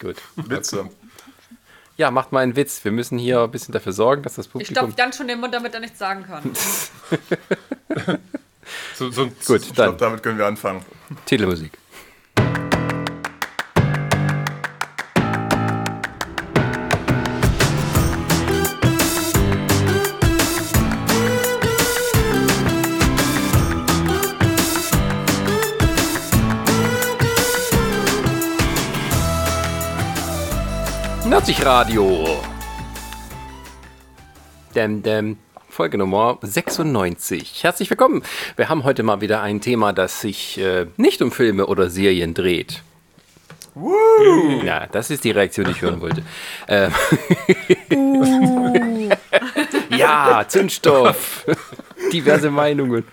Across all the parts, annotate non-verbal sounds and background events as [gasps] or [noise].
Gut. Witze. Ja, macht mal einen Witz. Wir müssen hier ein bisschen dafür sorgen, dass das Ich Publikum. stopfe Jan schon den Mund, damit er nichts sagen kann. [laughs] So, so Gut, Ich dann glaube, damit können wir anfangen. Telemusik. Radio. Dem, dem. Folge Nummer 96. Herzlich willkommen. Wir haben heute mal wieder ein Thema, das sich äh, nicht um Filme oder Serien dreht. Ja, das ist die Reaktion, die ich hören wollte. Ähm. [laughs] ja, Zündstoff. [laughs] Diverse Meinungen.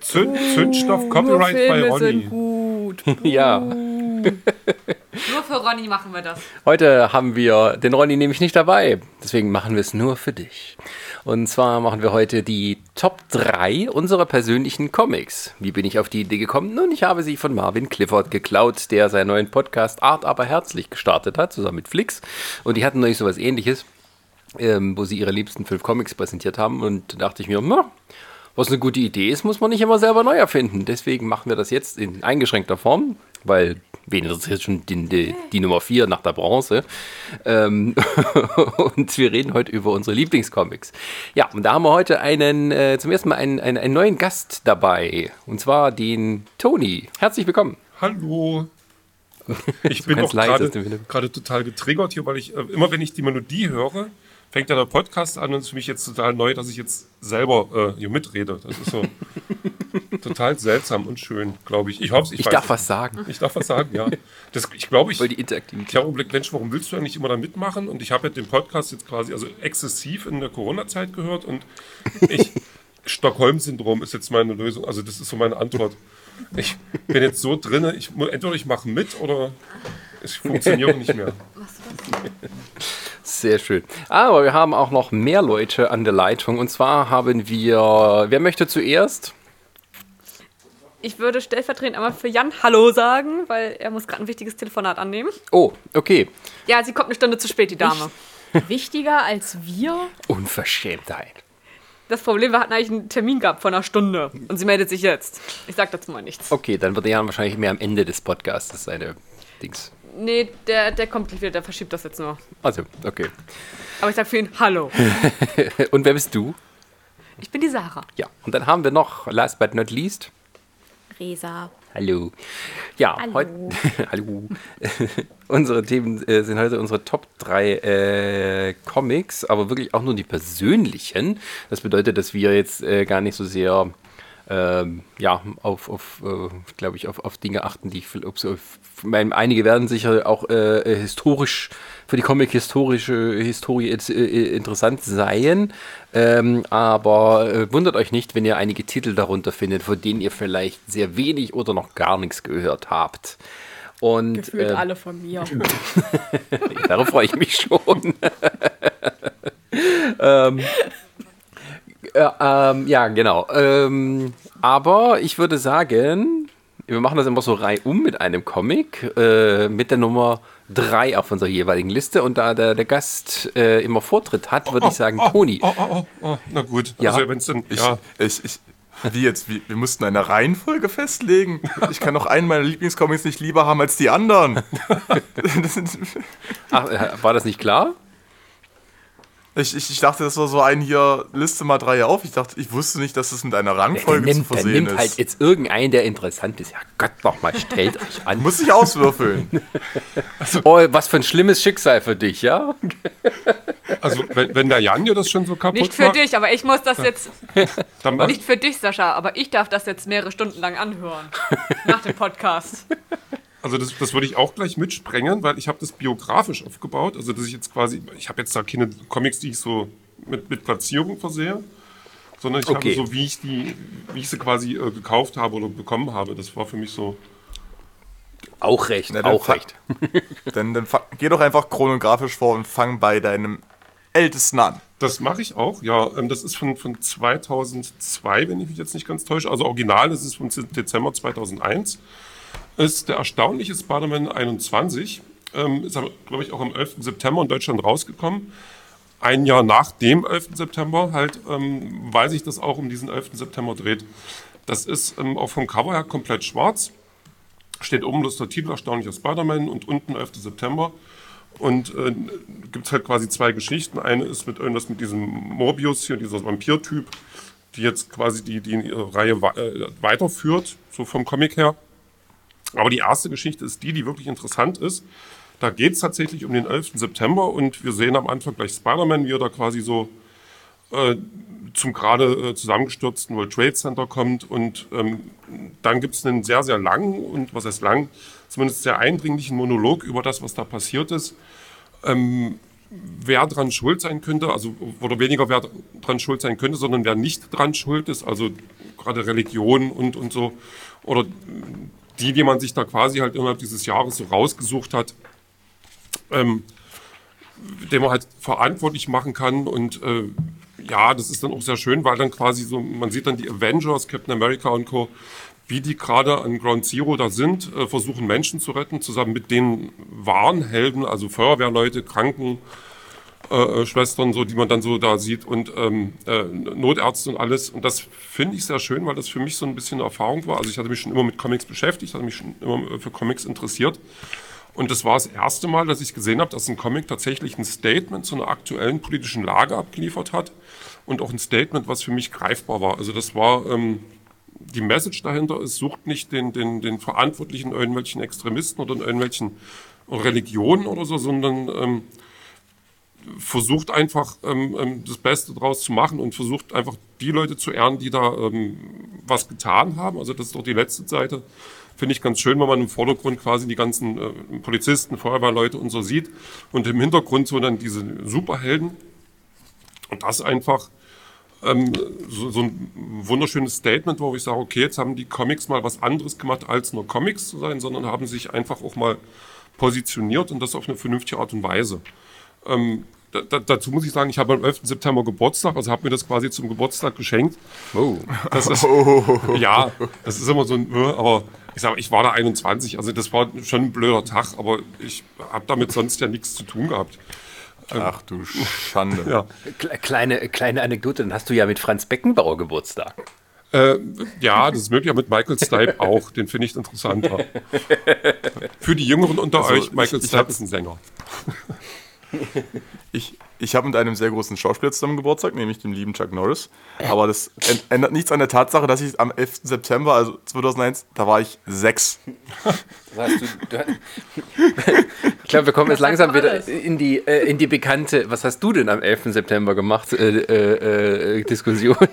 Zünd, Zündstoff, Copyright bei Ronny. gut. [laughs] Ja, [laughs] Nur für Ronny machen wir das. heute haben wir den Ronny nämlich nicht dabei. Deswegen machen wir es nur für dich. Und zwar machen wir heute die Top 3 unserer persönlichen Comics. Wie bin ich auf die Idee gekommen? Nun, ich habe sie von Marvin Clifford geklaut, der seinen neuen Podcast Art aber herzlich gestartet hat, zusammen mit Flix. Und die hatten neulich sowas ähnliches, ähm, wo sie ihre liebsten fünf Comics präsentiert haben. Und da dachte ich mir, na, was eine gute Idee ist, muss man nicht immer selber neu erfinden. Deswegen machen wir das jetzt in eingeschränkter Form, weil wen interessiert schon die, die, die Nummer 4 nach der Bronze. Ähm, [laughs] und wir reden heute über unsere Lieblingscomics. Ja, und da haben wir heute einen, äh, zum ersten Mal einen, einen, einen neuen Gast dabei. Und zwar den Toni. Herzlich willkommen. Hallo. [laughs] Ich bin ganz auch gerade total getriggert hier, weil ich äh, immer, wenn ich die Melodie höre, fängt ja der Podcast an und es ist für mich jetzt total neu, dass ich jetzt selber äh, hier mitrede. Das ist so [laughs] total seltsam und schön, glaube ich. Ich hoffe, ich, Ich weiß darf es. was sagen. Ich darf was sagen, ja. Das, ich glaube, ich, Voll die Interaktivität. ich habe überlegt, Mensch, warum willst du eigentlich immer da mitmachen? Und ich habe ja den Podcast jetzt quasi also exzessiv in der Corona-Zeit gehört und ich, [laughs] Stockholm-Syndrom ist jetzt meine Lösung. Also das ist so meine Antwort. Ich bin jetzt so drinne, ich, entweder ich mache mit oder ich funktioniere nicht mehr. [laughs] Sehr schön. Aber wir haben auch noch mehr Leute an der Leitung. Und zwar haben wir, wer möchte zuerst? Ich würde stellvertretend einmal für Jan Hallo sagen, weil er muss gerade ein wichtiges Telefonat annehmen. Oh, okay. Ja, sie kommt eine Stunde zu spät, die Dame. [laughs] Wichtiger als wir? Unverschämtheit. Das Problem, wir hatten eigentlich einen Termin gehabt vor einer Stunde und sie meldet sich jetzt. Ich sag dazu mal nichts. Okay, dann wird Jan wahrscheinlich mehr am Ende des Podcasts seine Dings. Nee, der, der kommt gleich wieder, der verschiebt das jetzt nur. Also, okay. Aber ich sag für ihn Hallo. [laughs] Und wer bist du? Ich bin die Sarah. Ja. Und dann haben wir noch, last but not least, Resa. Hallo. Ja, Hallo. heute. [laughs] Hallo. [laughs] unsere Themen äh, sind heute unsere Top 3 äh, Comics, aber wirklich auch nur die persönlichen. Das bedeutet, dass wir jetzt äh, gar nicht so sehr. Ähm, ja, auf, auf äh, glaube ich, auf, auf Dinge achten, die ich, ob so, ich meine, einige werden sicher auch äh, äh, historisch für die Comic-historische Historie jetzt, äh, interessant sein. Ähm, aber äh, wundert euch nicht, wenn ihr einige Titel darunter findet, von denen ihr vielleicht sehr wenig oder noch gar nichts gehört habt. Und Gefühlt äh, alle von mir. [laughs] darauf freue ich mich schon. [laughs] ähm, äh, ähm, ja, genau. Ähm, aber ich würde sagen, wir machen das immer so reihum mit einem Comic, äh, mit der Nummer 3 auf unserer jeweiligen Liste. Und da der, der Gast äh, immer Vortritt hat, würde ich sagen, Toni. Oh, oh, oh, oh, na gut. Ja. Also wenn es dann, Ich, ja, ich, ich, wie jetzt? Wie, wir mussten eine Reihenfolge festlegen. Ich kann noch einen meiner Lieblingscomics nicht lieber haben als die anderen. [laughs] [laughs] Ach, äh, war das nicht klar? Ich, ich, ich dachte, das war so ein hier, Liste mal drei auf. Ich dachte, ich wusste nicht, dass es mit einer Der Rangfolge zu nimmt, der versehen nimmt halt ist. jetzt irgendeinen, der interessant ist. Ja Gott, nochmal, stellt euch an. [laughs] Muss ich auswürfeln. [laughs] Oh, was für ein schlimmes Schicksal für dich, ja? also wenn, wenn der Jan dir das schon so kaputt Nicht für macht, dich, aber ich muss das jetzt. Nicht für dich, Sascha, aber ich darf das jetzt mehrere Stunden lang anhören. [laughs] Nach dem Podcast. Also das, das würde ich auch gleich mitsprengen, weil ich habe das biografisch aufgebaut. Also dass ich jetzt quasi, ich habe jetzt da keine Comics, die ich so mit, mit Platzierung versehe, sondern ich Okay. habe so, wie ich die, wie ich sie quasi äh, gekauft habe oder bekommen habe. Das war für mich so. Auch recht, Na, dann auch recht. [laughs] Dann, dann geh doch einfach chronografisch vor und fang bei deinem Ältesten an. Das mache ich auch, ja. Ähm, das ist von, von 2002, wenn ich mich jetzt nicht ganz täusche. Also original, das ist vom Z- Dezember 2001. ist der erstaunliche Spider-Man 21. Ähm, ist, glaube ich, auch am 11. September in Deutschland rausgekommen. Ein Jahr nach dem 11. September, halt, ähm, weil sich das auch um diesen 11. September dreht. Das ist ähm, auch vom Cover her komplett schwarz. Steht oben das der Titel Erstaunlicher Spider-Man und unten 11. September. Und äh, gibt halt quasi zwei Geschichten. Eine ist mit irgendwas mit diesem Morbius hier, dieser Vampir-Typ, die jetzt quasi die, die Reihe äh, weiterführt, so vom Comic her. Aber die erste Geschichte ist die, die wirklich interessant ist. Da geht es tatsächlich um den 11. September und wir sehen am Anfang gleich Spider-Man, wie er da quasi so äh, zum gerade äh, zusammengestürzten World Trade Center kommt. Und ähm, dann gibt es einen sehr, sehr langen und was heißt lang, zumindest sehr eindringlichen Monolog über das, was da passiert ist. Ähm, wer dran schuld sein könnte, also oder weniger wer dran schuld sein könnte, sondern wer nicht dran schuld ist, also gerade Religion und, und so, oder die, die man sich da quasi halt innerhalb dieses Jahres so rausgesucht hat, ähm, den man halt verantwortlich machen kann und äh, ja, das ist dann auch sehr schön, weil dann quasi so, man sieht dann die Avengers, Captain America und Co., wie die gerade an Ground Zero da sind, äh, versuchen Menschen zu retten, zusammen mit den wahren Helden, also Feuerwehrleute, Kranken, äh, äh, Schwestern, so, die man dann so da sieht und ähm, äh, Notärzte und alles. Und das finde ich sehr schön, weil das für mich so ein bisschen eine Erfahrung war. Also ich hatte mich schon immer mit Comics beschäftigt, hatte mich schon immer für Comics interessiert. Und das war das erste Mal, dass ich gesehen habe, dass ein Comic tatsächlich ein Statement zu einer aktuellen politischen Lage abgeliefert hat und auch ein Statement, was für mich greifbar war. Also das war ähm, die Message dahinter ist, sucht nicht den, den, den Verantwortlichen irgendwelchen Extremisten oder in irgendwelchen Religionen oder so, sondern ähm, versucht einfach ähm, ähm, das Beste draus zu machen und versucht einfach die Leute zu ehren, die da ähm, was getan haben. Also das ist doch die letzte Seite. Finde ich ganz schön, wenn man im Vordergrund quasi die ganzen äh, Polizisten, Feuerwehrleute und so sieht und im Hintergrund so dann diese Superhelden. Und das einfach ähm, so, so, ein wunderschönes Statement, wo ich sage, okay, jetzt haben die Comics mal was anderes gemacht, als nur Comics zu sein, sondern haben sich einfach auch mal positioniert und das auf eine vernünftige Art und Weise. Ähm, da, da, dazu muss ich sagen, ich habe am 11. September Geburtstag, also habe mir das quasi zum Geburtstag geschenkt. Oh. Das ist, [laughs] ja, das ist immer so ein, äh, aber ich sage, ich war da 21, also das war schon ein blöder Tag, aber ich habe damit sonst ja nichts zu tun gehabt. Ach du Schande. [laughs] Ja. Kleine, kleine Anekdote, dann hast du ja mit Franz Beckenbauer Geburtstag. Äh, ja, das ist möglich, aber mit Michael Stipe [laughs] auch. Den finde ich interessanter. Für die Jüngeren unter Also, euch, Michael ich- Stipe ist ein Sänger. Ich, ich habe mit einem sehr großen Schauspieler zusammen Geburtstag, nämlich dem lieben Chuck Norris. Aber das änd- ändert nichts an der Tatsache, dass ich am 11. September, also 2001, da war ich sechs. Das heißt, du, du, [laughs] ich glaube, wir kommen jetzt langsam wieder in die, äh, in die bekannte, was hast du denn am 11. September gemacht, äh, äh, äh, Diskussion. [laughs]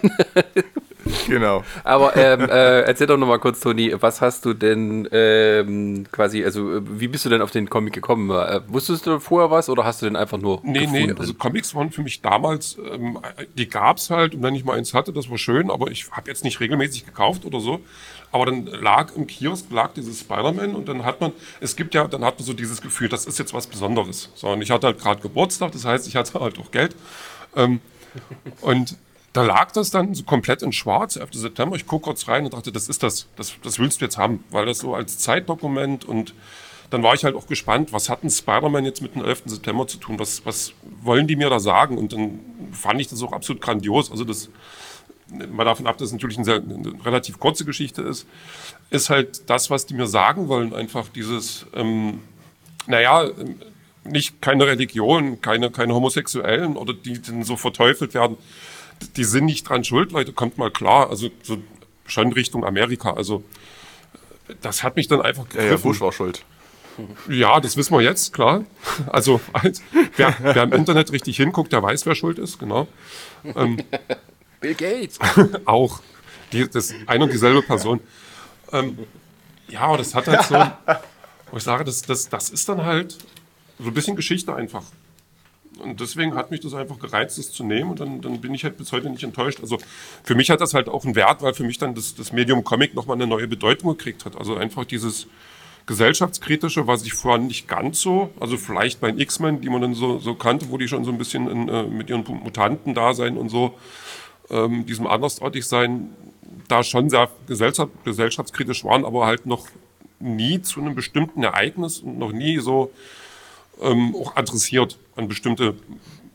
Genau. Aber ähm, äh, erzähl doch nochmal kurz, Toni, was hast du denn ähm, quasi, also wie bist du denn auf den Comic gekommen? Äh, wusstest du vorher was oder hast du den einfach nur Nee, gefunden? nee, also Comics waren für mich damals, ähm, die gab's halt und wenn ich mal eins hatte, das war schön, aber ich habe jetzt nicht regelmäßig gekauft oder so. Aber dann lag im Kiosk lag dieses Spider-Man und dann hat man, es gibt ja, dann hat man so dieses Gefühl, das ist jetzt was Besonderes. So, und ich hatte halt gerade Geburtstag, das heißt, ich hatte halt auch Geld. Ähm, und da lag das dann so komplett in schwarz, 11. September. Ich gucke kurz rein und dachte, das ist das, das, das willst du jetzt haben, weil das so als Zeitdokument und dann war ich halt auch gespannt, was hat ein Spider-Man jetzt mit dem 11. September zu tun? Was, was wollen die mir da sagen? Und dann fand ich das auch absolut grandios. Also das, mal davon ab, dass es natürlich eine, sehr, eine relativ kurze Geschichte ist, ist halt das, was die mir sagen wollen, einfach dieses, ähm, naja, ähm, nicht keine Religion, keine, keine Homosexuellen oder die dann so verteufelt werden, die sind nicht dran schuld, Leute, kommt mal klar. Also so schon Richtung Amerika. Also das hat mich dann einfach Ja, ja, gegriffen. Bush war schuld. Ja, das wissen wir jetzt, klar. [laughs] Also als, wer, wer im Internet richtig hinguckt, der weiß, wer schuld ist, genau. Bill Gates. [laughs] Auch. Die, das eine und dieselbe Person. Ähm, ja, das hat halt so, wo ich sage, das, das, das ist dann halt so ein bisschen Geschichte einfach. Und deswegen hat mich das einfach gereizt, das zu nehmen. Und dann, dann bin ich halt bis heute nicht enttäuscht. Also für mich hat das halt auch einen Wert, weil für mich dann das, das Medium Comic nochmal eine neue Bedeutung gekriegt hat. Also einfach dieses gesellschaftskritische, was ich vorher nicht ganz so, also vielleicht bei X-Men, die man dann so, so kannte, wo die schon so ein bisschen in, äh, mit ihren Mutanten da sein und so, ähm, diesem andersartig sein, da schon sehr gesellschaft, gesellschaftskritisch waren, aber halt noch nie zu einem bestimmten Ereignis und noch nie so ähm, auch adressiert an bestimmte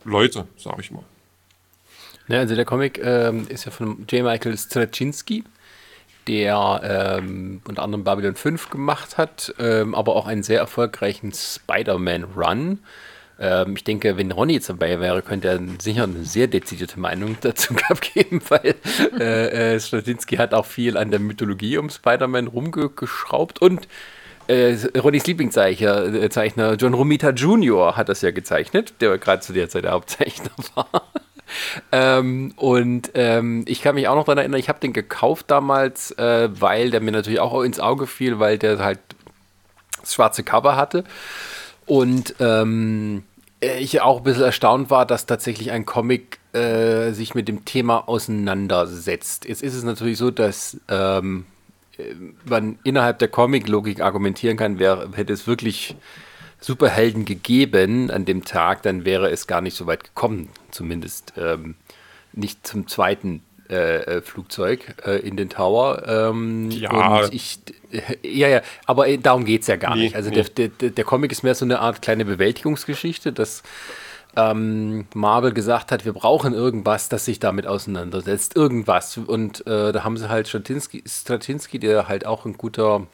Leute, sage ich mal. Ja, also der Comic ähm, ist ja von J. Michael Straczynski, der ähm, unter anderem Babylon 5 gemacht hat, ähm, aber auch einen sehr erfolgreichen Spider-Man-Run. Ähm, ich denke, wenn Ronny jetzt dabei wäre, könnte er sicher eine sehr dezidierte Meinung [laughs] dazu abgeben, weil [laughs] äh, äh, Straczynski hat auch viel an der Mythologie um Spider-Man rumgeschraubt und äh, Ronnys Lieblingszeichner äh, Zeichner John Romita Jr. hat das ja gezeichnet, der gerade zu der Zeit der Hauptzeichner [laughs] war. ähm, und ähm, ich kann mich auch noch daran erinnern, ich habe den gekauft damals, äh, weil der mir natürlich auch ins Auge fiel, weil der halt das schwarze Cover hatte. Und ähm, ich auch ein bisschen erstaunt war, dass tatsächlich ein Comic äh, sich mit dem Thema auseinandersetzt. Jetzt ist es natürlich so, dass ähm, man innerhalb der Comic-Logik argumentieren kann, wer, hätte es wirklich Superhelden gegeben an dem Tag, dann wäre es gar nicht so weit gekommen, zumindest ähm, nicht zum zweiten äh, äh Flugzeug äh, in den Tower. Ähm, ja. Ich, äh, ja, ja, aber äh, darum geht es ja gar Nee, nicht. Also nee. der, der, der Comic ist mehr so eine Art kleine Bewältigungsgeschichte, dass ähm, Marvel gesagt hat, wir brauchen irgendwas, das sich damit auseinandersetzt. Irgendwas. Und äh, da haben sie halt Straczynski, Straczynski der halt auch ein guter,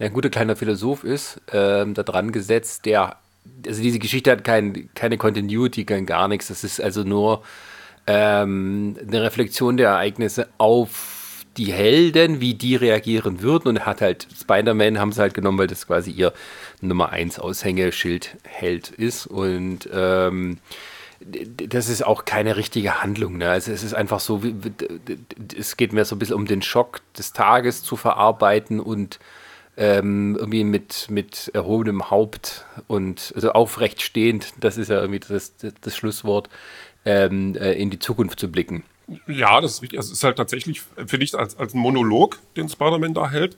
ein guter kleiner Philosoph ist, ähm, da dran gesetzt, der, also diese Geschichte hat kein, keine Continuity, kein gar nichts. Das ist also nur ähm, eine Reflexion der Ereignisse auf die Helden, wie die reagieren würden. Und hat halt Spider-Man haben sie halt genommen, weil das quasi ihr Nummer 1 Aushängeschild-Held ist. Und ähm, das ist auch keine richtige Handlung. Ne? Also es ist einfach so, wie, es geht mehr so ein bisschen um den Schock des Tages zu verarbeiten und ähm, irgendwie mit, mit erhobenem Haupt und also aufrecht stehend, das ist ja irgendwie das, das Schlusswort, ähm, äh, in die Zukunft zu blicken. Ja, das ist richtig. Es ist halt tatsächlich, finde ich, als, als ein Monolog, den Spider-Man da hält.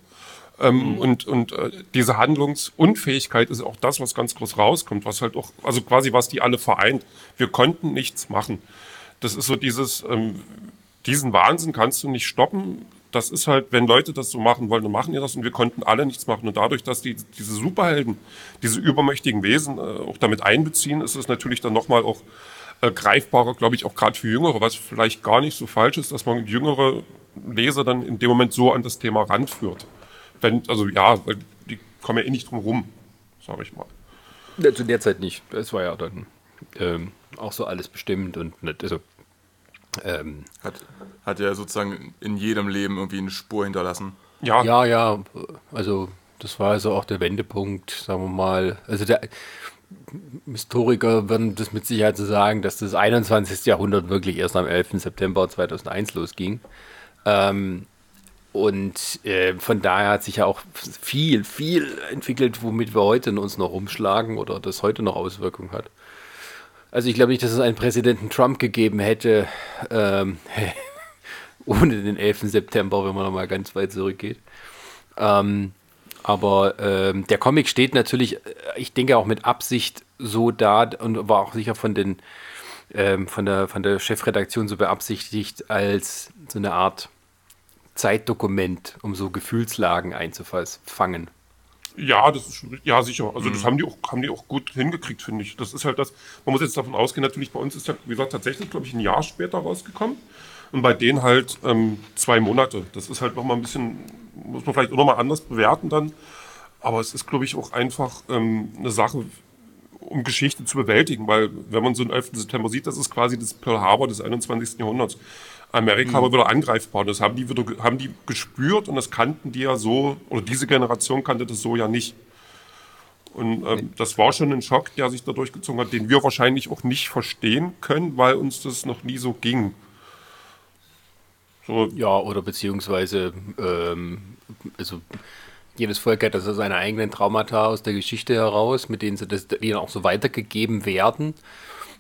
Ähm, Und, und äh, diese Handlungsunfähigkeit ist auch das, was ganz groß rauskommt, was halt auch, also quasi was die alle vereint. Wir konnten nichts machen. Das ist so dieses, ähm, diesen Wahnsinn kannst du nicht stoppen. Das ist halt, wenn Leute das so machen wollen, dann machen die das und wir konnten alle nichts machen. Und dadurch, dass die diese Superhelden, diese übermächtigen Wesen äh, auch damit einbeziehen, ist es natürlich dann nochmal auch äh, greifbarer, glaube ich, auch gerade für Jüngere, was vielleicht gar nicht so falsch ist, dass man jüngere Leser dann in dem Moment so an das Thema ranführt. Wenn, also ja, weil die kommen ja eh nicht drum rum, sage ich mal. Ja, zu der Zeit nicht. Das war ja dann ähm, auch so alles bestimmt und nicht, also ähm, Hat, hat ja sozusagen in jedem Leben irgendwie eine Spur hinterlassen. Ja, Ja, ja, also das war also auch der Wendepunkt, sagen wir mal. Also der Historiker werden das mit Sicherheit so sagen, dass das 21. Jahrhundert wirklich erst am 11. September 2001 losging. Ähm, und äh, von daher hat sich ja auch viel, viel entwickelt, womit wir heute in uns noch rumschlagen oder das heute noch Auswirkungen hat. Also ich glaube nicht, dass es einen Präsidenten Trump gegeben hätte, ähm, [laughs] ohne den 11. September, wenn man nochmal ganz weit zurückgeht. Ähm, aber ähm, der Comic steht natürlich, äh, ich denke auch mit Absicht so da und war auch sicher von den ähm, von der von der Chefredaktion so beabsichtigt als so eine Art Zeitdokument, um so Gefühlslagen einzufangen. Ja, das ist schon, ja sicher. Also das haben die auch, haben die auch gut hingekriegt, finde ich. Das ist halt das. Man muss jetzt davon ausgehen, natürlich bei uns ist ja, wie gesagt, tatsächlich, glaube ich, ein Jahr später rausgekommen. Und bei denen halt ähm, zwei Monate. Das ist halt nochmal ein bisschen, muss man vielleicht auch nochmal anders bewerten dann. Aber es ist, glaube ich, auch einfach ähm, eine Sache, um Geschichte zu bewältigen, weil wenn man so einen 11. September sieht, das ist quasi das Pearl Harbor des 21. Jahrhunderts. Amerika war wieder angreifbar. Das haben die, wieder, haben die gespürt und das kannten die ja so, oder diese Generation kannte das so ja nicht. Und ähm, das war schon ein Schock, der sich da durchgezogen hat, den wir wahrscheinlich auch nicht verstehen können, weil uns das noch nie so ging. So, Ja, oder beziehungsweise, ähm, also jedes Volk hat also seine eigenen Traumata aus der Geschichte heraus, mit denen sie das, die dann auch so weitergegeben werden.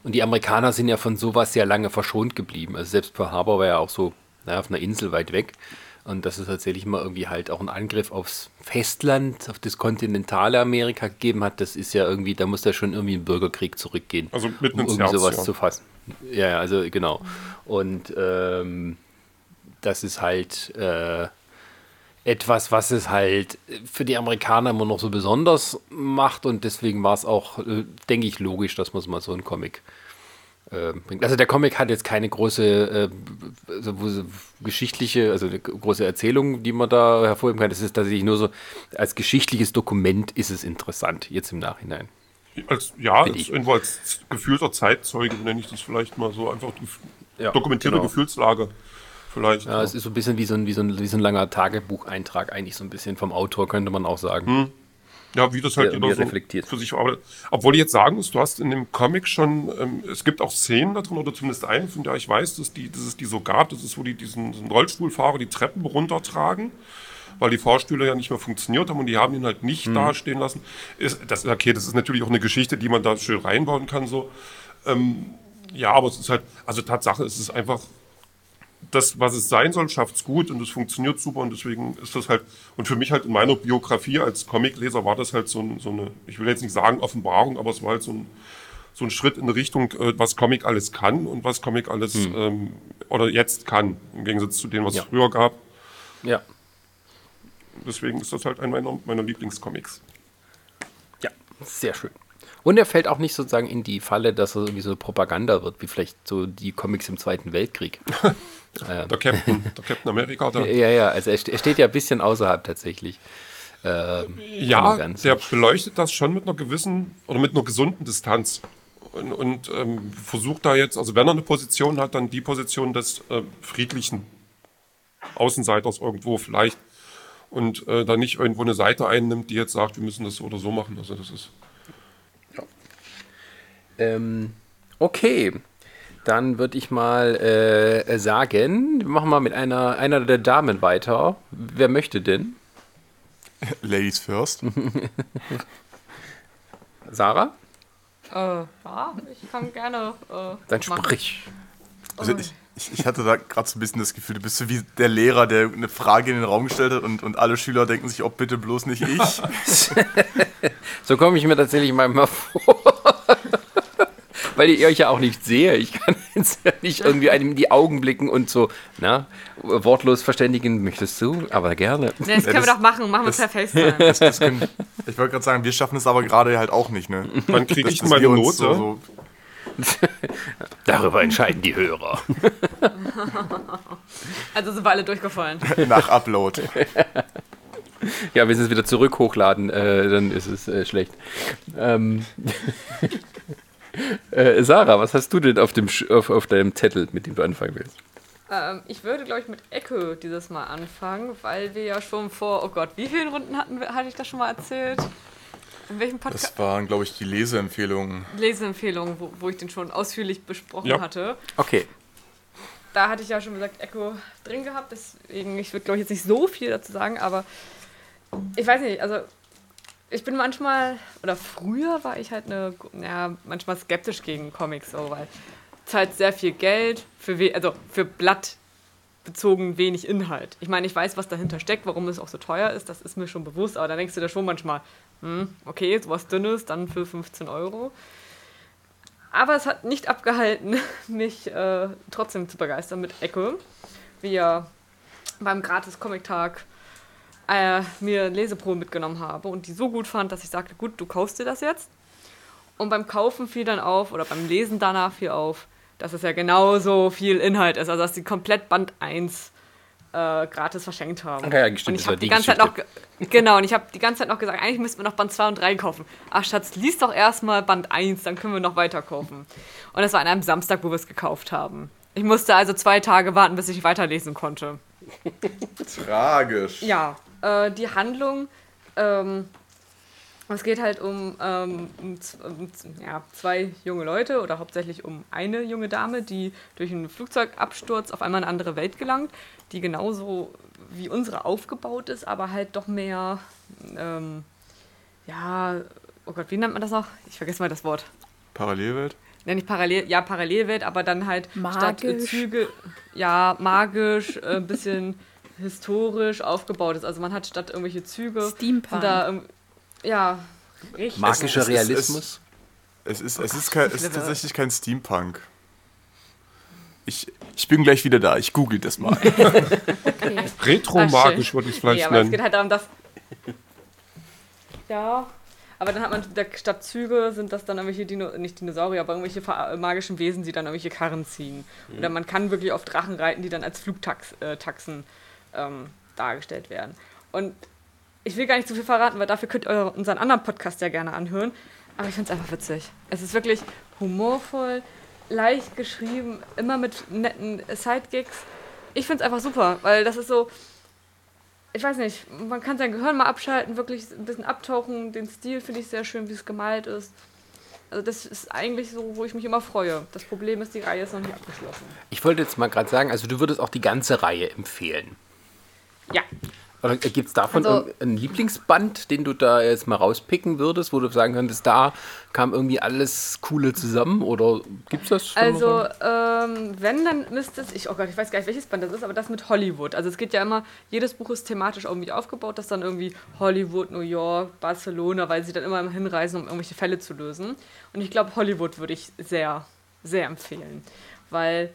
Und die Amerikaner sind ja von sowas sehr lange verschont geblieben. Also selbst Pearl Harbor war ja auch so naja, auf einer Insel weit weg. Und dass es tatsächlich mal irgendwie halt auch einen Angriff aufs Festland, auf das kontinentale Amerika gegeben hat, das ist ja irgendwie, da muss da schon irgendwie ein Bürgerkrieg zurückgehen. Also mitten um irgendwie Herz, sowas ja. zu fassen. Ja, ja, also genau. Und ähm, das ist halt, äh, etwas, was es halt für die Amerikaner immer noch so besonders macht und deswegen war es auch, äh, denke ich, logisch, dass man mal so einen Comic äh, bringt. Also der Comic hat jetzt keine große also geschichtliche, also eine große Erzählung, die man da hervorheben kann. Das ist tatsächlich nur so, als geschichtliches Dokument ist es interessant, jetzt im Nachhinein. Als, ja, als, irgendwo als gefühlter Zeitzeuge nenne ich das vielleicht mal so einfach die Ja, dokumentierte genau. Gefühlslage. Vielleicht. Ja, es ist so ein bisschen wie so ein, wie so ein, wie so ein langer Tagebucheintrag, eigentlich so ein bisschen vom Autor, könnte man auch sagen. Ja, wie das halt Wie er- jeder wie er so reflektiert. für sich verarbeitet. Obwohl ich jetzt sagen muss, du hast in dem Comic schon, ähm, es gibt auch Szenen da drin, oder zumindest eine, von der ich weiß, dass, die, dass es die so gab, das ist, wo die diesen, diesen Rollstuhlfahrer die Treppen runtertragen, weil die Fahrstühle ja nicht mehr funktioniert haben und die haben ihn halt Mhm. nicht da stehen lassen. Ist, das, okay, das ist natürlich auch eine Geschichte, die man da schön reinbauen kann, so. Ähm, ja, aber es ist halt, also Tatsache, es ist einfach das, was es sein soll, schafft es gut und es funktioniert super und deswegen ist das halt, und für mich halt in meiner Biografie als Comicleser war das halt so, ein, so eine, ich will jetzt nicht sagen Offenbarung, aber es war halt so ein, so ein Schritt in eine Richtung, äh, was Comic alles kann und was Comic alles, ähm, oder jetzt kann, im Gegensatz zu dem, was Ja. es früher gab. Ja. Deswegen ist das halt einer meiner, meiner Lieblingscomics. Ja, sehr schön. Und er fällt auch nicht sozusagen in die Falle, dass er irgendwie so Propaganda wird, wie vielleicht so die Comics im Zweiten Weltkrieg. [laughs] Der Captain, der Captain America, der, ja, ja, also er, er steht ja ein bisschen außerhalb tatsächlich. Ähm, Ja, der beleuchtet das schon mit einer gewissen oder mit einer gesunden Distanz und, und ähm, versucht da jetzt, also wenn er eine Position hat, dann die Position des äh, friedlichen Außenseiters irgendwo vielleicht und äh, da nicht irgendwo eine Seite einnimmt, die jetzt sagt, wir müssen das so oder so machen. Also das ist Ähm, okay, dann würde ich mal äh, sagen, wir machen mal mit einer, einer der Damen weiter. Wer möchte denn? [laughs] Ladies first. [laughs] Sarah? Äh, ja, ich kann gerne. Äh, Dann sprich. Also ich, ich, hatte da gerade so ein bisschen das Gefühl, du bist so wie der Lehrer, der eine Frage in den Raum gestellt hat und, und alle Schüler denken sich, oh bitte bloß nicht ich. [laughs] So komme ich mir tatsächlich manchmal vor. Weil ich euch ja auch nicht sehe. Ich kann [laughs] jetzt ja nicht irgendwie einem in die Augen blicken und so, na, wortlos verständigen möchtest du, aber gerne. Nee, das können wir das- doch machen. Machen wir das- per FaceTime. [laughs] Ich wollte gerade sagen, wir schaffen es aber gerade halt auch nicht, ne? Wann kriege ich meine wir Note? uns so, so [laughs] Darüber entscheiden die Hörer. Also sind wir alle durchgefallen. nach Upload. Ja, wenn sie es wieder zurück hochladen, äh, dann ist es äh, schlecht. Ähm, äh, Sarah, was hast du denn auf, dem auf, auf deinem Zettel, mit dem du anfangen willst? ähm, ich würde, glaube ich, mit Echo dieses Mal anfangen, weil wir ja schon vor, oh Gott, wie vielen Runden hatten wir, hatte ich das schon mal erzählt? In welchem Podcast? Das waren, glaube ich, die Leseempfehlungen. Leseempfehlungen, wo, wo ich den schon ausführlich besprochen Ja. hatte. Okay. Da hatte ich ja schon gesagt, Echo drin gehabt, deswegen, ich würde, glaube ich, jetzt nicht so viel dazu sagen, aber ich weiß nicht, also ich bin manchmal, oder früher war ich halt eine, ja, manchmal skeptisch gegen Comics, so, weil es halt sehr viel Geld für, we also für Blatt bezogen wenig Inhalt. Ich meine, ich weiß, was dahinter steckt, warum es auch so teuer ist, das ist mir schon bewusst, aber da denkst du dir schon manchmal, hm, okay, sowas Dünnes, dann für 15 Euro. Aber es hat nicht abgehalten, [laughs] mich äh, trotzdem zu begeistern mit Echo. Wie ja beim Gratis-Comic-Tag äh, mir Leseproben mitgenommen habe und die so gut fand, dass ich sagte, gut, du kaufst dir das jetzt. Und beim Kaufen fiel dann auf, oder beim Lesen danach fiel auf, dass es ja genauso viel Inhalt ist. Also dass die komplett Band 1 äh, gratis verschenkt haben. Ja, ja, stimmt, und das ich war habe die die ganze Zeit noch ge- genau und ich habe die ganze Zeit noch gesagt, eigentlich müssten wir noch Band 2 und 3 kaufen. Ach Schatz, lies doch erstmal Band 1, dann können wir noch weiter kaufen. Und das war an einem Samstag, wo wir es gekauft haben. Ich musste also zwei Tage warten, bis ich weiterlesen konnte. Tragisch. Ja, äh, die Handlung, ähm, es geht halt um, ähm, um, um ja, zwei junge Leute oder hauptsächlich um eine junge Dame, die durch einen Flugzeugabsturz auf einmal in eine andere Welt gelangt, die genauso wie unsere aufgebaut ist, aber halt doch mehr, ähm, ja, oh Gott, wie nennt man das noch? Ich vergesse mal das Wort. Parallelwelt? Nenne ich parallel, ja, Parallelwelt, aber dann halt statt äh, Magisch. Züge, ja, magisch, äh, ein bisschen [laughs] historisch aufgebaut ist. Also man hat statt irgendwelche Züge. Steampunk. Da, ja, richtig. Magischer es Realismus? Es ist, es ist, kein, es ist tatsächlich kein Steampunk. Ich, ich bin gleich wieder da. Ich google das mal. [laughs] Okay. Retro-magisch würde ich es Nee, vielleicht aber es nennen. geht halt darum, dass. Ja. Aber dann hat man statt Züge sind das dann irgendwelche Dino, nicht Dinosaurier, aber irgendwelche ver- magischen Wesen, die dann irgendwelche Karren ziehen. Oder man kann wirklich auf Drachen reiten, die dann als Flugtaxen äh, ähm, dargestellt werden. Und ich will gar nicht zu viel verraten, weil dafür könnt ihr unseren anderen Podcast ja gerne anhören. Aber ich finde es einfach witzig. Es ist wirklich humorvoll, leicht geschrieben, immer mit netten Sidegigs. Ich finde es einfach super, weil das ist so, ich weiß nicht, man kann sein Gehirn mal abschalten, wirklich ein bisschen abtauchen. Den Stil finde ich sehr schön, wie es gemalt ist. Also das ist eigentlich so, wo ich mich immer freue. Das Problem ist, die Reihe ist noch nicht abgeschlossen. Ich wollte jetzt mal gerade sagen, also du würdest auch die ganze Reihe empfehlen. Ja, Oder gibt es davon Also- einen Lieblingsband, den du da jetzt mal rauspicken würdest, wo du sagen könntest, da kam irgendwie alles Coole zusammen? Oder gibt es das? schon also ähm, wenn, dann müsste es, ich, oh Gott, ich weiß gar nicht, welches Band das ist, aber das mit Hollywood. Also es geht ja immer, jedes Buch ist thematisch irgendwie aufgebaut, das dann irgendwie Hollywood, New York, Barcelona, weil sie dann immer hinreisen, um irgendwelche Fälle zu lösen. Und ich glaube, Hollywood würde ich sehr, sehr empfehlen. Weil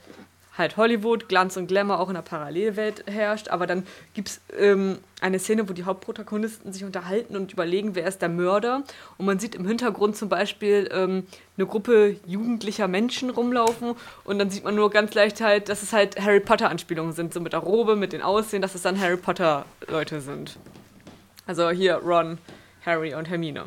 halt Hollywood, Glanz und Glamour auch in der Parallelwelt herrscht, aber dann gibt es ähm, eine Szene, wo die Hauptprotagonisten sich unterhalten und überlegen, wer ist der Mörder. Und man sieht im Hintergrund zum Beispiel ähm, eine Gruppe jugendlicher Menschen rumlaufen und dann sieht man nur ganz leicht halt, dass es halt Harry Potter-Anspielungen sind, so mit der Robe, mit den Aussehen, dass es dann Harry Potter-Leute sind. Also hier Ron, Harry und Hermine.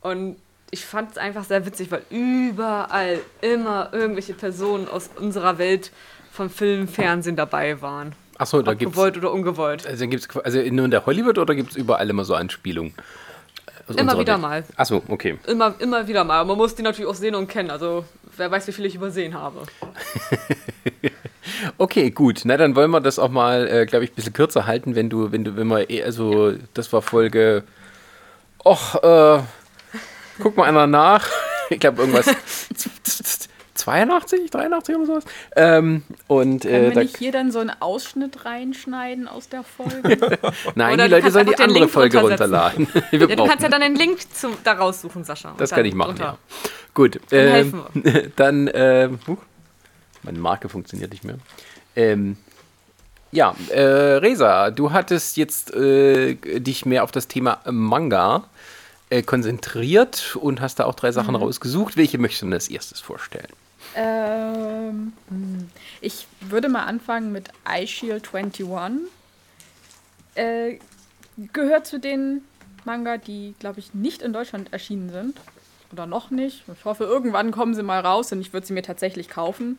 Und ich fand es einfach sehr witzig, weil überall immer irgendwelche Personen aus unserer Welt vom Film, Fernsehen dabei waren. Achso, da gibt es. gewollt oder ungewollt. Also, gibt's, also nur in der Hollywood oder gibt es überall immer so Anspielungen? Immer wieder Welt? mal. Achso, okay. Immer, immer wieder mal. Man muss die natürlich auch sehen und kennen. Also wer weiß, wie viel ich übersehen habe. [laughs] Okay, gut. Na, dann wollen wir das auch mal, äh, glaube ich, ein bisschen kürzer halten, wenn du, wenn du, wenn wir, eh- also, das war Folge. Och, äh, guck mal einer nach. [laughs] Ich glaube, irgendwas. [laughs] 82, 83 oder sowas. Ähm, und Können äh, wir da, nicht hier dann so einen Ausschnitt reinschneiden aus der Folge? [laughs] nein, Oder die Leute sollen die andere Link Folge runterladen. Wir Ja, du kannst ja dann den Link zum, da raussuchen, Sascha. das kann ich machen, drunter. ja. Gut. Dann helfen dann, ähm, huch, meine Marke funktioniert nicht mehr. Ähm, ja, äh, Resa, du hattest jetzt äh, dich mehr auf das Thema Manga äh, konzentriert und hast da auch drei Mhm. Sachen rausgesucht. Welche möchtest du denn als erstes vorstellen? ähm, hm. ich würde mal anfangen mit iShield 21. Äh, gehört zu den Manga, die, glaube ich, nicht in Deutschland erschienen sind. Oder noch nicht. Ich hoffe, irgendwann kommen sie mal raus und ich würde sie mir tatsächlich kaufen.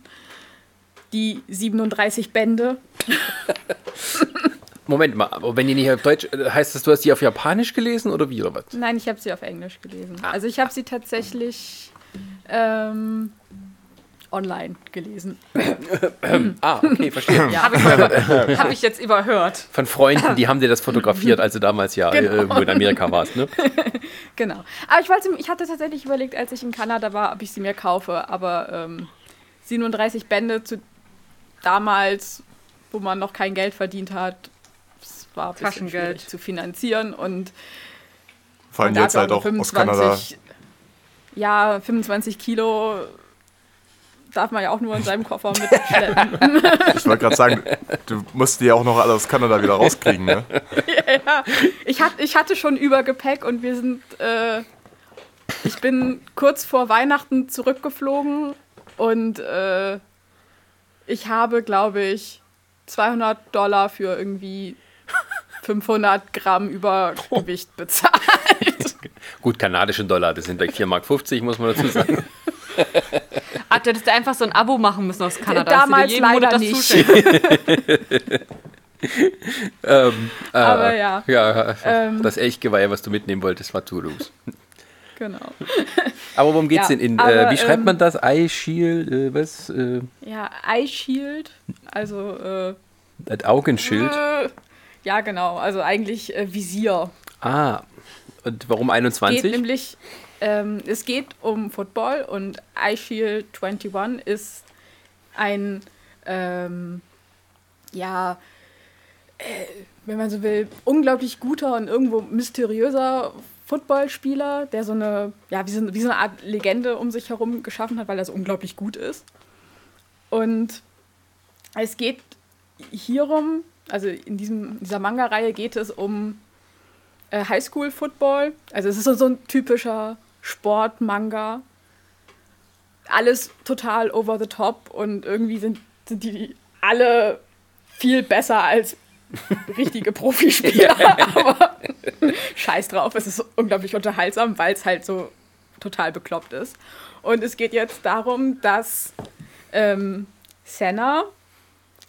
Die 37 Bände. [laughs] Moment mal, aber wenn die nicht auf Deutsch, äh, heißt das, du hast die auf Japanisch gelesen oder wie oder was? Nein, ich habe sie auf Englisch gelesen. Ah. Also ich habe sie tatsächlich ähm, online gelesen. [coughs] Ah, okay, verstehe. Ja. Habe ich, mal hab ich jetzt überhört. Von Freunden, die haben dir das fotografiert, [laughs] als du damals ja Genau. äh, irgendwo in Amerika warst, ne? [laughs] Genau. Aber ich, wollte, ich hatte tatsächlich überlegt, als ich in Kanada war, ob ich sie mir kaufe. Aber ähm, 37 Bände zu damals, wo man noch kein Geld verdient hat, war ein bisschen schwierig zu finanzieren. Und Vor allem jetzt halt ja auch aus Kanada. Ja, 25 Kilo darf man ja auch nur in seinem Koffer mitschleppen. [laughs] Ich wollte gerade sagen, du musst die ja auch noch alle aus Kanada wieder rauskriegen, ne? [laughs] ich, hat, ich hatte schon Übergepäck und wir sind. Äh, ich bin kurz vor Weihnachten zurückgeflogen und äh, ich habe, glaube ich, 200 Dollar für irgendwie 500 Gramm Übergewicht [laughs] bezahlt. Gut, kanadischen Dollar, das sind gleich 4,50 Mark, muss man dazu sagen. Ach, du hättest einfach so ein Abo machen müssen aus Kanada. Damals leider das nicht. zuschicken. [laughs] ähm, äh, Aber ja. Ja, Ähm. das Elchgeweih, was du mitnehmen wolltest, war Toulouse. Genau. [laughs] Aber worum geht's Ja, denn in, aber, äh, wie schreibt ähm, man das? Eye Shield, äh, was? Äh, Ja, Eye Shield, also äh, das Augenschild. Ja genau, also eigentlich äh, Visier. Ah, und warum geht 21? nämlich, ähm, es geht um Football und iShield 21 ist ein, ähm, ja, äh, wenn man so will, unglaublich guter und irgendwo mysteriöser Footballspieler, der so eine, ja, wie so, wie so eine Art Legende um sich herum geschaffen hat, weil er so unglaublich gut ist. Und es geht hierum, also in diesem, dieser Manga-Reihe geht es um äh, Highschool-Football. Also es ist so, so ein typischer Sport-Manga. Alles total over the top und irgendwie sind, sind die alle viel besser als [laughs] richtige Profispieler. Aber [laughs] scheiß drauf, es ist unglaublich unterhaltsam, weil es halt so total bekloppt ist. Und es geht jetzt darum, dass ähm, Senna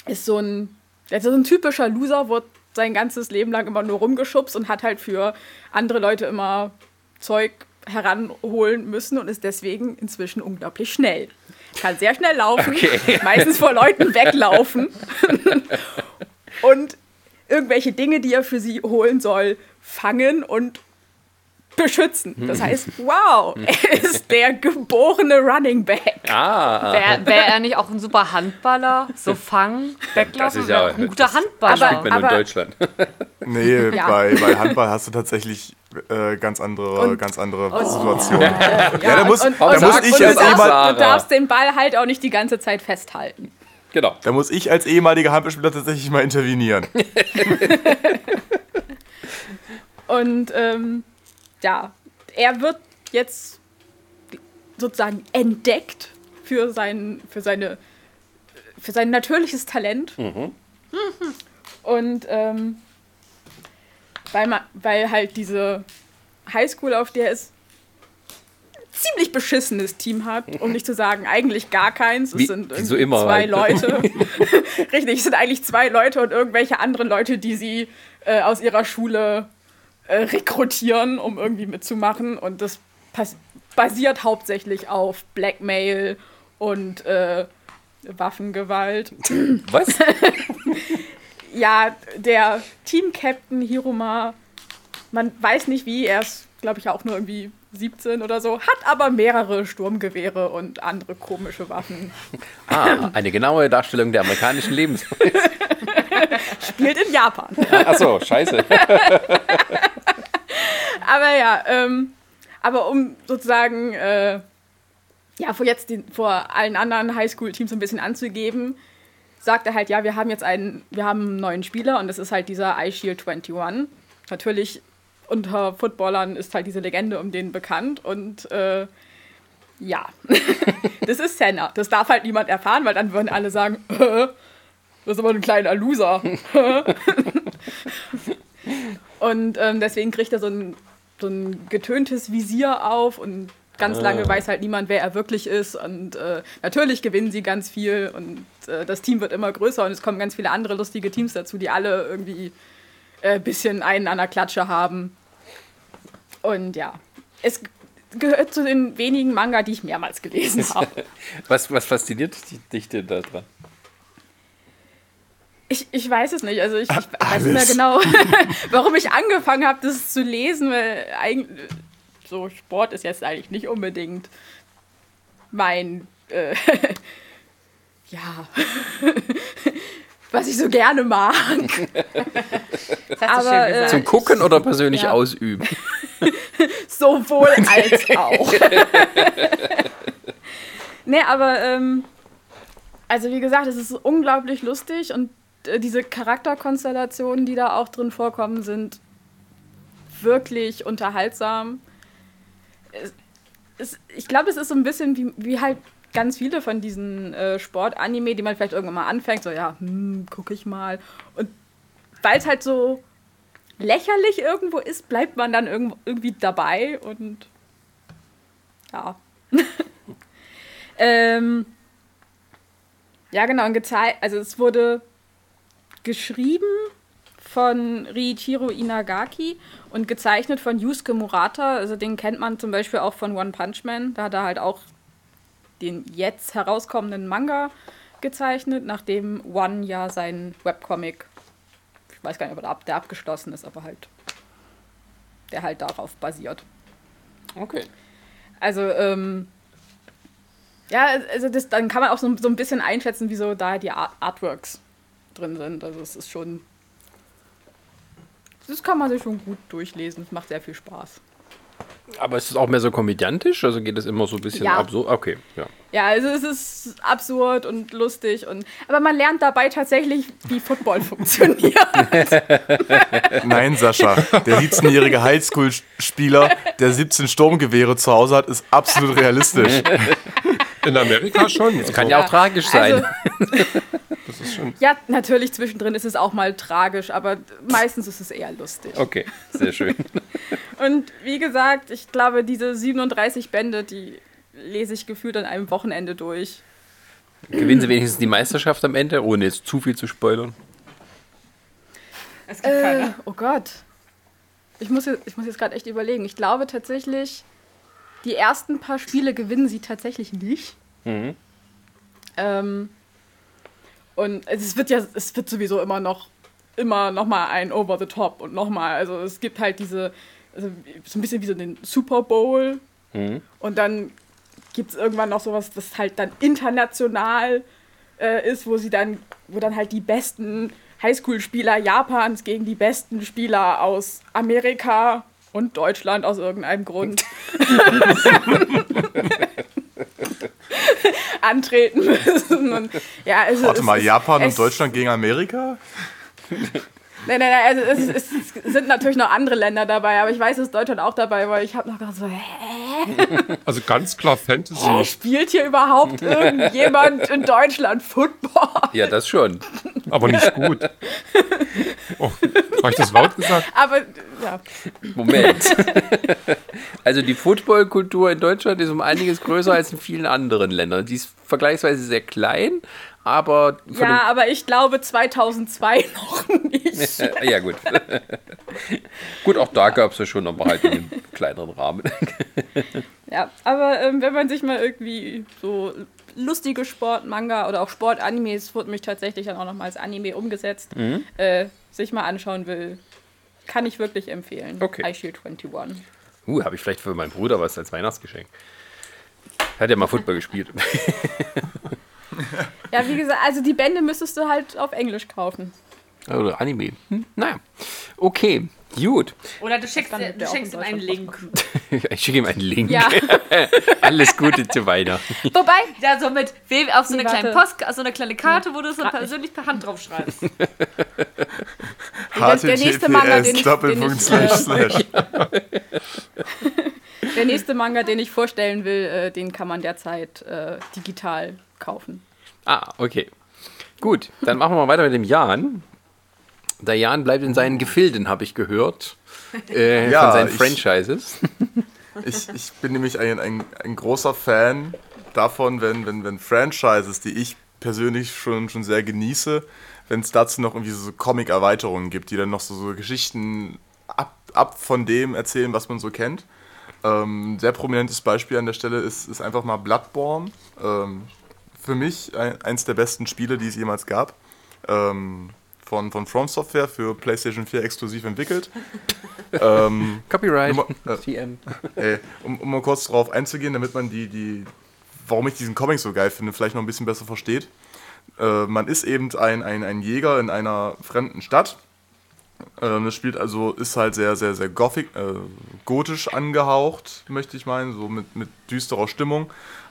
ist so ein, der ist so ein typischer Loser, wird sein ganzes Leben lang immer nur rumgeschubst und hat halt für andere Leute immer Zeug heranholen müssen und ist deswegen inzwischen unglaublich schnell. Kann sehr schnell laufen, Okay. meistens vor Leuten weglaufen [laughs] und irgendwelche Dinge, die er für sie holen soll, fangen und beschützen. Das heißt, wow, er ist der geborene Running Back. Ah, Wäre wär er nicht auch ein super Handballer? So fangen, weglaufen? ist ja- ein guter das- Handballer. Aber- spielt man nur in aber- Deutschland. [laughs] Nee, Ja. bei, bei Handball hast du tatsächlich äh, ganz andere, Und- ganz andere Situationen. Ja, da muss- und, da und, muss und, ich und als du, darfst, Sarah. du darfst den Ball halt auch nicht die ganze Zeit festhalten. Genau. Da muss ich als ehemaliger Handballspieler tatsächlich mal intervenieren. [laughs] Und ähm, ja, er wird jetzt sozusagen entdeckt für sein, für seine, für sein natürliches Talent. Und ähm, weil, man, weil halt diese Highschool, auf der es ziemlich beschissenes Team hat, um nicht zu sagen, eigentlich gar keins. Es Wie- sind so zwei halt. Leute. [laughs] [laughs] Richtig, es sind eigentlich zwei Leute und irgendwelche anderen Leute, die sie äh, aus ihrer Schule äh, rekrutieren, um irgendwie mitzumachen. Und das basiert hauptsächlich auf Blackmail und äh, Waffengewalt. [laughs] Was? [laughs] Ja, der Team-Captain Hiruma, man weiß nicht wie, er ist, glaube ich, auch nur irgendwie 17 oder so, hat aber mehrere Sturmgewehre und andere komische Waffen. [laughs] Ah, eine genaue Darstellung der amerikanischen Lebensweise. Spielt in Japan. Achso, scheiße. Aber ja, ähm, aber um sozusagen, äh, ja, vor jetzt den, vor allen anderen Highschool-Teams ein bisschen anzugeben, sagt er halt, ja, wir haben jetzt einen, wir haben einen neuen Spieler und das ist halt dieser iShield 21. Natürlich unter Footballern ist halt diese Legende um den bekannt und äh, ja, [laughs] das ist Senna. Das darf halt niemand erfahren, weil dann würden alle sagen, [laughs] das ist aber ein kleiner Loser. [laughs] Und ähm, deswegen kriegt er so ein, so ein getöntes Visier auf und ganz lange weiß halt niemand, wer er wirklich ist. Und äh, natürlich gewinnen sie ganz viel und äh, das Team wird immer größer und es kommen ganz viele andere lustige Teams dazu, die alle irgendwie ein äh, bisschen einen an der Klatsche haben. Und ja, es gehört zu den wenigen Manga, die ich mehrmals gelesen [laughs] habe. Was, was fasziniert dich- dich denn da dran? Ich, ich weiß es nicht. Also ich, ich weiß nicht mehr genau, [laughs] warum ich angefangen habe, das zu lesen, weil eigentlich so Sport ist jetzt eigentlich nicht unbedingt mein äh, [laughs] ja [laughs] was ich so gerne mag. Aber, schön äh. Zum Gucken oder persönlich Ja. ausüben? Sowohl als auch. nee, aber ähm, also wie gesagt, es ist unglaublich lustig und diese Charakterkonstellationen, die da auch drin vorkommen, sind wirklich unterhaltsam. Es, es, ich glaube, es ist so ein bisschen wie, wie halt ganz viele von diesen äh, Sport-Anime, die man vielleicht irgendwann mal anfängt, so ja, hm, gucke ich mal. Und weil es halt so lächerlich irgendwo ist, bleibt man dann irgendwo, irgendwie dabei und ja. [laughs] ähm, ja, genau, und gezeigt, also es wurde geschrieben von Riichiro Inagaki und gezeichnet von Yusuke Murata. Also den kennt man zum Beispiel auch von One Punch Man. Da hat er halt auch den jetzt herauskommenden Manga gezeichnet, nachdem One ja sein Webcomic, ich weiß gar nicht, ob der ab- der abgeschlossen ist, aber halt, der halt darauf basiert. Okay. Also, ähm, ja, also das, dann kann man auch so, so ein bisschen einschätzen, wieso da die Art Artworks drin sind. Also es ist schon, das kann man sich schon gut durchlesen. Es macht sehr viel Spaß. Aber ist es auch mehr so komödiantisch? Also geht es immer so ein bisschen Ja. absurd? Okay, ja. Ja, also es ist absurd und lustig und aber man lernt dabei tatsächlich, wie Football [laughs] funktioniert. [laughs] Nein, Sascha, der 17-jährige Highschool-Spieler, der 17 Sturmgewehre zu Hause hat, ist absolut realistisch. [laughs] In Amerika schon. Das Kann ja auch tragisch sein. Also, [laughs] das ist schon. ja, natürlich zwischendrin ist es auch mal tragisch, aber meistens ist es eher lustig. Okay, sehr schön. [laughs] Und wie gesagt, ich glaube, diese 37 Bände, die lese ich gefühlt an einem Wochenende durch. Gewinnen sie wenigstens die Meisterschaft am Ende, ohne jetzt zu viel zu spoilern? Es gibt Äh, keine. oh Gott. Ich muss, jetzt- ich muss jetzt gerade echt überlegen. Ich glaube tatsächlich, die ersten paar Spiele gewinnen sie tatsächlich nicht. Ähm, und es wird ja, es wird sowieso immer noch, immer noch mal ein Over the Top und noch mal. Also es gibt halt diese, also so ein bisschen wie so den Super Bowl. Und dann gibt es irgendwann noch sowas, das halt dann international äh, ist, wo sie dann, wo dann halt die besten Highschool-Spieler Japans gegen die besten Spieler aus Amerika und Deutschland aus irgendeinem Grund [laughs] antreten müssen. Und, ja, also Warte es mal, Japan es- und Deutschland gegen Amerika? Nein, nein, nein, also es, es sind natürlich noch andere Länder dabei, aber ich weiß, dass Deutschland auch dabei war. Ich habe noch gedacht so, hä, Also ganz klar Fantasy. spielt hier überhaupt irgendjemand in Deutschland Football? Ja, das schon. aber nicht gut. Oh, habe ich das laut gesagt? Aber ja, Moment. Also die Footballkultur in Deutschland ist um einiges größer als in vielen anderen Ländern. Die ist vergleichsweise sehr klein, aber ja, aber ich glaube 2002 [laughs] noch nicht. [laughs] ja gut. [laughs] gut, auch da gab es ja schon, aber halt in einem kleineren Rahmen. Ja, aber ähm, wenn man sich mal irgendwie so lustige Sport-Manga oder auch Sport-Animes, wurde mich tatsächlich dann auch nochmal als Anime umgesetzt, äh, sich mal anschauen will, kann ich wirklich empfehlen. Okay. High Shield 21. Uh, habe ich vielleicht für meinen Bruder was als Weihnachtsgeschenk. Hat ja mal Football gespielt. [laughs] Ja, wie gesagt, also die Bände müsstest du halt auf Englisch kaufen. Oder Anime. Hm, naja. Okay, gut. Oder du schickst, du schenkst in ihm einen Link. [laughs] Ich schicke ihm einen Link. Ja, [laughs] Alles Gute zu Weihnachten. wobei, Ja, so mit auf so eine kleine. Post, so eine kleine Karte, wo du es so persönlich per Hand drauf schreibst. der- der nächste Manga, den ich- den ich, slash äh, slash. Der nächste Manga, den ich vorstellen will, äh, den kann man derzeit äh, digital kaufen. Ah, okay. Gut, dann machen wir mal weiter mit dem Jan. Der Jan bleibt in seinen Gefilden, habe ich gehört. Äh, [laughs] Ja, von seinen ich- Franchises. [laughs] Ich, ich bin nämlich ein, ein, ein großer Fan davon, wenn, wenn, wenn Franchises, die ich persönlich schon, schon sehr genieße, wenn es dazu noch irgendwie so Comic-Erweiterungen gibt, die dann noch so, so Geschichten ab, ab von dem erzählen, was man so kennt. Ähm, ein sehr prominentes Beispiel an der Stelle ist, ist einfach mal Bloodborne. Ähm, für mich ein, eins der besten Spiele, die es jemals gab. Ähm, von, von From Software für PlayStation 4 exklusiv entwickelt. [laughs] ähm, Copyright. Nummer- äh, TM. Ey, um, um mal kurz darauf einzugehen, damit man die, die, warum ich diesen Comic so geil finde, vielleicht noch ein bisschen besser versteht. Äh, man ist eben ein, ein, ein Jäger in einer fremden Stadt. Ähm, das spielt also, ist halt sehr, sehr, sehr gothic, äh, gotisch angehaucht, möchte ich meinen, so mit, mit düsterer Stimmung.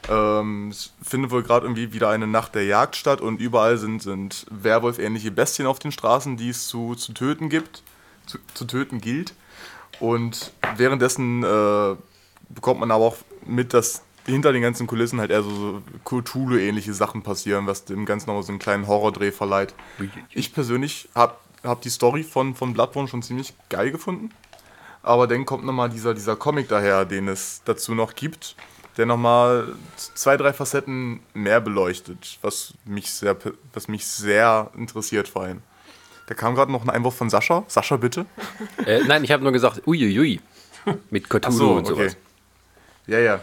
Ähm, es findet wohl gerade irgendwie wieder eine Nacht der Jagd statt und überall sind, sind Werwolf-ähnliche Bestien auf den Straßen, die es zu, zu töten gibt, zu, zu töten gilt. Und währenddessen äh, bekommt man aber auch mit, dass hinter den ganzen Kulissen halt eher so, so Cthulhu-ähnliche Sachen passieren, was dem Ganzen nochmal so einen kleinen Horrordreh verleiht. Ich persönlich habe hab die Story von, von Bloodborne schon ziemlich geil gefunden. Aber dann kommt nochmal dieser, dieser Comic daher, den es dazu noch gibt, der nochmal zwei, drei Facetten mehr beleuchtet, was mich sehr, was mich sehr interessiert vor allem. Da kam gerade noch ein Einwurf von Sascha. Sascha, bitte. Äh, nein, ich habe nur gesagt, uiuiui. Mit Cthulhu so, und sowas. okay. Ja, ja.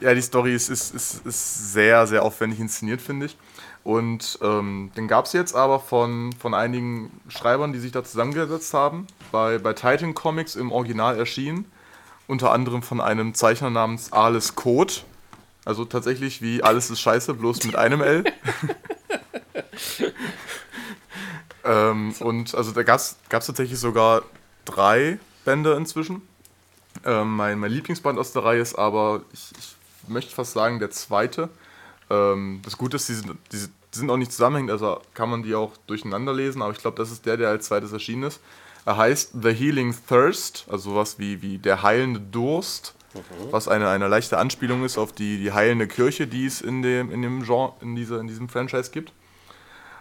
Ja, die Story ist, ist, ist, ist sehr, sehr aufwendig inszeniert, finde ich. Und ähm, den gab es jetzt aber von, von einigen Schreibern, die sich da zusammengesetzt haben, bei, bei Titan Comics im Original erschienen. Unter anderem von einem Zeichner namens Alles Code. Also tatsächlich wie Alles ist scheiße, bloß mit einem L. [laughs] ähm, und also da gab es tatsächlich sogar drei Bände inzwischen. Ähm, mein, mein Lieblingsband aus der Reihe ist aber, ich, ich möchte fast sagen, der zweite. Ähm, das Gute ist, die sind, die sind auch nicht zusammenhängend, also kann man die auch durcheinander lesen, aber ich glaube, das ist der, der als zweites erschienen ist. Er heißt The Healing Thirst, also sowas wie, wie der heilende Durst, was eine, eine leichte Anspielung ist auf die, die heilende Kirche, die es in dem, in dem Genre, in, dieser, in diesem Franchise gibt.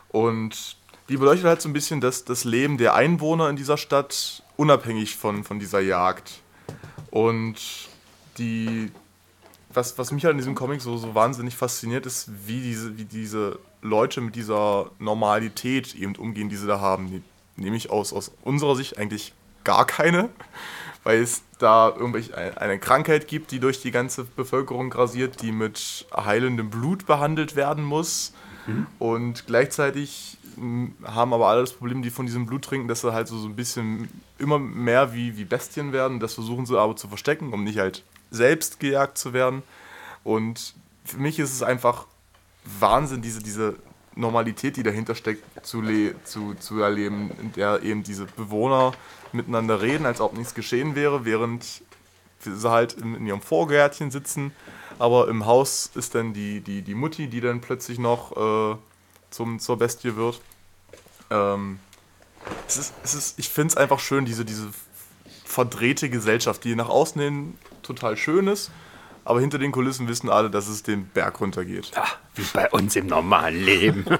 Und die beleuchtet halt so ein bisschen das, das Leben der Einwohner in dieser Stadt, unabhängig von, von dieser Jagd. Und die, was, was mich halt in diesem Comic so, so wahnsinnig fasziniert, ist, wie diese, wie diese Leute mit dieser Normalität eben umgehen, die sie da haben. Die, nämlich aus, aus unserer Sicht eigentlich gar keine, [laughs] weil es da irgendwelche eine Krankheit gibt, die durch die ganze Bevölkerung grasiert, die mit heilendem Blut behandelt werden muss. Mhm. Und gleichzeitig haben aber alle das Problem, die von diesem Blut trinken, dass sie halt so, so ein bisschen immer mehr wie, wie Bestien werden. Das versuchen sie aber zu verstecken, um nicht halt selbst gejagt zu werden. Und für mich ist es einfach Wahnsinn, diese, diese Normalität, die dahinter steckt, zu, zu, zu erleben, in der eben diese Bewohner miteinander reden, als ob nichts geschehen wäre, während sie halt in, in ihrem Vorgärtchen sitzen. Aber im Haus ist dann die, die, die Mutti, die dann plötzlich noch äh, zum, zur Bestie wird. Ähm, es ist, es ist, ich finde es einfach schön, diese, diese verdrehte Gesellschaft, die nach außen hin total schön ist, aber hinter den Kulissen wissen alle, dass es den Berg runtergeht. Ja, wie bei uns im normalen Leben. [laughs]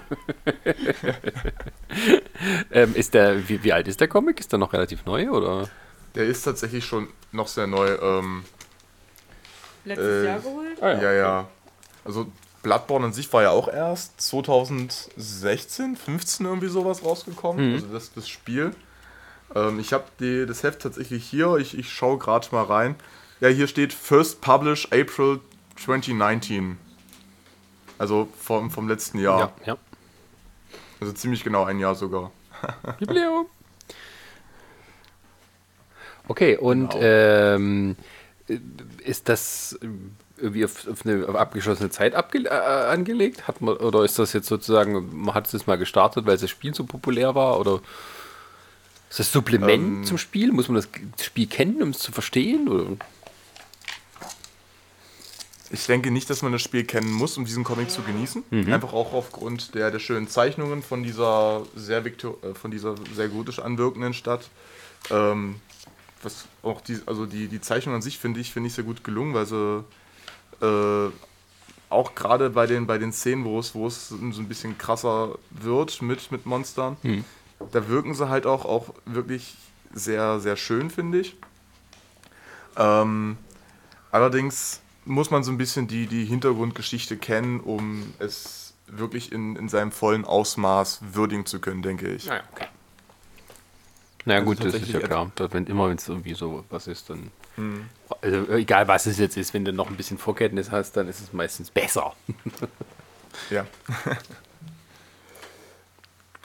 ähm, ist der, wie, wie, alt ist der Comic? Ist der noch relativ neu oder? Der ist tatsächlich schon noch sehr neu. Ähm, Letztes äh, Jahr geholt? Ah, ja, ja, ja. Also Bloodborne an sich war ja auch erst 2016, 15 irgendwie sowas rausgekommen. Mhm. Also das, das Spiel. Ähm, ich habe das Heft tatsächlich hier. Ich, ich schaue gerade mal rein. Ja, hier steht First Publish April 2019. Also vom, vom letzten Jahr. Ja, ja. Also ziemlich genau ein Jahr sogar. [laughs] Jubiläum. Okay, und genau. ähm, ist das irgendwie auf, auf eine auf abgeschlossene Zeit abge äh, angelegt? Hat man, oder ist das jetzt sozusagen, man hat es jetzt mal gestartet, weil das Spiel so populär war? Oder ist das Supplement ähm, zum Spiel? Muss man das Spiel kennen, um es zu verstehen? Oder? Ich denke nicht, dass man das Spiel kennen muss, um diesen Comic zu genießen. Mhm. Einfach auch aufgrund der, der schönen Zeichnungen von dieser sehr Victor, äh, von dieser sehr gotisch anwirkenden Stadt. Ähm, was auch die, also die, die Zeichnung an sich finde ich, finde ich sehr gut gelungen, weil sie äh, auch gerade bei den, bei den Szenen, wo es, wo es so ein bisschen krasser wird mit, mit Monstern, mhm. da wirken sie halt auch, auch wirklich sehr, sehr schön, finde ich. Ähm, allerdings muss man so ein bisschen die, die Hintergrundgeschichte kennen, um es wirklich in, in seinem vollen Ausmaß würdigen zu können, denke ich. Naja, okay. Naja, also gut, das ist ja klar. Wenn, immer wenn es irgendwie so was ist, dann. Hm. Also, egal was es jetzt ist, wenn du noch ein bisschen Vorkenntnis hast, dann ist es meistens besser. [laughs] ja.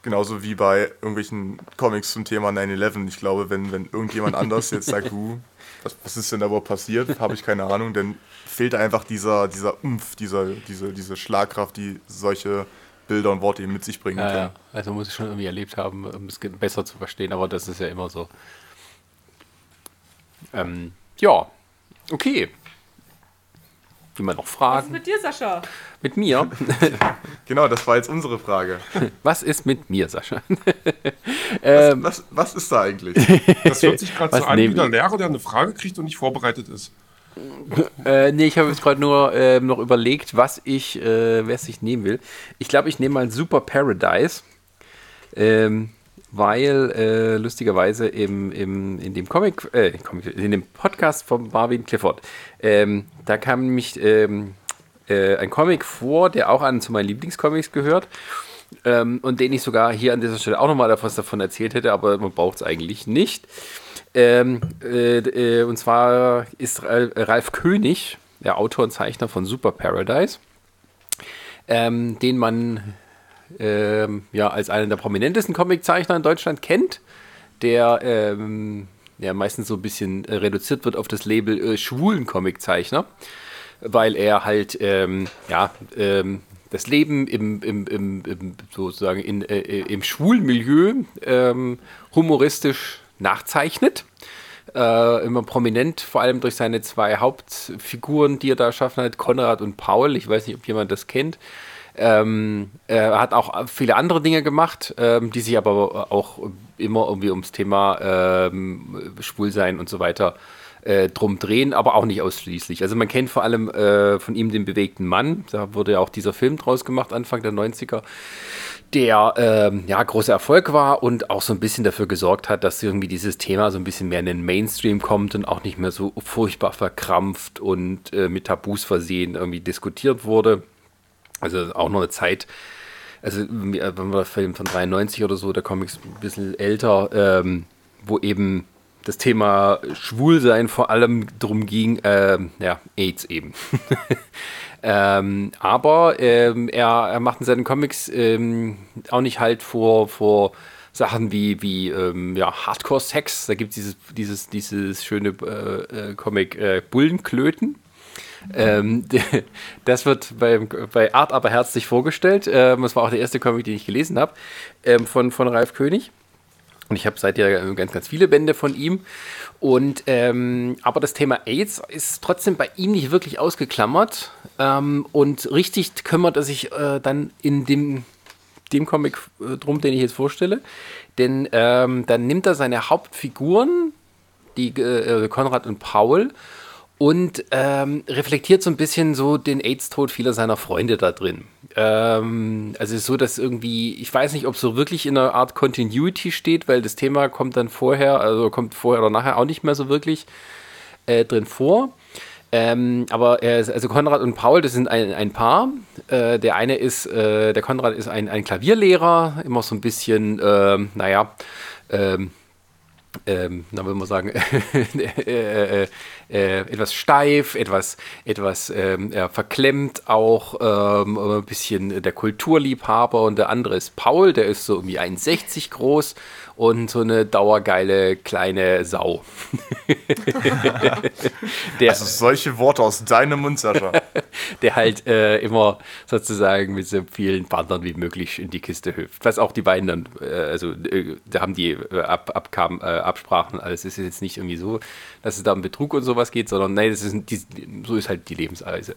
Genauso wie bei irgendwelchen Comics zum Thema 9-11. Ich glaube, wenn, wenn irgendjemand anders jetzt sagt, [laughs] du, was, was ist denn da wohl passiert, habe ich keine Ahnung, dann fehlt einfach dieser, dieser Umf, dieser, diese, diese Schlagkraft, die solche Bilder und Worte eben mit sich bringen ja, können. Ja. Also muss ich schon irgendwie erlebt haben, um es besser zu verstehen, aber das ist ja immer so. Ähm, ja, okay. Immer noch Fragen. Was ist mit dir, Sascha? Mit mir? [laughs] genau, das war jetzt unsere Frage. [laughs] Was ist mit mir, Sascha? [laughs] ähm, was, was, was, ist da eigentlich? Das hört sich gerade so an wie der Lehrer, der eine Frage kriegt und nicht vorbereitet ist. Äh, nee, ich habe jetzt gerade nur äh, noch überlegt, was ich, äh, was ich nehmen will. Ich glaube, ich nehme mal Super Paradise, ähm, weil äh, lustigerweise im, im, in dem Comic, äh, in dem Podcast von Marvin Clifford, ähm, da kam nämlich ähm, äh, ein Comic vor, der auch an zu meinen Lieblingscomics gehört. Ähm, und den ich sogar hier an dieser Stelle auch nochmal etwas davon erzählt hätte, aber man braucht es eigentlich nicht. Ähm, äh, äh, und zwar ist Ralf König, der Autor und Zeichner von Super Paradise, ähm, den man ähm, ja als einen der prominentesten Comiczeichner in Deutschland kennt, der ähm, ja, meistens so ein bisschen reduziert wird auf das Label äh, schwulen Comiczeichner, weil er halt ähm, ja ähm, das Leben im, im, im, im sozusagen in, äh, im schwulen Milieu ähm, humoristisch nachzeichnet. äh, immer prominent, vor allem durch seine zwei Hauptfiguren, die er da erschaffen hat, Konrad und Paul. Ich weiß nicht, ob jemand das kennt. Ähm, er hat auch viele andere Dinge gemacht, ähm, die sich aber auch immer irgendwie ums Thema ähm, Schwulsein und so weiter äh, drum drehen, aber auch nicht ausschließlich. Also man kennt vor allem äh, von ihm den bewegten Mann, da wurde ja auch dieser Film draus gemacht, Anfang der 90er, der ähm, ja großer Erfolg war und auch so ein bisschen dafür gesorgt hat, dass irgendwie dieses Thema so ein bisschen mehr in den Mainstream kommt und auch nicht mehr so furchtbar verkrampft und äh, mit Tabus versehen irgendwie diskutiert wurde. Also auch noch eine Zeit, also wenn wir Film von 93 oder so, der Comics ein bisschen älter, ähm, wo eben das Thema Schwulsein vor allem darum ging, ähm, ja, AIDS eben. [laughs] ähm, aber ähm, er, er macht in seinen Comics ähm, auch nicht halt vor, vor Sachen wie, wie ähm, ja, Hardcore-Sex. Da gibt es dieses, dieses, dieses schöne äh, äh, Comic äh, Bullenklöten. Ähm, [laughs] das wird bei, bei Art aber herzlich vorgestellt. Ähm, das war auch der erste Comic, den ich gelesen habe, ähm, von, von Ralf König. Und ich habe seither ganz, ganz viele Bände von ihm. Und ähm, aber das Thema AIDS ist trotzdem bei ihm nicht wirklich ausgeklammert. Ähm, und richtig kümmert er sich äh, dann in dem, dem Comic äh, drum, den ich jetzt vorstelle. Denn ähm, dann nimmt er seine Hauptfiguren, die äh, Konrad und Paul, und ähm, reflektiert so ein bisschen so den AIDS-Tod vieler seiner Freunde da drin. Ähm, also so, dass irgendwie, ich weiß nicht, ob so wirklich in einer Art Continuity steht, weil das Thema kommt dann vorher, also kommt vorher oder nachher auch nicht mehr so wirklich äh, drin vor. Ähm, aber er also Konrad und Paul, das sind ein, ein Paar. Äh, der eine ist, äh, der Konrad ist ein, ein Klavierlehrer, immer so ein bisschen, ähm, naja, ähm, ähm, na, würde man sagen, [laughs] äh, äh, äh, etwas steif, etwas, etwas ähm, verklemmt auch, ähm, ein bisschen der Kulturliebhaber und der andere ist Paul, der ist so irgendwie 1,60 groß und so eine dauergeile kleine Sau. [laughs] der, also solche Worte aus deinem Mund, Sascha. [laughs] der halt äh, immer sozusagen mit so vielen Partnern wie möglich in die Kiste hüpft. Was auch die beiden dann, äh, also äh, da haben die äh, ab, abkam, äh, Absprachen, also es ist jetzt nicht irgendwie so, dass es da um Betrug und sowas geht, sondern nein, das ist, die, so ist halt die Lebensweise.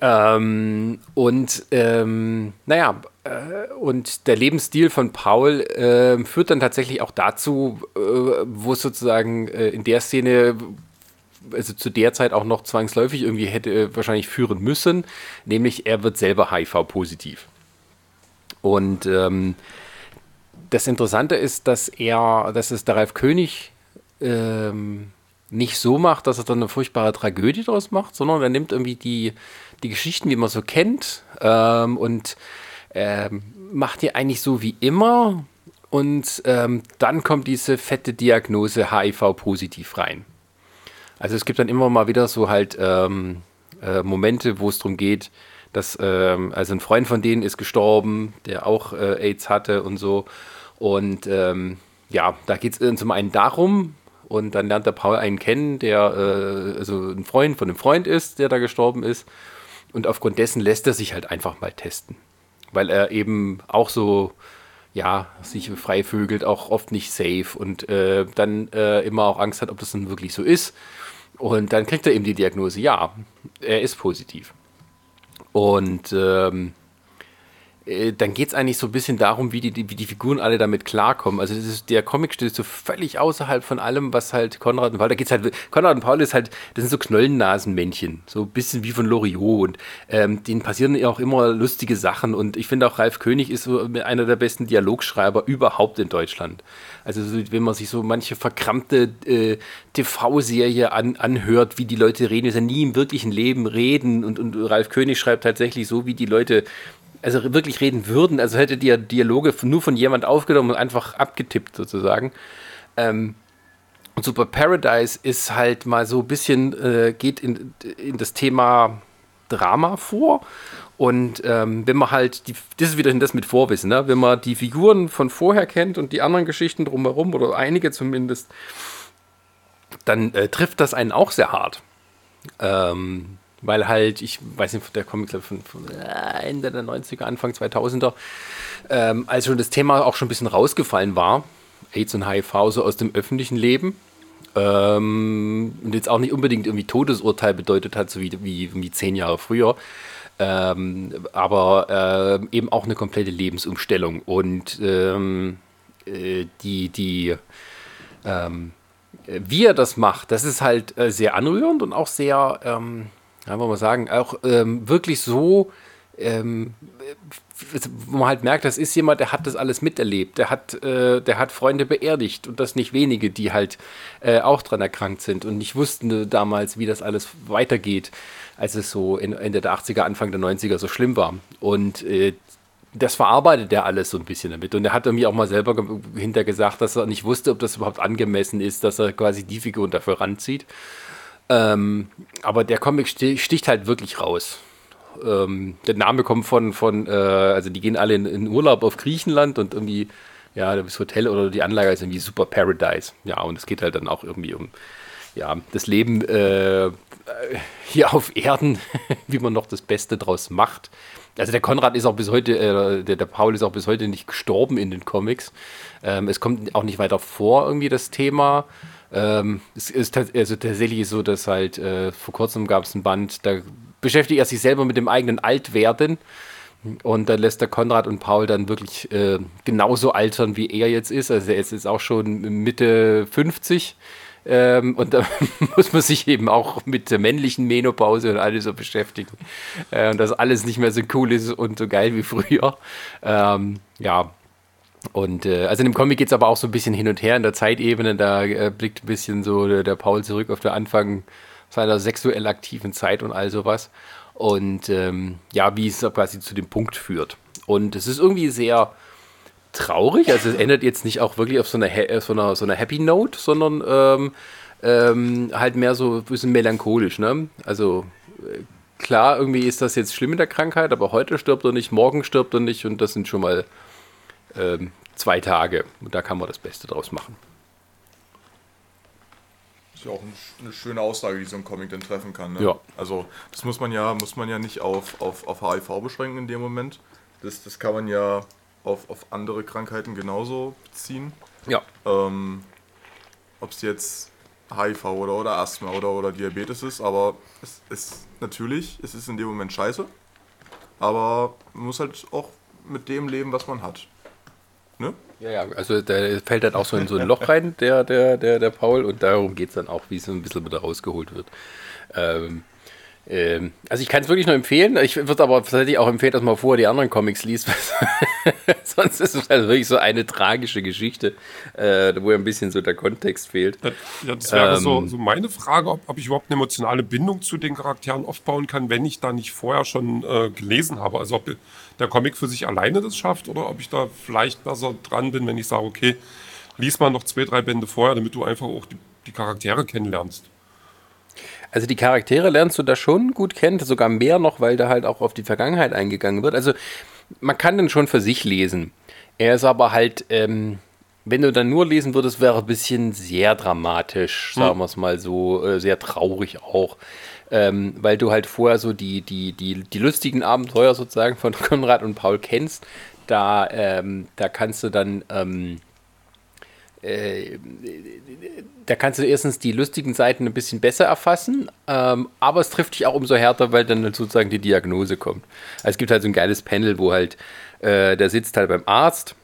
Ähm, und ähm, naja, äh, und der Lebensstil von Paul äh, führt dann tatsächlich auch dazu, äh, wo es sozusagen äh, in der Szene, also zu der Zeit auch noch zwangsläufig irgendwie hätte äh, wahrscheinlich führen müssen, nämlich er wird selber HIV-positiv. Und ähm, das Interessante ist, dass er, dass es der Ralf König ähm, nicht so macht, dass er dann eine furchtbare Tragödie daraus macht, sondern er nimmt irgendwie die, die Geschichten, wie man so kennt, ähm, und ähm, macht die eigentlich so wie immer. Und ähm, dann kommt diese fette Diagnose HIV-positiv rein. Also es gibt dann immer mal wieder so halt ähm, äh, Momente, wo es darum geht, dass ähm, also ein Freund von denen ist gestorben, der auch äh, AIDS hatte und so. Und ähm, ja, da geht es zum einen darum, und dann lernt der Paul einen kennen, der äh, also ein Freund von einem Freund ist, der da gestorben ist. Und aufgrund dessen lässt er sich halt einfach mal testen. Weil er eben auch so, ja, sich frei vögelt, auch oft nicht safe und äh, dann äh, immer auch Angst hat, ob das dann wirklich so ist. Und dann kriegt er eben die Diagnose, ja, er ist positiv. Und ähm, äh, dann geht es eigentlich so ein bisschen darum, wie die, wie die Figuren alle damit klarkommen. Also ist, der Comic steht so völlig außerhalb von allem, was halt Konrad und Paul, da geht's halt, Konrad und Paul ist halt, das sind so Knollennasenmännchen, so ein bisschen wie von Loriot und ähm, denen passieren ja auch immer lustige Sachen und ich finde auch Ralf König ist so einer der besten Dialogschreiber überhaupt in Deutschland. Also wenn man sich so manche verkrampfte äh, TV-Serie an, anhört, wie die Leute reden, ist ja nie im wirklichen Leben reden und, und Ralf König schreibt tatsächlich so, wie die Leute also wirklich reden würden, also hätte die Dialoge nur von jemand aufgenommen und einfach abgetippt sozusagen. Ähm, und Super Paradise ist halt mal so ein bisschen, äh, geht in, in das Thema Drama vor. Und ähm, wenn man halt, die, das ist wieder das mit Vorwissen, ne? wenn man die Figuren von vorher kennt und die anderen Geschichten drumherum, oder einige zumindest, dann äh, trifft das einen auch sehr hart. Ähm, weil halt, ich weiß nicht, der Comic von, von äh, Ende der 90er, Anfang 2000er, ähm, als schon das Thema auch schon ein bisschen rausgefallen war, AIDS und HIV so aus dem öffentlichen Leben. Ähm, und jetzt auch nicht unbedingt irgendwie Todesurteil bedeutet hat, so wie, wie, wie zehn Jahre früher. Ähm, aber äh, eben auch eine komplette Lebensumstellung. Und ähm, äh, die, die, ähm, wie er das macht, das ist halt äh, sehr anrührend und auch sehr, ähm, ja, wollen wir sagen, auch ähm, wirklich so, ähm, wo man halt merkt, das ist jemand, der hat das alles miterlebt. Der hat, äh, der hat Freunde beerdigt und das nicht wenige, die halt äh, auch dran erkrankt sind und nicht wussten damals, wie das alles weitergeht als es so Ende der 80er, Anfang der 90er so schlimm war. Und äh, das verarbeitet er alles so ein bisschen damit. Und er hat mir auch mal selber hinter gesagt, dass er nicht wusste, ob das überhaupt angemessen ist, dass er quasi die Figur dafür ranzieht. Ähm, aber der Comic sticht halt wirklich raus. Ähm, der Name kommt von, von äh, also die gehen alle in, in, Urlaub auf Griechenland und irgendwie, ja, das Hotel oder die Anlage ist irgendwie Super Paradise. Ja, und es geht halt dann auch irgendwie um ja, das Leben äh, hier auf Erden, [laughs] wie man noch das Beste draus macht. Also der Konrad ist auch bis heute, äh, der, der Paul ist auch bis heute nicht gestorben in den Comics. Ähm, es kommt auch nicht weiter vor, irgendwie das Thema. Ähm, es ist also tatsächlich so, dass halt äh, vor kurzem gab es ein Band, da beschäftigt er sich selber mit dem eigenen Altwerden. Und dann lässt der Konrad und Paul dann wirklich äh, genauso altern, wie er jetzt ist. Also er ist jetzt auch schon Mitte 50 ähm, und da [laughs] muss man sich eben auch mit der männlichen Menopause und alles so beschäftigen. Äh, und dass alles nicht mehr so cool ist und so geil wie früher. Ähm, ja. Und äh, also in dem Comic geht es aber auch so ein bisschen hin und her in der Zeitebene. Da äh, blickt ein bisschen so der, der, Paul zurück auf den Anfang seiner sexuell aktiven Zeit und all sowas. Und ähm, ja, wie es quasi zu dem Punkt führt. Und es ist irgendwie sehr traurig. Also es endet jetzt nicht auch wirklich auf so einer, äh, so einer, so einer Happy Note, sondern ähm, ähm, halt mehr so ein bisschen melancholisch. Ne? Also äh, klar, irgendwie ist das jetzt schlimm in der Krankheit, aber heute stirbt er nicht, morgen stirbt er nicht und das sind schon mal ähm, zwei Tage. Und da kann man das Beste draus machen. ist ja auch eine schöne Aussage, die so ein Comic dann treffen kann. Ne? Ja. Also das muss man ja, muss man ja nicht auf, auf, auf HIV beschränken in dem Moment. Das, das kann man ja auf, auf andere Krankheiten genauso beziehen. Ja. Ähm, Ob es jetzt HIV oder, oder Asthma oder, oder Diabetes ist, aber es ist natürlich, es ist in dem Moment scheiße. Aber man muss halt auch mit dem leben, was man hat. Ne? Ja, ja, also der fällt dann auch so in so ein Loch rein, der, der, der, der Paul, und darum geht es dann auch, wie es ein bisschen wieder rausgeholt wird. Ähm, ähm, also ich kann es wirklich nur empfehlen. Ich würde aber tatsächlich auch empfehlen, dass man vorher die anderen Comics liest. [laughs] Sonst ist es also wirklich so eine tragische Geschichte, äh, wo ein bisschen so der Kontext fehlt. Ja, das wäre ähm, so, so, meine Frage, ob, ob, ich überhaupt eine emotionale Bindung zu den Charakteren aufbauen kann, wenn ich da nicht vorher schon äh, gelesen habe. Also ob der Comic für sich alleine das schafft oder ob ich da vielleicht besser dran bin, wenn ich sage, okay, lies mal noch zwei, drei Bände vorher, damit du einfach auch die, die Charaktere kennenlernst. Also die Charaktere lernst du da schon gut kennen, sogar mehr noch, weil da halt auch auf die Vergangenheit eingegangen wird. Also man kann den schon für sich lesen. Er ist aber halt, ähm, wenn du dann nur lesen würdest, wäre ein bisschen sehr dramatisch, sagen hm. wir es mal so, äh, sehr traurig auch. Ähm, weil du halt vorher so die, die, die, die lustigen Abenteuer sozusagen von [laughs] Konrad und Paul kennst. Da, ähm, da kannst du dann ähm, äh, da kannst du erstens die lustigen Seiten ein bisschen besser erfassen, ähm, aber es trifft dich auch umso härter, weil dann sozusagen die Diagnose kommt. Also es gibt halt so ein geiles Panel, wo halt äh, der sitzt halt beim Arzt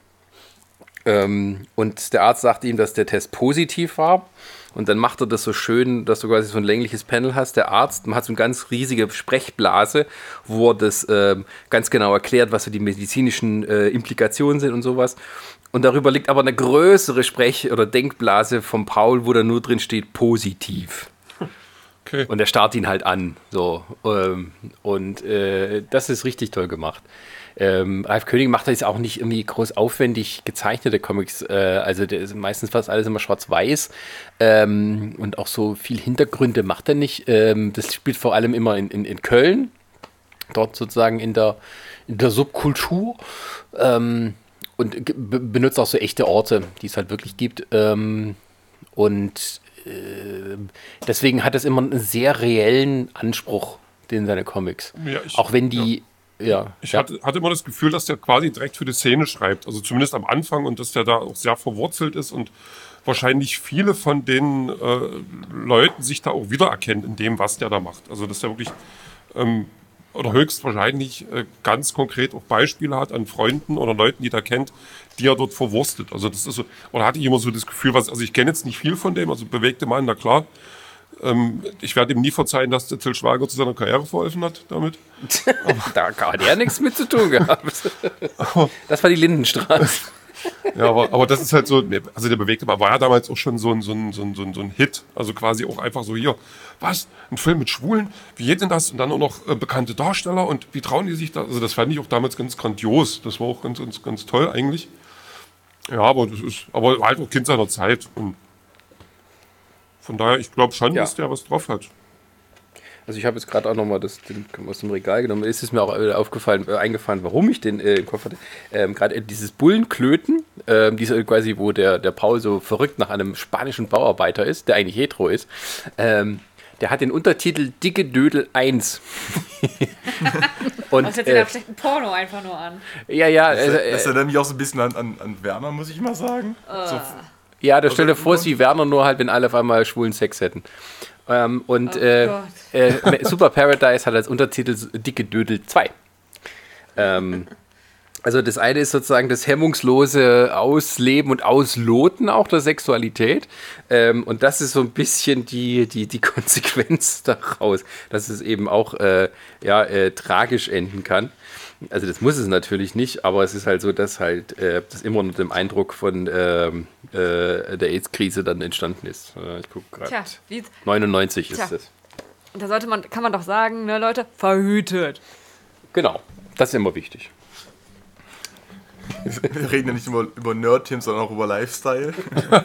ähm, und der Arzt sagt ihm, dass der Test positiv war. Und dann macht er das so schön, dass du quasi so ein längliches Panel hast. Der Arzt hat so eine ganz riesige Sprechblase, wo er das äh, ganz genau erklärt, was so die medizinischen äh, Implikationen sind und sowas. Und darüber liegt aber eine größere Sprech- oder Denkblase von Paul, wo da nur drin steht positiv. Okay. Und er starrt ihn halt an. So. Ähm, und äh, das ist richtig toll gemacht. Ähm, Ralf König macht das auch nicht irgendwie groß aufwendig gezeichnete Comics. Äh, also der ist meistens fast alles immer schwarz-weiß. Ähm, und auch so viel Hintergründe macht er nicht. Ähm, das spielt vor allem immer in, in, in Köln. Dort sozusagen in der, in der Subkultur. Ähm, und benutzt auch so echte Orte, die es halt wirklich gibt. Ähm, und äh, deswegen hat es immer einen sehr reellen Anspruch, den seine Comics. Ja, ich, auch wenn die. Ja. Ja ich ja. Hatte, hatte immer das Gefühl, dass der quasi direkt für die Szene schreibt. Also zumindest am Anfang und dass der da auch sehr verwurzelt ist und wahrscheinlich viele von den äh, Leuten sich da auch wiedererkennen in dem, was der da macht. Also dass er wirklich ähm, oder höchstwahrscheinlich äh, ganz konkret auch Beispiele hat an Freunden oder Leuten, die er kennt, die er dort verwurstet. Also das ist so, oder hatte ich immer so das Gefühl, was, also ich kenne jetzt nicht viel von dem, also bewegte Mann, na klar. Ähm, ich werde ihm nie verzeihen, dass der Till Schweiger zu seiner Karriere verholfen hat damit. [laughs] da hat er nichts mit zu tun gehabt. [laughs] Das war die Lindenstraße. Ja, aber, aber das ist halt so, also der bewegte war ja damals auch schon so ein, so, ein, so, ein, so ein Hit. Also quasi auch einfach so hier, was, ein Film mit Schwulen, wie geht denn das? Und dann auch noch äh, bekannte Darsteller und wie trauen die sich da? Also das fand ich auch damals ganz grandios. Das war auch ganz, ganz, ganz toll eigentlich. Ja, aber das ist, aber halt auch Kind seiner Zeit. Und von daher, ich glaube schon, Ja. dass der was drauf hat. Also ich habe jetzt gerade auch nochmal das den aus dem Regal genommen. Es ist mir auch äh, aufgefallen, äh, eingefallen, warum ich den äh, im Kopf hatte. Ähm, gerade dieses Bullenklöten, ähm, diese quasi, wo der, der Paul so verrückt nach einem spanischen Bauarbeiter ist, der eigentlich hetero ist. Ähm, der hat den Untertitel Dicke Dödel 1. [laughs] Und Das hört sich äh, schlechten Porno einfach nur an. ja, ja, Das äh, erinnert mich auch so ein bisschen an, an, an Werner, muss ich mal sagen. So, ja, da stell dir vor, es ist wie Werner nur halt, wenn alle auf einmal schwulen Sex hätten. Ähm, und Oh äh, äh, Super Paradise hat als Untertitel Dicke Dödel 2. Ähm, also das eine ist sozusagen das hemmungslose Ausleben und Ausloten auch der Sexualität. Ähm, und das ist so ein bisschen die, die, die [laughs] Konsequenz daraus, dass es eben auch äh, ja, äh, tragisch enden kann. Also das muss es natürlich nicht, aber es ist halt so, dass halt äh, das immer unter dem Eindruck von ähm, äh, der AIDS-Krise dann entstanden ist. Äh, ich gucke gerade. wie, 99 Tja. ist es. da sollte man, kann man doch sagen, ne Leute, verhütet. Genau, das ist immer wichtig. Wir reden ja nicht nur über Nerd-Themen, sondern auch über Lifestyle.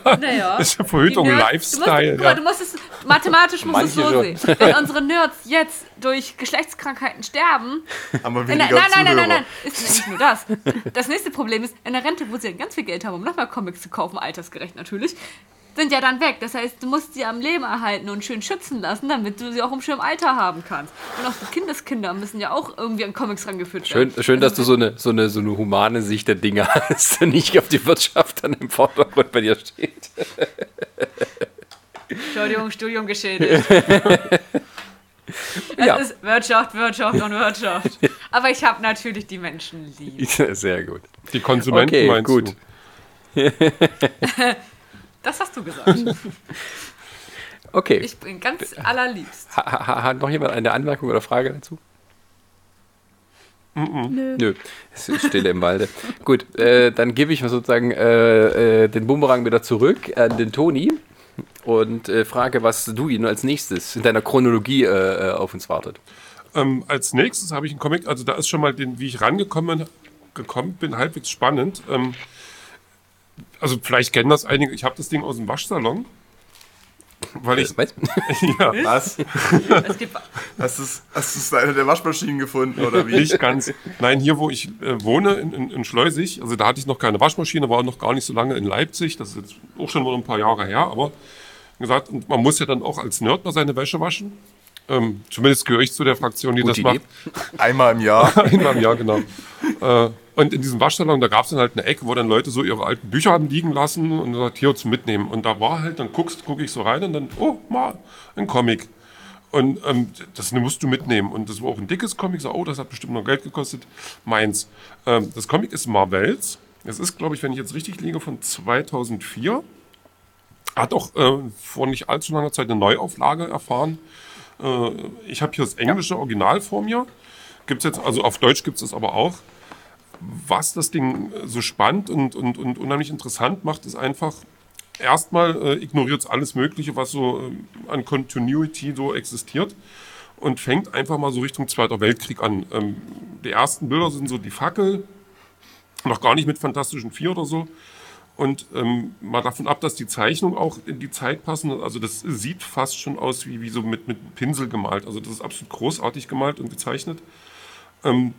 Naja. Das ist ja Verhütung, Lifestyle. Du musst, ja. du musst es, mathematisch musst du es so sehen. Wenn unsere Nerds jetzt durch Geschlechtskrankheiten sterben, Haben wir in der, weniger nein, nein, nein, nein, Zuhörer. nein, ist nicht nur das. Das nächste Problem ist, in der Rente, wo sie dann ganz viel Geld haben, um nochmal Comics zu kaufen, altersgerecht natürlich, sind ja dann weg. Das heißt, du musst sie am Leben erhalten und schön schützen lassen, damit du sie auch im schönen Alter haben kannst. Und auch die Kindeskinder müssen ja auch irgendwie an Comics rangeführt werden. Schön, schön dass du so eine, so, eine, so eine humane Sicht der Dinge [laughs] hast, nicht auf die Wirtschaft dann im Vordergrund bei dir steht. [laughs] Entschuldigung, Studium geschädigt. [laughs] Es Ja. ist Wirtschaft, Wirtschaft und Wirtschaft. Aber ich habe natürlich die Menschen lieb. Sehr gut. Die Konsumenten Okay, meinst gut. du? Das hast du gesagt. [laughs] Okay. Ich bin ganz allerliebst. Ha, ha, hat noch jemand eine Anmerkung oder Frage dazu? Nö. Nö, es ist Stille im Walde. [laughs] Gut, äh, dann gebe ich sozusagen äh, äh, den Bumerang wieder zurück an den Toni und äh, frage, was du ihn als nächstes in deiner Chronologie äh, äh, auf uns wartet. Ähm, als nächstes habe ich einen Comic, also da ist schon mal, den, wie ich rangekommen gekommen bin, halbwegs spannend. Ähm, also vielleicht kennen das einige, ich habe das Ding aus dem Waschsalon. Weil ich, Was? [laughs] ja, Was? Es gibt, Hast du es hast du's in einer der Waschmaschinen gefunden oder wie? nicht ganz. Nein, hier, wo ich äh, wohne, in, in, in Schleusig, also da hatte ich noch keine Waschmaschine, war noch gar nicht so lange in Leipzig, das ist jetzt auch schon mal ein paar Jahre her, aber gesagt, und man muss ja dann auch als Nerd mal seine Wäsche waschen. Ähm, zumindest gehöre ich zu der Fraktion, die Gute das Idee. macht. Einmal im Jahr. [laughs] Einmal im Jahr, genau. Äh, und in diesem Waschsalon, da gab es dann halt eine Ecke, wo dann Leute so ihre alten Bücher haben liegen lassen und gesagt, hier zum Mitnehmen. Und da war halt, dann guckst, gucke ich so rein und dann, oh, mal, ein Comic. Und ähm, das musst du mitnehmen. Und das war auch ein dickes Comic. So, oh, das hat bestimmt noch Geld gekostet. Meins. Ähm, das Comic ist Marvels. Es ist, glaube ich, wenn ich jetzt richtig liege, von 2004. Hat auch äh, vor nicht allzu langer Zeit eine Neuauflage erfahren. Äh, ich habe hier das englische Original vor mir. Gibt's jetzt, also auf Deutsch gibt es das aber auch. Was das Ding so spannend und, und, und unheimlich interessant macht, ist einfach, erstmal äh, ignoriert es alles Mögliche, was so ähm, an Continuity so existiert und fängt einfach mal so Richtung Zweiter Weltkrieg an. Ähm, die ersten Bilder sind so die Fackel, noch gar nicht mit Fantastischen Vier oder so. Und ähm, mal davon ab, dass die Zeichnungen auch in die Zeit passen. Also das sieht fast schon aus wie, wie so mit, mit Pinsel gemalt. Also das ist absolut großartig gemalt und gezeichnet. Ähm,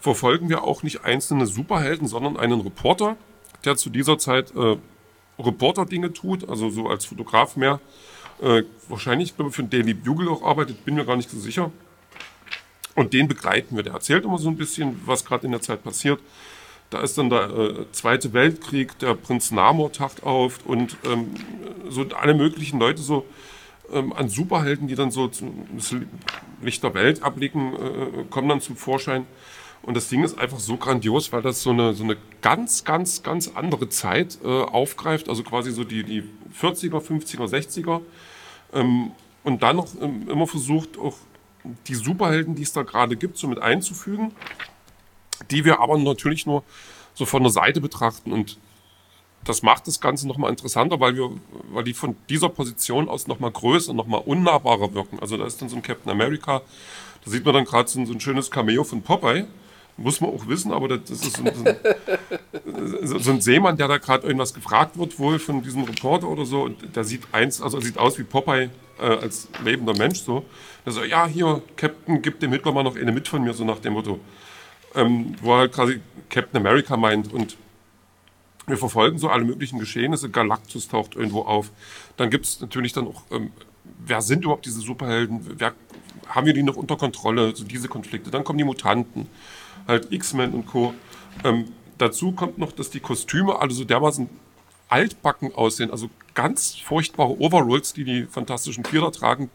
verfolgen wir auch nicht einzelne Superhelden, sondern einen Reporter, der zu dieser Zeit äh, Reporter-Dinge tut, also so als Fotograf mehr. Äh, wahrscheinlich, glaube ich, für den Daily Bugle auch arbeitet, bin mir gar nicht so sicher. Und den begleiten wir. Der erzählt immer so ein bisschen, was gerade in der Zeit passiert. Da ist dann der äh, Zweite Weltkrieg, der Prinz Namor taucht auf und ähm, so alle möglichen Leute so ähm, an Superhelden, die dann so das Licht der Welt abblicken, äh, kommen dann zum Vorschein. Und das Ding ist einfach so grandios, weil das so eine, so eine ganz, ganz, ganz andere Zeit äh, aufgreift. Also quasi so die, die 40er, 50er, 60er. Ähm, und dann noch ähm, immer versucht, auch die Superhelden, die es da gerade gibt, so mit einzufügen, die wir aber natürlich nur so von der Seite betrachten. Und das macht das Ganze nochmal interessanter, weil wir, weil die von dieser Position aus nochmal größer, nochmal unnahbarer wirken. Also da ist dann so ein Captain America, da sieht man dann gerade so, so, ein schönes Cameo von Popeye. Muss man auch wissen, aber das ist so, ein, so ein [laughs] Seemann, der da gerade irgendwas gefragt wird, wohl von diesem Reporter oder so. Und der sieht eins, also sieht aus wie Popeye äh, als lebender Mensch so. Der so, ja, hier, Captain, gib dem Hitler mal noch eine mit von mir, so nach dem Motto. Ähm, wo er halt quasi Captain America meint und wir verfolgen so alle möglichen Geschehnisse. Galactus taucht irgendwo auf. Dann gibt es natürlich dann auch, ähm, wer sind überhaupt diese Superhelden? Wer, haben wir die noch unter Kontrolle? So diese Konflikte. Dann kommen die Mutanten halt X-Men und Co. Ähm, dazu kommt noch, dass die Kostüme alle so dermaßen altbacken aussehen, also ganz furchtbare Overalls, die die Fantastischen Vier tragen,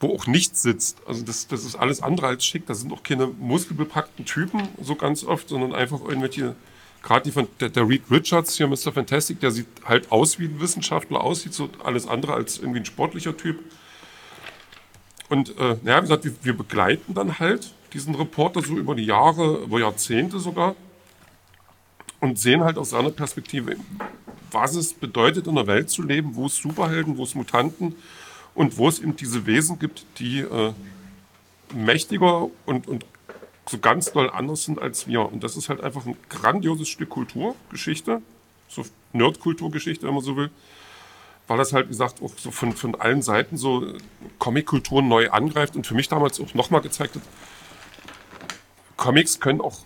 wo auch nichts sitzt. Also das, das ist alles andere als schick. Das sind auch keine muskelbepackten Typen so ganz oft, sondern einfach irgendwelche, gerade die von der, der Reed Richards hier, Mr. Fantastic, der sieht halt aus wie ein Wissenschaftler, aussieht so alles andere als irgendwie ein sportlicher Typ. Und äh, naja, wie gesagt, wir, wir begleiten dann halt diesen Reporter so über die Jahre, über Jahrzehnte sogar und sehen halt aus seiner Perspektive, was es bedeutet, in einer Welt zu leben, wo es Superhelden, wo es Mutanten und wo es eben diese Wesen gibt, die äh, mächtiger und, und so ganz doll anders sind als wir. Und das ist halt einfach ein grandioses Stück Kulturgeschichte, so Nerdkulturgeschichte, wenn man so will, weil das halt, wie gesagt, auch so von, von allen Seiten so Comic-Kulturen neu angreift und für mich damals auch nochmal gezeigt hat, Comics können auch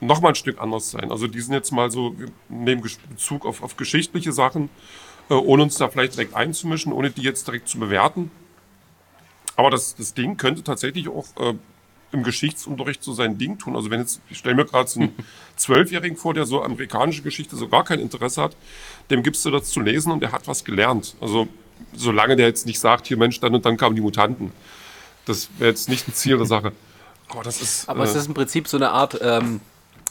noch mal ein Stück anders sein. Also die sind jetzt mal so, wir nehmen Bezug auf, auf geschichtliche Sachen, äh, ohne uns da vielleicht direkt einzumischen, ohne die jetzt direkt zu bewerten. Aber das, das Ding könnte tatsächlich auch äh, im Geschichtsunterricht so sein Ding tun. Also wenn jetzt, ich stelle mir gerade so einen [laughs] Zwölfjährigen vor, der so amerikanische Geschichte so gar kein Interesse hat, dem gibst du das zu lesen und der hat was gelernt. Also solange der jetzt nicht sagt, hier Mensch, dann und dann kamen die Mutanten. Das wäre jetzt nicht ein Ziel der Sache. [laughs] Aber das ist. Aber äh, es ist im Prinzip so eine Art. Ähm,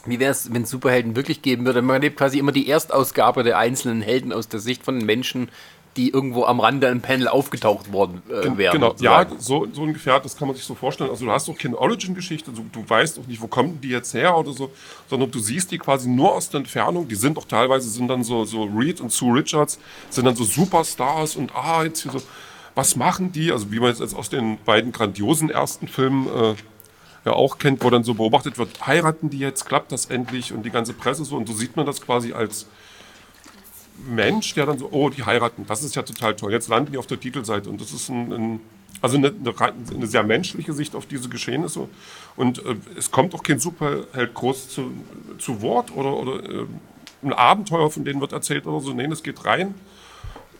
wie wäre es, wenn es Superhelden wirklich geben würde? Man erlebt quasi immer die Erstausgabe der einzelnen Helden aus der Sicht von Menschen, die irgendwo am Rande im Panel aufgetaucht worden äh, wären. Genau, ja, so, so ungefähr, das kann man sich so vorstellen. Also du hast doch keine Origin-Geschichte, du, du weißt auch nicht, wo kommen die jetzt her oder so, sondern du siehst die quasi nur aus der Entfernung. Die sind auch teilweise, sind dann so, so Reed und Sue Richards, sind dann so Superstars und ah, jetzt hier so, was machen die? Also wie man jetzt aus den beiden grandiosen ersten Filmen äh, ja auch kennt, wo dann so beobachtet wird, heiraten die jetzt, klappt das endlich und die ganze Presse so und so sieht man das quasi als Mensch, der dann so, oh, die heiraten, das ist ja total toll, jetzt landen die auf der Titelseite. Und das ist ein, ein also eine, eine, sehr menschliche Sicht auf diese Geschehnisse. Und äh, es kommt auch kein Superheld groß zu, zu Wort oder, oder äh, ein Abenteuer, von denen wird erzählt oder so, nein, es geht rein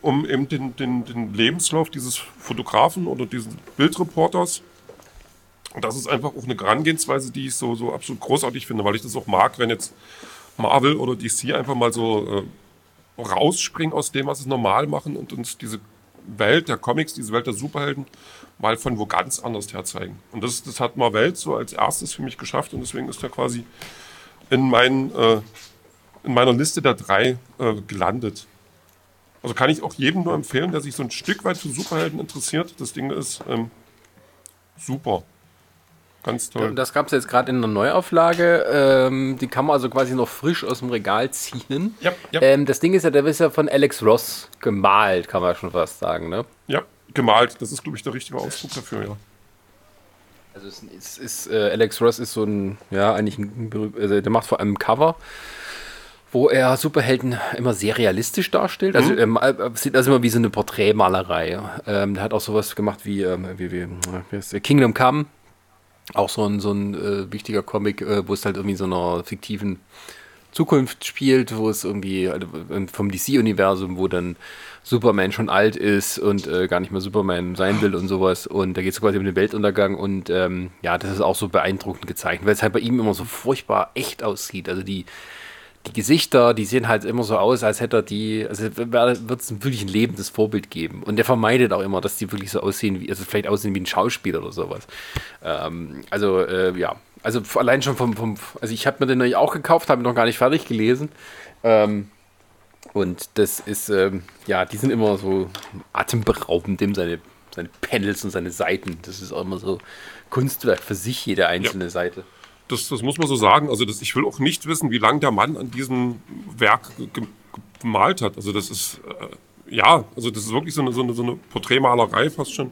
um eben den, den, den Lebenslauf dieses Fotografen oder dieses Bildreporters. Und das ist einfach auch eine Herangehensweise, die ich so, so absolut großartig finde, weil ich das auch mag, wenn jetzt Marvel oder DC einfach mal so äh, rausspringen aus dem, was sie normal machen und uns diese Welt der Comics, diese Welt der Superhelden mal von wo ganz anders her zeigen. Und das, das hat Marvel so als erstes für mich geschafft und deswegen ist er quasi in, mein, äh, in meiner Liste der drei äh, gelandet. Also kann ich auch jedem nur empfehlen, der sich so ein Stück weit für Superhelden interessiert. Das Ding ist ähm, super. Ganz toll. Das gab es jetzt gerade in der Neuauflage. Ähm, die kann man also quasi noch frisch aus dem Regal ziehen. Ja, ja. Ähm, das Ding ist ja, der ist ja von Alex Ross gemalt, kann man schon fast sagen, ne? Ja, gemalt. Das ist, glaube ich, der richtige Ausdruck dafür, ja. Also es ist, ist äh, Alex Ross ist so ein, ja, eigentlich ein, also der macht vor allem Cover wo er Superhelden immer sehr realistisch darstellt. Also mhm. ähm, sieht also immer wie so eine Porträtmalerei. Ähm, der hat auch sowas gemacht wie, ähm, wie, wie, wie Kingdom Come. Auch so ein, so ein äh, wichtiger Comic, äh, wo es halt irgendwie so einer fiktiven Zukunft spielt, wo es irgendwie also vom DC-Universum, wo dann Superman schon alt ist und äh, gar nicht mehr Superman sein will und sowas. Und da geht es quasi um den Weltuntergang und ähm, ja, das ist auch so beeindruckend gezeichnet, weil es halt bei ihm immer so furchtbar echt aussieht. Also die, die Gesichter, die sehen halt immer so aus, als hätte er die, also wird es wirklich ein lebendes Vorbild geben. Und der vermeidet auch immer, dass die wirklich so aussehen, wie, also vielleicht aussehen wie ein Schauspieler oder sowas. Ähm, also, äh, ja. Also allein schon vom, vom also ich habe mir den auch gekauft, habe ihn noch gar nicht fertig gelesen. Ähm, und das ist, ähm, ja, die sind immer so atemberaubend, dem seine, seine Panels und seine Seiten. Das ist auch immer so Kunstwerk für sich, jede einzelne ja. Seite. Das, das, muss man so sagen. Also das, ich will auch nicht wissen, wie lange der Mann an diesem Werk gemalt hat. Also das ist, äh, ja, also das ist wirklich so eine, so eine, so eine Porträtmalerei fast schon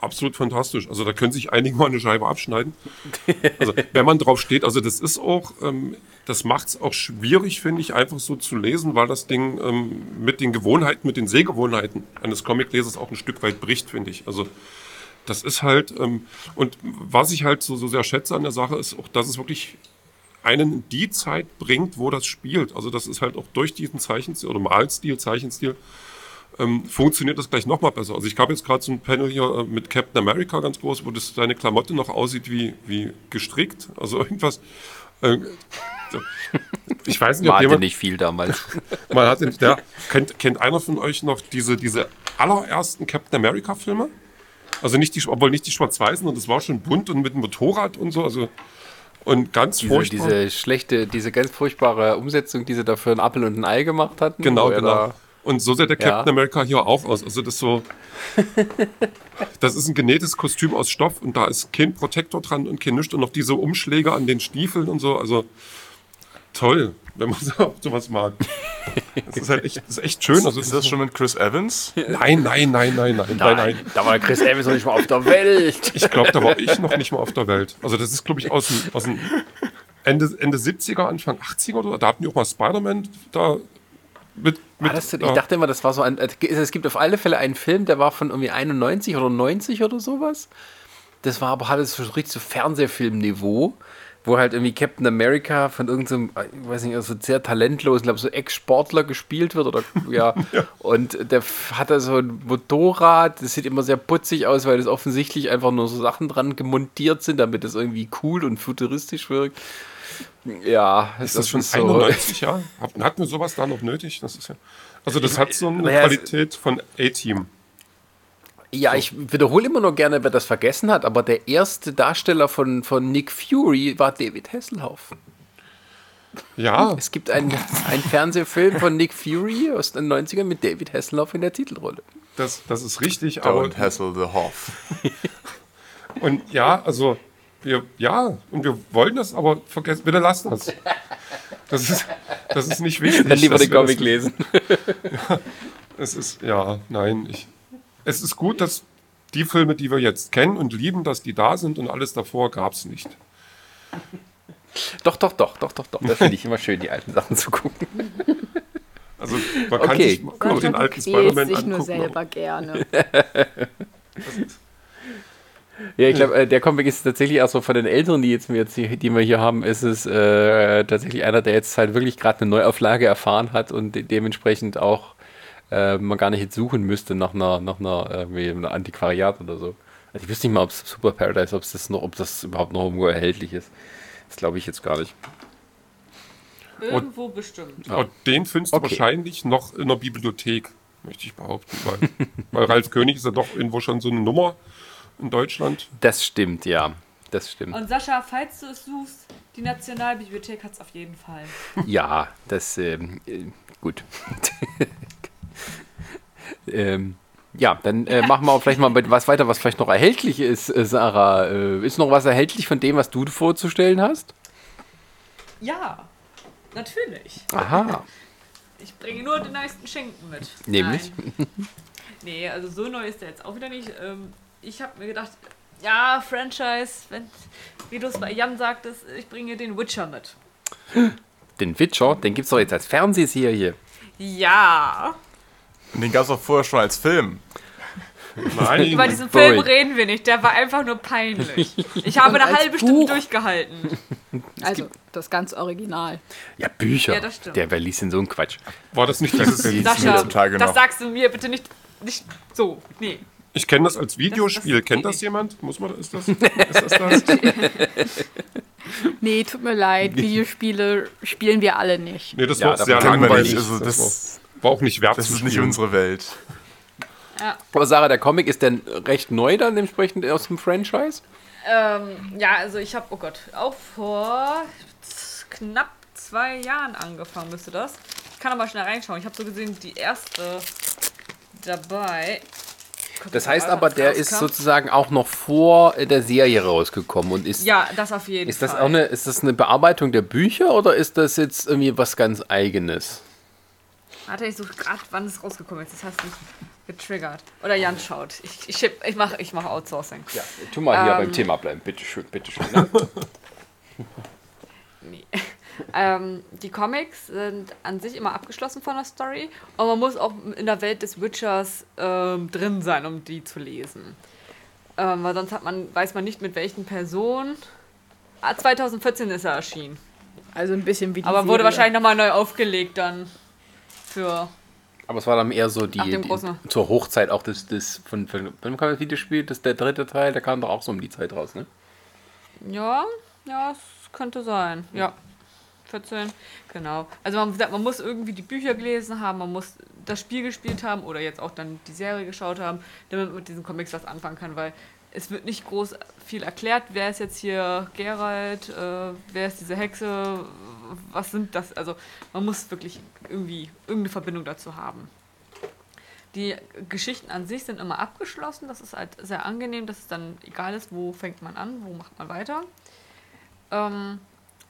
absolut fantastisch. Also da können sich einige mal eine Scheibe abschneiden. Also wenn man drauf steht, also das ist auch, ähm, das macht es auch schwierig, finde ich, einfach so zu lesen, weil das Ding ähm, mit den Gewohnheiten, mit den Sehgewohnheiten eines Comiclesers auch ein Stück weit bricht, finde ich. Also das ist halt, ähm, und was ich halt so, so sehr schätze an der Sache, ist auch, dass es wirklich einen in die Zeit bringt, wo das spielt. Also das ist halt auch durch diesen Zeichenstil oder Malstil, Zeichenstil, ähm, funktioniert das gleich nochmal besser. Also ich habe jetzt gerade so ein Panel hier äh, mit Captain America ganz groß, wo das seine Klamotte noch aussieht wie, wie gestrickt. Also [laughs] irgendwas. Äh. Ich weiß nicht, ob jemand, nicht viel damals. [laughs] man hat der, kennt, kennt einer von euch noch diese, diese allerersten Captain America Filme? Also nicht die, obwohl nicht die schwarz-weißen und das war schon bunt und mit dem Motorrad und so. Also und ganz diese, furchtbar. Diese schlechte, diese ganz furchtbare Umsetzung, die sie da für ein Apfel und ein Ei gemacht hatten. Genau, genau. Und so sieht der Captain ja. America hier auch aus. Also das so, [laughs] das ist ein genähtes Kostüm aus Stoff und da ist kein Protektor dran und kein nichts und noch diese Umschläge an den Stiefeln und so. Also toll, wenn man so, sowas mag. Das ist halt echt, das ist echt schön. Also, ist das schon mit Chris Evans? Nein, nein, nein, nein, nein, nein, nein. Da war Chris Evans noch nicht mal auf der Welt. Ich glaube, da war ich noch nicht mal auf der Welt. Also das ist, glaube ich, aus, aus dem Ende, Ende 70er, Anfang 80er oder da hatten die auch mal Spider-Man da mit, mit, das, ich dachte immer, das war so ein. Es gibt auf alle Fälle einen Film, der war von irgendwie 91 oder 90 oder sowas. Das war aber alles so richtig so Fernsehfilmniveau, wo halt irgendwie Captain America von irgendeinem, ich weiß nicht, also sehr talentlosen, glaube so Ex-Sportler gespielt wird oder [laughs] ja. ja. Und der hat da so ein Motorrad, das sieht immer sehr putzig aus, weil das offensichtlich einfach nur so Sachen dran gemontiert sind, damit es irgendwie cool und futuristisch wirkt. Ja, ist das, das schon ist 91 so. [laughs] Jahre? Hatten wir sowas da noch nötig? Das ist ja, also das hat so eine ja, Qualität von A-Team. Ja, ich wiederhole immer nur gerne, wer das vergessen hat, aber der erste Darsteller von, von Nick Fury war David Hasselhoff. Ja. Es gibt einen, einen Fernsehfilm von Nick Fury aus den 90ern mit David Hasselhoff in der Titelrolle. Das, das ist richtig, Don't aber. Hassel the Hoff. [laughs] Und ja, also wir, ja, und wir wollen das, aber vergessen, bitte lasst das. Das ist, das ist nicht wichtig. Dann lieber den Comic lesen. [laughs] ja, es ist, ja, nein, ich, es ist gut, dass die Filme, die wir jetzt kennen und lieben, dass die da sind und alles davor gab es nicht. Doch, doch, doch, doch, doch, doch. Das finde ich immer schön, die alten Sachen zu gucken. Also man kann okay. sich auch den alten Spider-Man angucken. Ich nur selber gerne. Ja, ich glaube, äh, der Comic ist tatsächlich auch so von den Älteren, die, jetzt, jetzt hier, die wir hier haben, ist es äh, tatsächlich einer, der jetzt halt wirklich gerade eine Neuauflage erfahren hat und de dementsprechend auch äh, man gar nicht jetzt suchen müsste nach einer, nach einer, äh, einer Antiquariat oder so. Also ich wüsste nicht mal, ob es Super Paradise, ob das noch, ob das überhaupt noch irgendwo erhältlich ist. Das glaube ich jetzt gar nicht. Irgendwo und, bestimmt. Und den findest okay. du wahrscheinlich noch in der Bibliothek, möchte ich behaupten. Weil, [laughs] weil Ralf König ist ja doch irgendwo schon so eine Nummer in Deutschland. Das stimmt, ja. Das stimmt. Und Sascha, falls du es suchst, die Nationalbibliothek hat es auf jeden Fall. Ja, das, ähm, äh, gut. [laughs] ähm, ja, dann äh, machen wir vielleicht mal was weiter, was vielleicht noch erhältlich ist, äh, Sarah. Äh, ist noch was erhältlich von dem, was du vorzustellen hast? Ja, natürlich. Aha. Ich bringe nur den neuesten Schenken mit. Nämlich? Nein. [laughs] Nee, also so neu ist der jetzt auch wieder nicht. Ähm, ich habe mir gedacht, ja, Franchise, wenn, wie du es bei Jan sagtest, ich bringe den Witcher mit. Den Witcher? Den gibt es doch jetzt als Fernsehserie. Ja. Und den gab es auch vorher schon als Film. Nein. Über diesen Boy. Film reden wir nicht, der war einfach nur peinlich. [laughs] Ich habe eine halbe Stunde Buch. durchgehalten. Also das ganz Original. Ja, Bücher. Ja, das stimmt. Der, wer liest denn so einen Quatsch? War das nicht dieses. Sascha, zum Tage das noch. sagst du mir bitte nicht, nicht so. Nee. Ich kenne das als Videospiel. Das- das- Kennt das jemand? Muss man, ist das, [laughs] ist das das? Nee, tut mir leid, [laughs] Videospiele spielen wir alle nicht. Nee, das Ja, war davon sehr langweilig. nicht. Also das, das- war, auch nicht wert Das ist nicht unsere Welt. Aber Sarah, der Comic ist denn recht neu dann entsprechend aus dem Franchise? Ähm, ja, also ich habe, oh Gott, auch vor knapp zwei Jahren angefangen müsste das. Ich kann aber schnell reinschauen. Ich habe so gesehen die erste dabei. Das heißt war aber, das der rauskam? ist sozusagen auch noch vor der Serie rausgekommen und ist. Ja, das auf jeden Ist das Fall. auch eine, ist das eine Bearbeitung der Bücher oder ist das jetzt irgendwie was ganz Eigenes? Warte, ich suche gerade, wann es rausgekommen ist. Das hast du mich getriggert. Oder Jan schaut. Ich, ich, schipp- ich mache ich mach Outsourcing. Ja, tu mal hier Ähm. beim Thema bleiben, bitteschön, bitteschön. Ne? [laughs] Nee. ähm, die Comics sind an sich immer abgeschlossen von der Story, aber man muss auch in der Welt des Witchers ähm, drin sein, um die zu lesen. Ähm, weil sonst hat man, weiß man nicht mit welchen Personen. Ah, 2014 ist er erschienen. Also ein bisschen wie die Aber wurde Serie. wahrscheinlich nochmal neu aufgelegt dann für. Aber es war dann eher so die, die zur Hochzeit auch des, des von, von wann kam das Videospiel? Das der dritte Teil, der kam doch auch so um die Zeit raus, ne? Ja, ja, es könnte sein. Ja. 14, genau. Also man, sagt, man muss irgendwie die Bücher gelesen haben, man muss das Spiel gespielt haben oder jetzt auch dann die Serie geschaut haben, damit man mit diesen Comics was anfangen kann, weil es wird nicht groß viel erklärt, wer ist jetzt hier Geralt, äh, wer ist diese Hexe, was sind das? Also man muss wirklich irgendwie irgendeine Verbindung dazu haben. Die Geschichten an sich sind immer abgeschlossen, das ist halt sehr angenehm, dass es dann egal ist, wo fängt man an, wo macht man weiter. Ähm,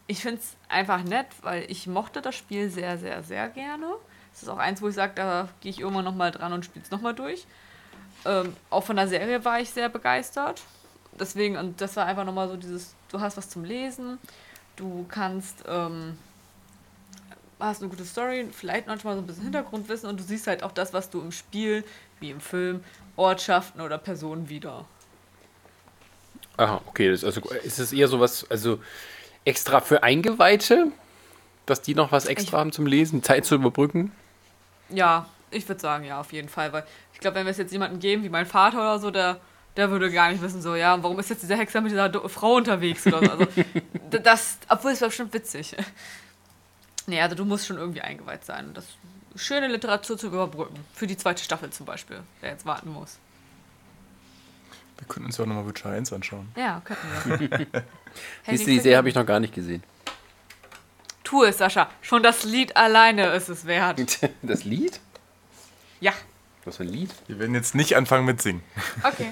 ich finde es einfach nett, weil ich mochte das Spiel sehr, sehr, sehr gerne. Es ist auch eins, wo ich sage, da gehe ich irgendwann nochmal dran und spiele es nochmal durch. Ähm, auch von der Serie war ich sehr begeistert. Deswegen, und das war einfach nochmal so dieses, du hast was zum Lesen, du kannst, ähm, hast eine gute Story, vielleicht manchmal so ein bisschen Hintergrundwissen und du siehst halt auch das, was du im Spiel, wie im Film, Ortschaften oder Personen wieder. Aha, okay. Das, also ist es eher sowas, also extra für Eingeweihte, dass die noch was extra Ich- haben zum Lesen, Zeit zu überbrücken? Ja, ich würde sagen, ja, auf jeden Fall. Weil ich glaube, wenn wir es jetzt jemanden geben, wie mein Vater oder so, der, der würde gar nicht wissen, so, ja, warum ist jetzt dieser Hexer mit dieser Frau unterwegs oder so. Also, [laughs] das, obwohl es war bestimmt witzig. [laughs] Nee, also du musst schon irgendwie eingeweiht sein. Und Das schöne Literatur zu überbrücken. Für die zweite Staffel zum Beispiel, wer jetzt warten muss. Wir können uns ja auch nochmal Witcher 1 anschauen. Ja, könnten wir. [laughs] Siehst du, die Serie habe ich noch gar nicht gesehen. Tu es, Sascha. Schon das Lied alleine ist es wert. Das Lied? Ja. Was für ein Lied? Wir werden jetzt nicht anfangen mit Singen. Okay.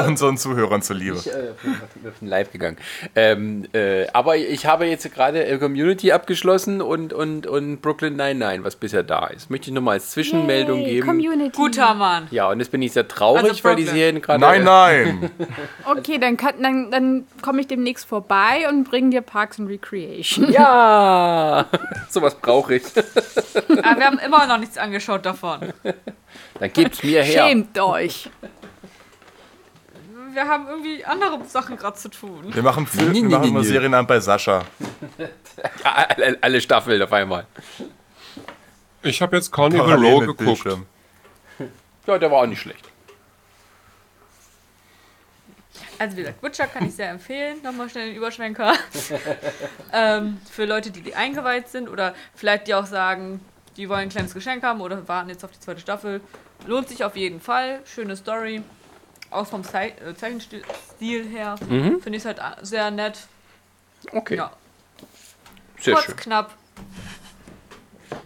[laughs] Unseren Zuhörern zuliebe. Ich äh, bin auf den Live gegangen. Ähm, äh, aber ich habe jetzt gerade äh, Community abgeschlossen und, und, und Brooklyn 99, was bisher da ist. Möchte ich nochmal als Zwischenmeldung Yay, geben. Community. Guter Mann. Ja, und jetzt bin ich sehr traurig, Also weil die. Serien gerade. Nein, nein! [laughs] Okay, dann, kann- dann, dann komme ich demnächst vorbei und bringe dir Parks and Recreation. Ja! [laughs] Sowas brauche ich. Aber wir haben immer noch nichts angeschaut davon. Dann gib's mir her. Schämt euch. Wir haben irgendwie andere Sachen gerade zu tun. Wir machen, Film, Nee, wir nee, machen nee, mal nee. Serienabend bei Sascha. Alle, alle Staffeln auf einmal. Ich habe jetzt Carnival Row geguckt. Bildschirm. Ja, der war auch nicht schlecht. Also wie gesagt, Witcher kann ich sehr empfehlen. Nochmal schnell den Überschwenker. [laughs] ähm, für Leute, die, die eingeweiht sind oder vielleicht die auch sagen, die wollen ein kleines Geschenk haben oder warten jetzt auf die zweite Staffel. Lohnt sich auf jeden Fall. Schöne Story. Auch vom Zei äh, Zeichenstil Stil her. Finde ich es halt sehr nett. Okay, Ja, sehr kurz, schön. knapp.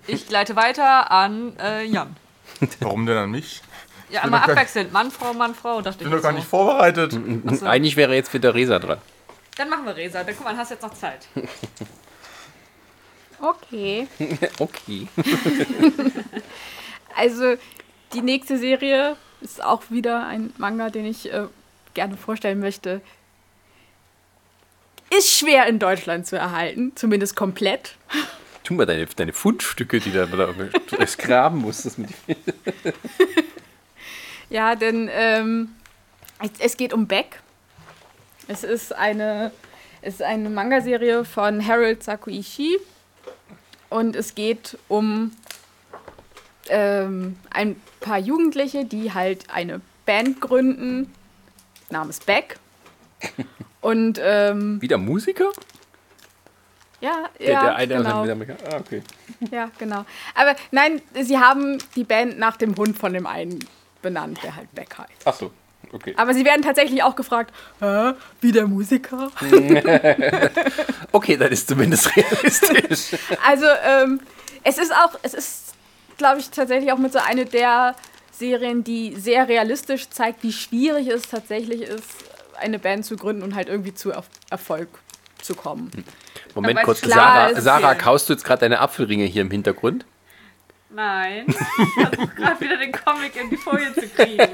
Ich leite weiter an äh, Jan. [laughs] Warum denn an mich? Ja, immer abwechselnd. Mann, Frau, Mann, Frau. Dachte Ich bin ich doch gar so. nicht vorbereitet. Achso. Eigentlich wäre jetzt wieder Resa dran. Dann machen wir Resa. Dann guck mal, hast jetzt noch Zeit. [laughs] Okay. [laughs] okay. [laughs] Also, die nächste Serie ist auch wieder ein Manga, den ich äh, gerne vorstellen möchte. Ist schwer in Deutschland zu erhalten, zumindest komplett. [laughs] Tu mal deine, deine Fundstücke, die da, da das graben musstest. Ja, denn ähm, es, es geht um Beck. Es ist eine, es ist eine Manga-Serie von Harold Sakuishi. Und es geht um ähm, ein paar Jugendliche, die halt eine Band gründen, namens Beck. [laughs] Und ähm, Wieder Musiker? ja, Der, ja, der eine genau. der Amerikaner. Ah, okay. Ja, genau. Aber nein, sie haben die Band nach dem Hund von dem einen benannt, der halt Beck heißt. Ach so, okay. Aber sie werden tatsächlich auch gefragt, Hä, wie der Musiker? [laughs] Okay, das ist zumindest realistisch. [laughs] Also, ähm, es ist auch, es ist, glaube ich, tatsächlich auch mit so eine der Serien, die sehr realistisch zeigt, wie schwierig es tatsächlich ist, eine Band zu gründen und halt irgendwie zu Erf Erfolg zu kommen. Moment kurz, klar Sarah, Sarah kaust du jetzt gerade deine Apfelringe hier im Hintergrund? Nein. Ich versuche gerade wieder den Comic in die Folie zu kriegen.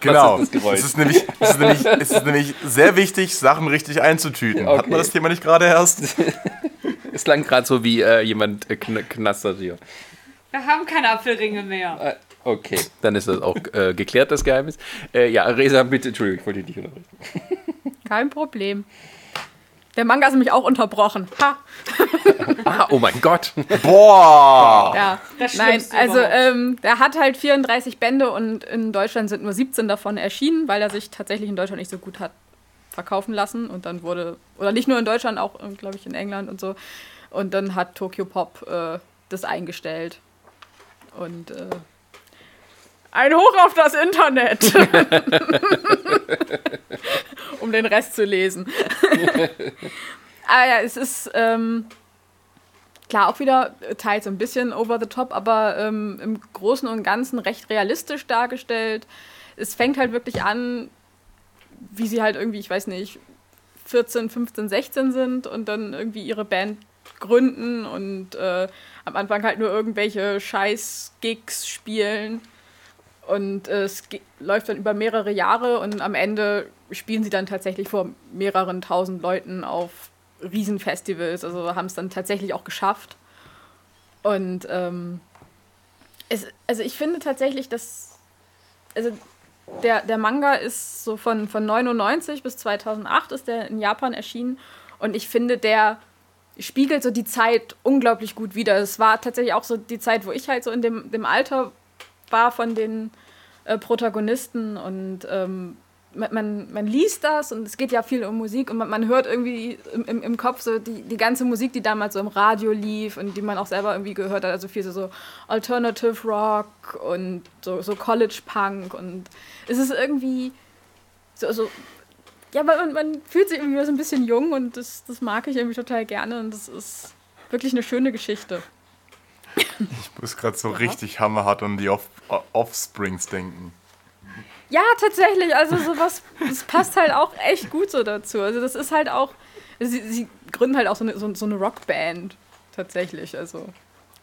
Genau. das Geräusch? Es ist, nämlich, es, ist nämlich, es ist nämlich sehr wichtig, Sachen richtig einzutüten. Okay. Hatten wir das Thema nicht gerade erst? [laughs] Es klang gerade so wie äh, jemand äh, kn knastert hier. Wir haben keine Apfelringe mehr. Äh, Okay, dann ist das auch äh, geklärt, das Geheimnis. Äh, ja, Resa, bitte, Entschuldigung, ich wollte dich nicht unterbrechen. Kein Problem. Der Manga ist nämlich auch unterbrochen. Ha! [laughs] Ah, oh mein Gott. Boah! Ja, Das nein, also ähm, der hat halt 34 Bände und in Deutschland sind nur 17 davon erschienen, weil er sich tatsächlich in Deutschland nicht so gut hat verkaufen lassen und dann wurde, oder nicht nur in Deutschland, auch glaube ich in England und so. Und dann hat Tokyo Pop äh, das eingestellt. Und äh, ein Hoch auf das Internet! [laughs] [laughs] um den Rest zu lesen. Aber [laughs] ja, es ist ähm, klar auch wieder teils ein bisschen over the top, aber ähm, im Großen und Ganzen recht realistisch dargestellt. Es fängt halt wirklich an, wie sie halt irgendwie, ich weiß nicht, 14, 15, 16 sind und dann irgendwie ihre Band gründen und äh, am Anfang halt nur irgendwelche Scheiß-Gigs spielen. Und äh, es läuft dann über mehrere Jahre und am Ende spielen sie dann tatsächlich vor mehreren tausend Leuten auf Riesenfestivals. Also haben es dann tatsächlich auch geschafft. Und ähm, es, also ich finde tatsächlich, dass also der, der Manga ist so von, von 99 bis 2008 ist der in Japan erschienen und ich finde, der spiegelt so die Zeit unglaublich gut wider. Es war tatsächlich auch so die Zeit, wo ich halt so in dem, dem Alter war von den äh, Protagonisten und ähm, man, man, liest das und es geht ja viel um Musik und man, man hört irgendwie im, im, im Kopf so die, die ganze Musik, die damals so im Radio lief und die man auch selber irgendwie gehört hat, also viel so, so Alternative Rock und so, so College Punk und es ist irgendwie so, so ja, man, man fühlt sich irgendwie so ein bisschen jung und das, das mag ich irgendwie total gerne und das ist wirklich eine schöne Geschichte. Ich muss gerade so richtig hammerhart an die Off Offsprings denken. Ja, tatsächlich. Also sowas, das passt halt auch echt gut so dazu. Also das ist halt auch, sie, sie gründen halt auch so eine, so, so eine Rockband tatsächlich. Also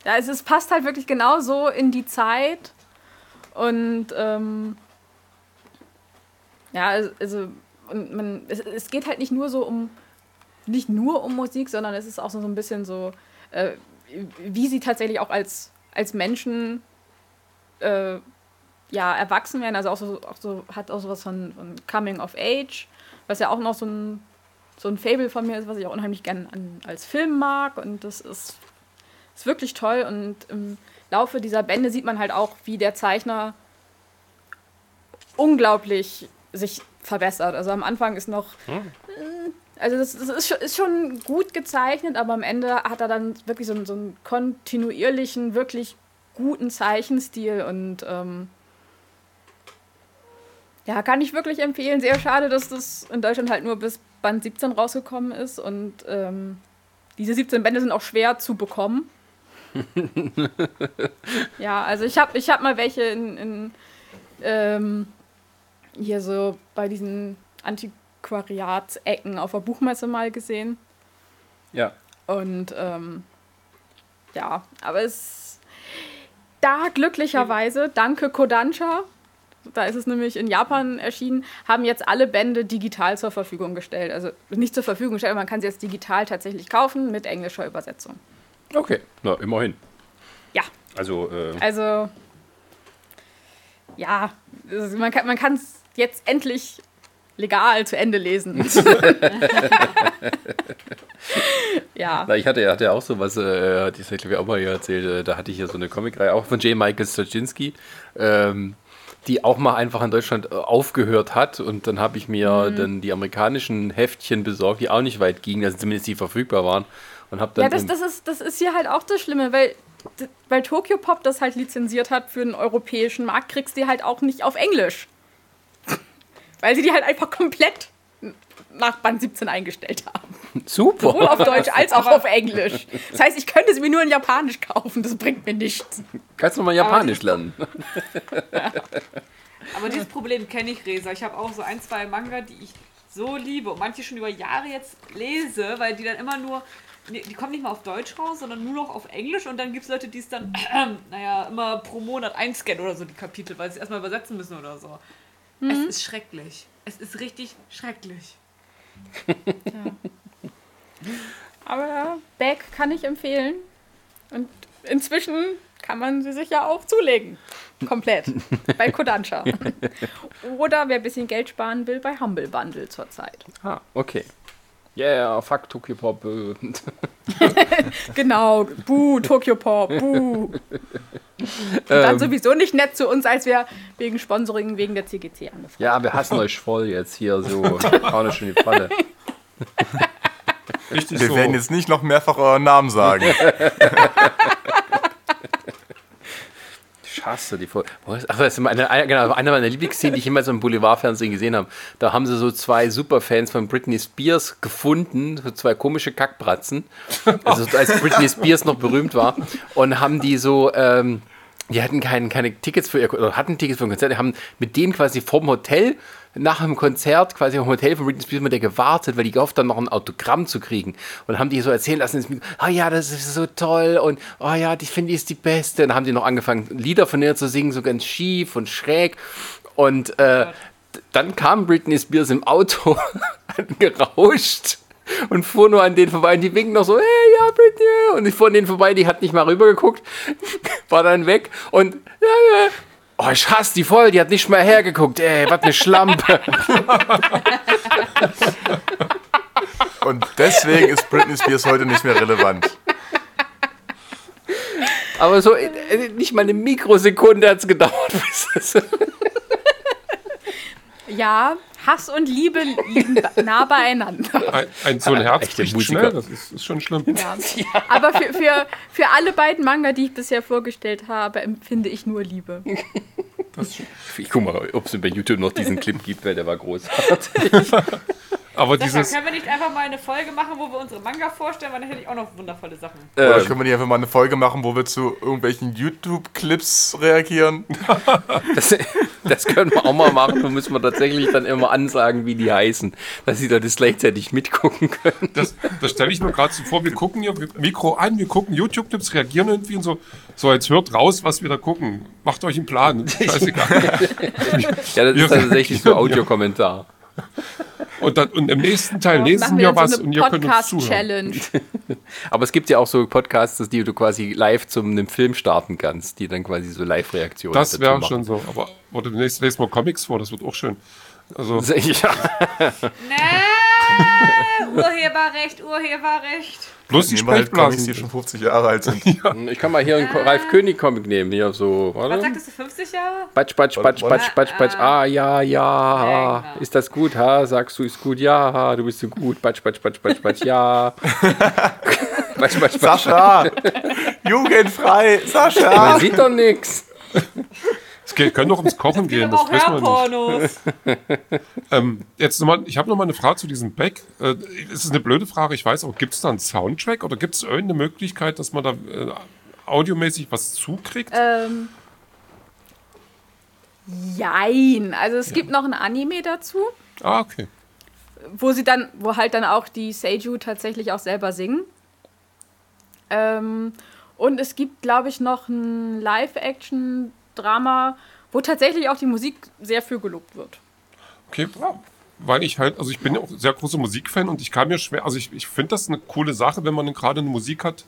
ja, es, es passt halt wirklich genau so in die Zeit und ähm, ja, also- also und man, es, es geht halt nicht nur so um, nicht nur um Musik, sondern es ist auch so, so ein bisschen so, äh, wie sie tatsächlich auch als, als Menschen äh, ja, erwachsen werden, also auch so, auch so hat auch sowas von, von Coming of Age, was ja auch noch so ein, so ein Fable von mir ist, was ich auch unheimlich gerne als Film mag. Und das ist, ist wirklich toll. Und im Laufe dieser Bände sieht man halt auch, wie der Zeichner unglaublich sich verbessert. Also am Anfang ist noch äh, also das, das ist, schon, ist schon gut gezeichnet, aber am Ende hat er dann wirklich so, so einen kontinuierlichen, wirklich guten Zeichenstil und ähm, ja, kann ich wirklich empfehlen. Sehr schade, dass das in Deutschland halt nur bis Band 17 rausgekommen ist und ähm, diese 17 Bände sind auch schwer zu bekommen. [laughs] ja, also ich habe ich hab mal welche in, in ähm, hier so bei diesen Antiquariatsecken auf der Buchmesse mal gesehen. Ja. Und ähm, ja, aber es da glücklicherweise, danke Kodansha, da ist es nämlich in Japan erschienen, haben jetzt alle Bände digital zur Verfügung gestellt. Also nicht zur Verfügung gestellt, aber man kann sie jetzt digital tatsächlich kaufen mit englischer Übersetzung. Okay, na, immerhin. Ja, Also, äh, also ja, also man kann man es jetzt endlich legal zu Ende lesen. [laughs] [laughs] ja. Na, ich hatte, hatte ja auch sowas, äh, hatte ich glaube ich auch mal hier erzählt, äh, da hatte ich ja so eine Comicreihe, auch von J. Michael Straczynski, ähm, die auch mal einfach in Deutschland äh, aufgehört hat und dann habe ich mir dann die amerikanischen Heftchen besorgt, die auch nicht weit gingen, also zumindest die verfügbar waren und habe dann Ja, das, das, ist, das ist hier halt auch das Schlimme, weil, weil Tokyo Pop das halt lizenziert hat für den europäischen Markt, kriegst du die halt auch nicht auf Englisch. Weil sie die halt einfach komplett nach Band 17 eingestellt haben. super. Sowohl auf Deutsch als auch auf Englisch. Das heißt, ich könnte sie mir nur in Japanisch kaufen, das bringt mir nichts. Kannst du mal Japanisch lernen? Aber dieses Problem kenne ich, Resa. Ich habe auch so ein, zwei Manga, die ich so liebe und manche schon über Jahre jetzt lese, weil die dann immer nur, die kommen nicht mal auf Deutsch raus, sondern nur noch auf Englisch und dann gibt es Leute, die es dann, [clears throat] naja, immer pro Monat einscannen oder so, die Kapitel, weil sie es erstmal übersetzen müssen oder so. Es ist schrecklich. Es ist richtig schrecklich. Aber ja, Back kann ich empfehlen. Und inzwischen kann man sie sich ja auch zulegen. Komplett. bei Kodansha. [laughs] Oder wer ein bisschen Geld sparen will, bei Humble Bundle zurzeit. Ah, okay. Yeah, fuck Tokyo Pop. äh. [laughs] Genau. Buh, Tokyo Pop. Buh. Und dann Ähm. sowieso nicht nett zu uns, als wir wegen Sponsoring wegen der CGC angefragt Ja, wir hassen euch voll jetzt hier so. [laughs] Hauen schon in die Falle. Richtig Wir so. werden jetzt nicht noch mehrfach euren Namen sagen. [laughs] Ich hasse die Folge. Ach, das ist meine, eine- genau, eine meiner Lieblingsszenen, die ich immer so im Boulevardfernsehen gesehen habe. Da haben sie so zwei Superfans von Britney Spears gefunden, so zwei komische Kackbratzen. Also als Britney Spears noch berühmt war. Und haben die so, ähm, die hatten kein, keine Tickets für ihr, oder hatten Tickets für ein Konzert, die haben mit denen quasi vom Hotel nach dem Konzert quasi im Hotel von Britney Spears mit der gewartet, weil die gehofft haben, noch ein Autogramm zu kriegen. Und haben die so erzählen lassen, ah ja, das ist so toll und oh ja, die finde ich ist die Beste. Und dann haben die noch angefangen, Lieder von ihr zu singen, so ganz schief und schräg. Und äh, dann kam Britney Spears im Auto [laughs] gerauscht und fuhr nur an denen vorbei und die winken noch so, hey, ja, Britney. Und ich fuhr an denen vorbei, die hat nicht mal rübergeguckt, [laughs] war dann weg und ja, ja. Oh, ich hasse die voll, die hat nicht mal hergeguckt, ey, was eine Schlampe. Und deswegen ist Britney Spears heute nicht mehr relevant. Aber so, äh, nicht mal eine Mikrosekunde hat es gedauert, bis das Ja, Hass und Liebe liegen [laughs] nah beieinander. Ein, ein so ein Herz Echte bricht Musiker. schnell, das ist, ist schon schlimm. Ja. Aber für, für, für alle beiden Manga, die ich bisher vorgestellt habe, empfinde ich nur Liebe. Ich guck mal, ob es bei YouTube noch diesen Clip gibt, weil der war großartig. [laughs] Aber Sascha, dieses, können wir nicht einfach mal eine Folge machen, wo wir unsere Manga vorstellen, weil dann hätte ich auch noch wundervolle Sachen. Oder Ähm, können wir nicht einfach mal eine Folge machen, wo wir zu irgendwelchen YouTube-Clips reagieren? [laughs] das, das können wir auch mal machen. Da müssen wir tatsächlich dann immer ansagen, wie die heißen, dass sie da das gleichzeitig mitgucken können. das, das stelle ich mir gerade so vor, wir gucken hier Mikro an, wir gucken YouTube-Clips, reagieren irgendwie und so, so jetzt hört raus, was wir da gucken. Macht euch einen Plan. Scheißegal. [laughs] Ja, das ist tatsächlich so Audiokommentar. Und, dann, und im nächsten Teil lesen wir wir was so und ihr könnt uns zuhören. Podcast-Challenge. [laughs] Aber es gibt ja auch so Podcasts, dass die du quasi live zum einem Film starten kannst, die dann quasi so Live-Reaktionen Das wäre schon so. Aber oder demnächst lesen wir Comics vor, das wird auch schön. Also, [laughs] Ja. Nee, Urheberrecht, Urheberrecht. Bloß die Nehmen wir halt die Sprechblasen. schon 50 Jahre alt sind. [laughs] Ich kann mal hier einen Ralf König-Comic nehmen. Hier so. Was Warte. sagtest du, 50 Jahre? Batsch, batsch, batsch, batsch, batsch, batsch. Ah, ja, ja. Ja, genau. Ist das gut, ha? Sagst du, ist gut? Ja, du bist so gut. Batsch, batsch, batsch, batsch, batsch, ja. [laughs] batsch, batsch, batsch. Sascha! Jugendfrei! Man Sascha! sieht doch nix. Es können doch ums Kochen gehen, das wissen wir nicht. [laughs] Ähm, jetzt noch mal, ich habe noch mal eine Frage zu diesem Back. Äh, es ist eine blöde Frage, ich weiß, aber gibt es da einen Soundtrack oder gibt es irgendeine Möglichkeit, dass man da äh, audiomäßig was zukriegt? ähm, jein. Also es gibt noch ein Anime dazu, Ah, okay. wo sie dann, wo halt dann auch die Seiju tatsächlich auch selber singen. Ähm, und es gibt, glaube ich, noch ein Live-Action-Drama, wo tatsächlich auch die Musik sehr für gelobt wird. Okay, weil ich halt, also ich bin ja auch sehr großer Musikfan und ich kann mir schwer, also ich, ich finde das eine coole Sache, wenn man gerade eine Musik hat,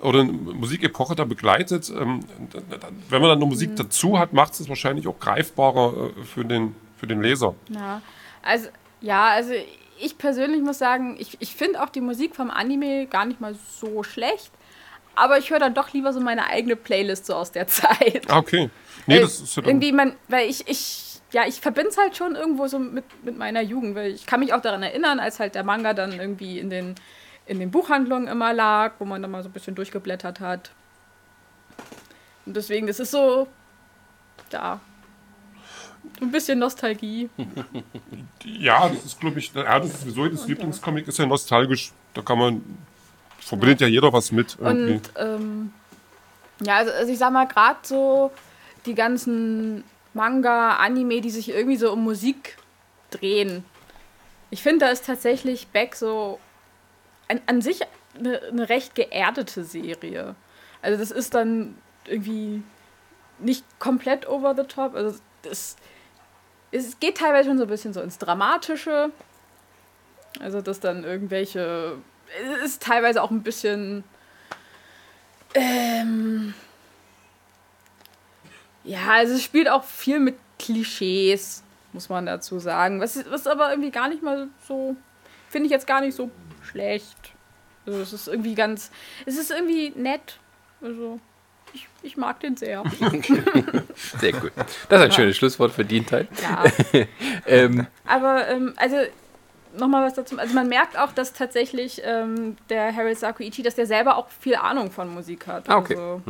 oder eine Musikepoche da begleitet. Ähm, wenn man dann noch Musik dazu hat, macht es wahrscheinlich auch greifbarer äh, für den, für den Leser. Ja, also, ja, also ich persönlich muss sagen, ich, ich finde auch die Musik vom Anime gar nicht mal so schlecht. Aber ich höre dann doch lieber so meine eigene Playlist so aus der Zeit. Ah, okay. Nee, das ist ja irgendwie, man, weil ich, ich, ja, ich verbinde es halt schon irgendwo so mit, mit meiner Jugend, weil ich kann mich auch daran erinnern, als halt der Manga dann irgendwie in den, in den Buchhandlungen immer lag, wo man dann mal so ein bisschen durchgeblättert hat. Und deswegen, das ist so, so ein bisschen Nostalgie. [laughs] ja, das ist, glaube ich, ja, das ist sowieso das Lieblingscomic ist ja nostalgisch. Da kann man, verbindet ja jeder was mit. Irgendwie. Und ähm, ja, also, also ich sag mal, gerade so die ganzen Manga, Anime, die sich irgendwie so um Musik drehen. Ich finde, da ist tatsächlich Beck so an, an sich eine, eine recht geerdete Serie. Also das ist dann irgendwie nicht komplett over the top. Also das, es geht teilweise schon so ein bisschen so ins Dramatische. Also dass dann irgendwelche ist teilweise auch ein bisschen. Ähm, ja, also es spielt auch viel mit Klischees, muss man dazu sagen. Was, was aber irgendwie gar nicht mal so. Finde ich jetzt gar nicht so schlecht. Also es ist irgendwie ganz. Es ist irgendwie nett. Also. Ich, ich mag den sehr. [laughs] Sehr gut. Das ist ein schönes Schlusswort für den Teil. Ja. [laughs] Ähm, Aber, ähm, also, nochmal was dazu. Also, man merkt auch, dass tatsächlich ähm, der Harold Sakuichi, dass der selber auch viel Ahnung von Musik hat. Ah, okay. Also,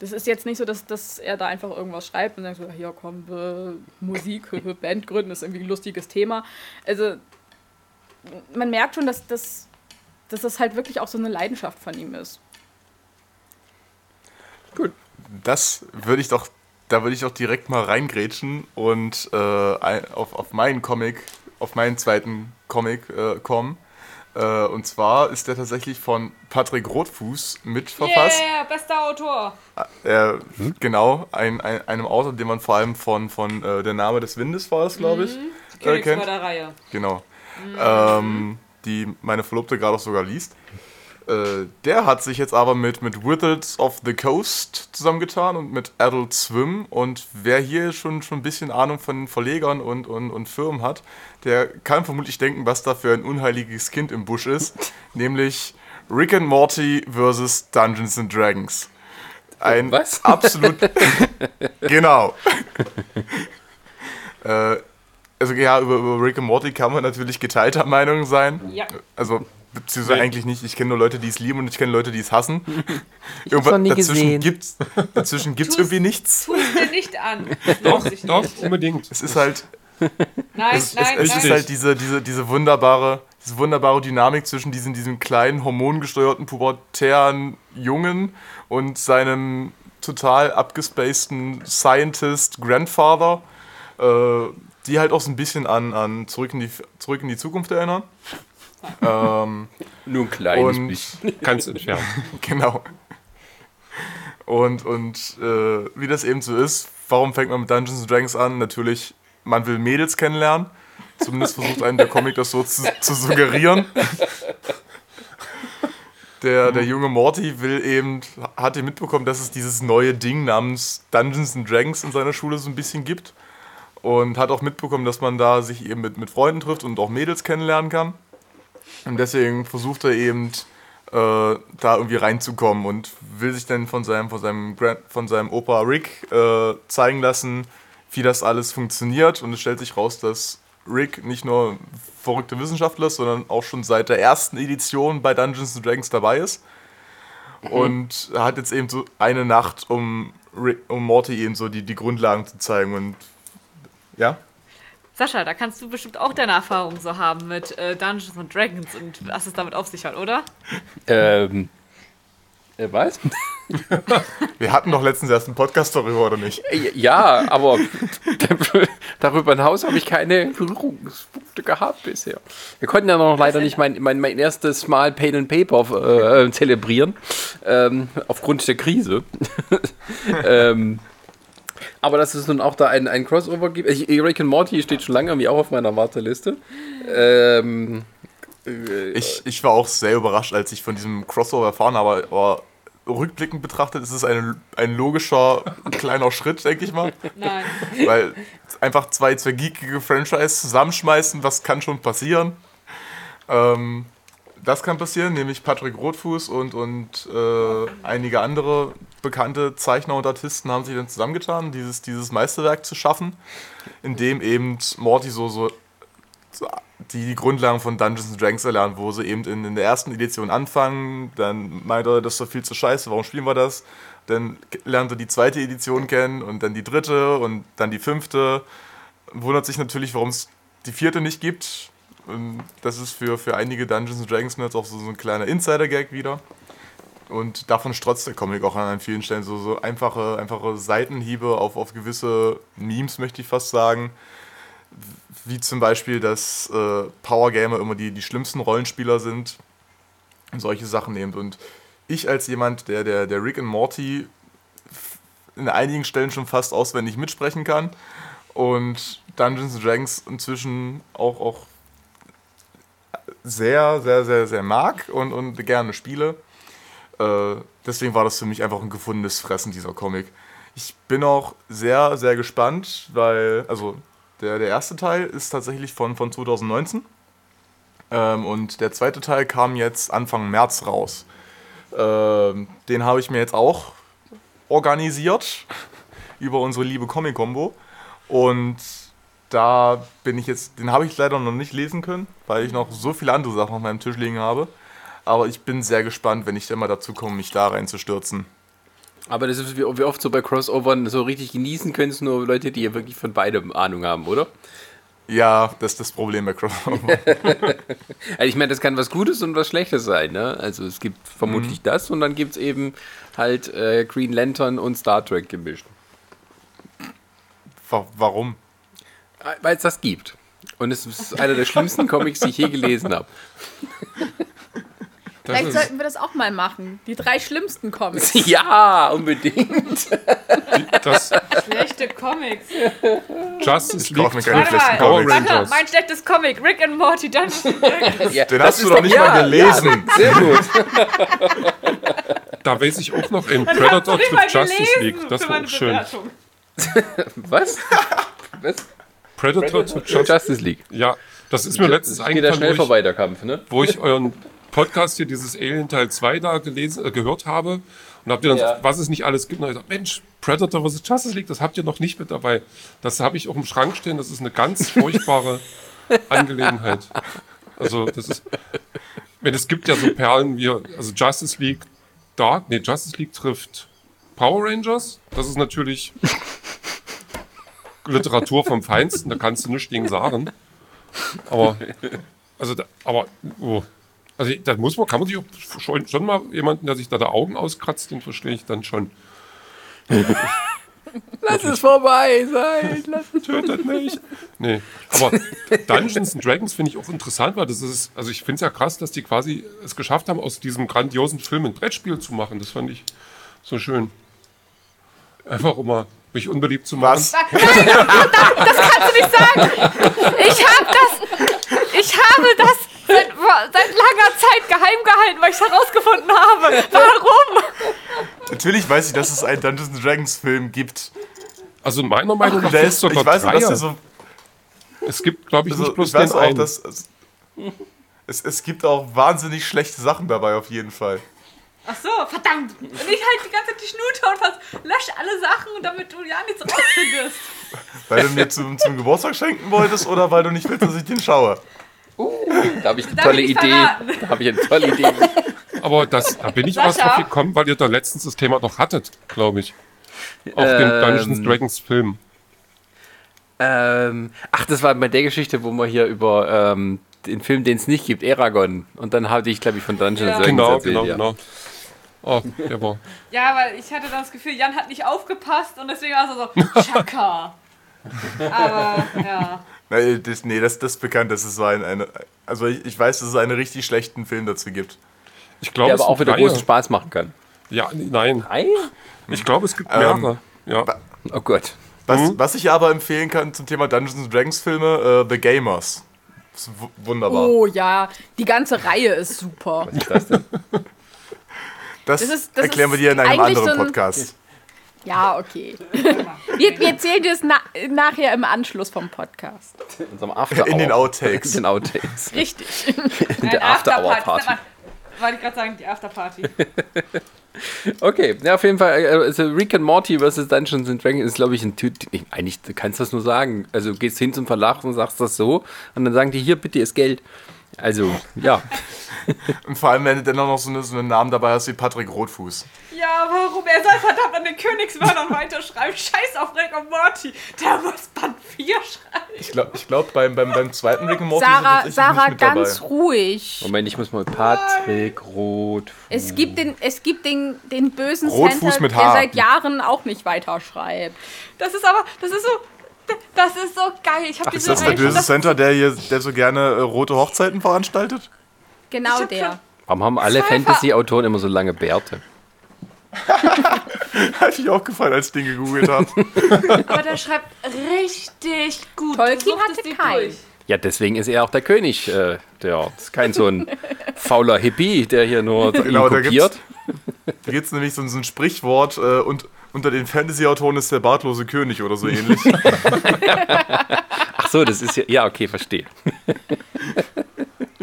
das ist jetzt nicht so, dass, dass er da einfach irgendwas schreibt und sagt so, hier komm, äh, Musik, [laughs] Band gründen, ist irgendwie ein lustiges Thema. Also, man merkt schon, dass, dass, dass das halt wirklich auch so eine Leidenschaft von ihm ist. Das würde ich doch, da würde ich doch direkt mal reingrätschen und äh, auf, auf meinen Comic, auf meinen zweiten Comic äh, kommen. Äh, und zwar ist der tatsächlich von Patrick Rothfuß mitverfasst. Yeah, bester Autor. Äh, Genau, ein, ein, einem Autor, den man vor allem von, von äh, Der Name des Windes war es, glaube ich, äh, kennt. Reihe. Genau. Ähm, die meine Verlobte gerade auch sogar liest. Äh, der hat sich jetzt aber mit, mit Wizards of the Coast zusammengetan und mit Adult Swim. Und wer hier schon, schon ein bisschen Ahnung von den Verlegern und, und, und Firmen hat, der kann vermutlich denken, was da für ein unheiliges Kind im Busch ist. [laughs] nämlich Rick and Morty versus Dungeons and Dragons. Ein Was? [laughs] absolut. [laughs] genau. äh, also ja, über, über Rick and Morty kann man natürlich geteilter Meinung sein. Ja. Also, beziehungsweise Nee. eigentlich nicht. Ich kenne nur Leute, die es lieben und ich kenne Leute, die es hassen. [laughs] Ich hab's [laughs] noch nie dazwischen gesehen. gibt's, dazwischen gibt's Tu's- irgendwie nichts. Tu es dir nicht an. [laughs] Doch, nicht. unbedingt. Es ist halt, Nein, es, nein, es, es nein. ist halt diese, diese, diese wunderbare, diese wunderbare Dynamik zwischen diesem, diesem kleinen, hormongesteuerten, pubertären Jungen und seinem total abgespaceden Scientist Grandfather, äh, die halt auch so ein bisschen an, an zurück, in die, zurück in die Zukunft erinnern. Ähm, nur ein kleines und bisschen. [laughs] Ganz entfernt. [laughs] Genau. Und, und äh, wie das eben so ist, warum fängt man mit Dungeons and Dragons an? Natürlich, man will Mädels kennenlernen. Zumindest versucht einen der Comic das so zu, zu suggerieren. [laughs] Der, der junge Morty will eben, hat ihr mitbekommen, dass es dieses neue Ding namens Dungeons and Dragons in seiner Schule so ein bisschen gibt. Und hat auch mitbekommen, dass man da sich eben mit, mit Freunden trifft und auch Mädels kennenlernen kann. Und deswegen versucht er eben äh, da irgendwie reinzukommen und will sich dann von seinem, von seinem, Grand, von seinem Opa Rick äh, zeigen lassen, wie das alles funktioniert. Und es stellt sich raus, dass Rick nicht nur verrückte Wissenschaftler ist, sondern auch schon seit der ersten Edition bei Dungeons and Dragons dabei ist. Und er hat jetzt eben so eine Nacht, um, Rick, um Morty eben so die, die Grundlagen zu zeigen. Und ja, Sascha, da kannst du bestimmt auch deine Erfahrungen so haben mit äh, Dungeons and Dragons und was es damit auf sich hat, oder? Ähm, äh, was? [laughs] wir hatten doch letztens erst einen Podcast darüber, oder nicht? Äh, Ja, aber [laughs] darüber hinaus habe ich keine Berührungspunkte gehabt bisher. Wir konnten ja noch leider nicht mein, mein, mein erstes Mal Pain and Paper äh, zelebrieren, ähm, aufgrund der Krise. [laughs] ähm, aber dass es nun auch da ein, ein Crossover gibt. Ich, Rick and Morty steht schon lange irgendwie auch auf meiner Warteliste. Ähm, Ich, ich war auch sehr überrascht, als ich von diesem Crossover erfahren habe, aber rückblickend betrachtet ist es ein, ein logischer kleiner Schritt, denke ich mal. Nein. Weil einfach zwei, zwei geekige Franchise zusammenschmeißen, was kann schon passieren? Ähm, das kann passieren, nämlich Patrick Rotfuß und, und äh, einige andere bekannte Zeichner und Artisten haben sich dann zusammengetan, dieses, dieses Meisterwerk zu schaffen, in dem eben Morty so, so, die, die Grundlagen von Dungeons Dragons erlernt, wo sie eben in, in der ersten Edition anfangen, dann meint er, das ist doch viel zu scheiße, warum spielen wir das? Dann lernt er die zweite Edition kennen und dann die dritte und dann die fünfte. Wundert sich natürlich, warum es die vierte nicht gibt. Und das ist für, für einige Dungeons Dragons Nerds auch so, so ein kleiner Insider-Gag wieder. Und davon strotzt der Comic auch an, vielen Stellen. So, so einfache, einfache Seitenhiebe auf, auf gewisse Memes, möchte ich fast sagen. Wie zum Beispiel, dass äh, Power Gamer immer die, die schlimmsten Rollenspieler sind. Und solche Sachen nehmt. Und ich als jemand, der, der, der Rick and Morty in einigen Stellen schon fast auswendig mitsprechen kann und Dungeons and Dragons inzwischen auch, auch sehr, sehr, sehr, sehr mag und, und gerne spiele. Äh, deswegen war das für mich einfach ein gefundenes Fressen, dieser Comic. Ich bin auch sehr, sehr gespannt, weil, also der, der erste Teil ist tatsächlich von, von 2019 ähm, und der zweite Teil kam jetzt Anfang März raus. Ähm, den habe ich mir jetzt auch organisiert [laughs] über unsere liebe Comic-Combo und da bin ich jetzt, den habe ich leider noch nicht lesen können, weil ich noch so viele andere Sachen auf meinem Tisch liegen habe. Aber ich bin sehr gespannt, wenn ich dann mal dazu komme, mich da reinzustürzen. Aber das ist wie, oft so bei Crossovern, so richtig genießen können es nur Leute, die ja wirklich von beidem Ahnung haben, oder? Ja, das ist das Problem bei Crossover. [laughs] Also ich meine, das kann was Gutes und was Schlechtes sein, ne? Also es gibt vermutlich das und dann gibt es eben halt äh, Green Lantern und Star Trek gemischt. Wa- Warum? Weil es das gibt. Und es ist einer der schlimmsten [laughs] Comics, die ich je gelesen habe. Das Vielleicht sollten wir das auch mal machen. Die drei schlimmsten Comics. [laughs] Ja, unbedingt. [laughs] das Schlechte Comics. Justice Ich League keine Warte schlechten Power Comics. warte, Rangers. mein schlechtes Comic, Rick and Morty Dragons. [laughs] Ja, Den hast du doch nicht mal gelesen. Ja, sehr gut. Da weiß ich auch noch, in Ich hab's Predator trifft Justice League. Das war auch schön. Was? Was? Predator trifft Justice Justice League. Ja, das ist mir letztens Das geht der eingefallen, wo ich, Schnellverweiterkampf, ne? wo ich euren Podcast hier, dieses Alien Teil 2 da gelesen, äh, gehört habe. Und habt ihr dann, Ja. was es nicht alles gibt, und ich gesagt, Mensch, Predator vs. Justice League, das habt ihr noch nicht mit dabei. Das habe ich auch im Schrank stehen, das ist eine ganz furchtbare [laughs] Angelegenheit. Also, das ist, wenn es gibt ja so Perlen wie, also Justice League Dark, nee, Justice League trifft Power Rangers, das ist natürlich Literatur vom Feinsten, da kannst du nichts gegen sagen. Aber, also, da, aber, oh. Also, da muss man, kann man sich auch schon, schon mal jemanden, der sich da die Augen auskratzt, den verstehe ich dann schon. [laughs] Lass es vorbei sein. [laughs] Lass Tötet mich. Nee, aber Dungeons and Dragons finde ich auch interessant, weil das ist, also ich finde es ja krass, dass die quasi es geschafft haben, aus diesem grandiosen Film ein Brettspiel zu machen. Das fand ich so schön. Einfach um mal mich unbeliebt zu machen. Was? Kannst du nicht sagen? Ich habe das. Ich habe das seit, seit langer Zeit geheim gehalten, weil ich es herausgefunden habe. Warum? Natürlich weiß ich, dass es einen Dungeons and Dragons Film gibt. Also meiner Meinung nach Der ist, sogar ich weiß nicht, dass Dreier. er so Es gibt, glaube ich, Also, nicht bloß ich weiß den auch, einen. dass es, es, es gibt auch wahnsinnig schlechte Sachen dabei, auf jeden Fall. Ach so, verdammt. Und ich halt die ganze Zeit die Schnute und was, lösch alle Sachen, damit du ja nichts rausfindest. Weil du mir zum, zum Geburtstag schenken wolltest oder weil du nicht willst, dass ich den schaue. Da habe ich eine Darf tolle ich Idee. Da habe ich eine tolle Idee. [laughs] Aber das, da bin ich auch drauf gekommen, weil ihr da letztens das Thema doch hattet, glaube ich. Auf dem Ähm. Dungeons Dragons Film. Ähm, ach, das war bei der Geschichte, wo wir hier über ähm, den Film, den es nicht gibt, Eragon. Und dann hatte ich, glaube ich, von Dungeons Ja. Dragons Genau, erzählt, genau, ja. genau. Oh, der war. [laughs] Ja, weil ich hatte das Gefühl, Jan hat nicht aufgepasst und deswegen war es so, Chaka. [laughs] Aber, ja. Nee, das, nee, das, das ist bekannt, dass es so ein, eine. Also ich, ich weiß, dass es einen richtig schlechten Film dazu gibt. Ich glaube, Der es aber auch wieder großen Spaß machen kann. Ja, nein. Nein? Ich glaube, es gibt Ähm, mehrere. ja. Oh Gott. Was, Mhm. was ich aber empfehlen kann zum Thema Dungeons and Dragons Filme, äh, The Gamers. Das ist wu- wunderbar. Oh ja, die ganze Reihe ist super. Was ist das denn? Das, Das ist- das erklären wir dir in einem anderen so ein- Podcast. Ja, okay. [laughs] Wir, wir erzählen dir es na nachher im Anschluss vom Podcast. In unserem After In den. Outtakes. [laughs] In den Outtakes. Richtig. In der After Hour Party. Wollte ich gerade sagen, die Afterparty. [laughs] Okay, ja, auf jeden Fall, äh, also Rick and Morty vs. Dungeons and Dragons ist, glaube ich, ein Typ, ich- eigentlich du kannst das nur sagen. Also gehst hin zum Verlag und sagst das so und dann sagen die, hier, bitte ist Geld. Also, ja. [laughs] Und vor allem, wenn du dann noch so, eine, so einen Namen dabei hast wie Patrick Rotfuß. Ja, warum? Er soll verdammt an den Königsmördern weiterschreiben. Scheiß auf Rick und Morty. Der muss Band 4 schreiben. Ich glaube, ich glaub, beim, beim, beim zweiten Rick and Morty Sarah, ist er Sarah nicht mit dabei. ganz ruhig. Moment, ich muss mal Patrick Rot. Es gibt den, es gibt den, den bösen Rotfuß Center, mit der seit Jahren auch nicht weiterschreibt. Das ist aber, das ist so, das ist so geil. Ich habe Ach, ist das der böse Center, der hier, der so gerne äh, rote Hochzeiten veranstaltet? Genau der. Warum haben alle. Fantasy-Autoren immer so lange Bärte? [laughs] Hat ich auch gefallen, als ich den gegoogelt habe. [laughs] Aber der schreibt richtig gut. Tolkien hatte keinen. Ja, deswegen ist er auch der König. Äh, der ist kein so ein [laughs] fauler Hippie, der hier nur Genau, kopiert. Da gibt es nämlich so, so ein Sprichwort äh, und unter den Fantasy-Autoren ist der bartlose König oder so ähnlich. [laughs] Ach so, das ist ja. Ja, okay, verstehe.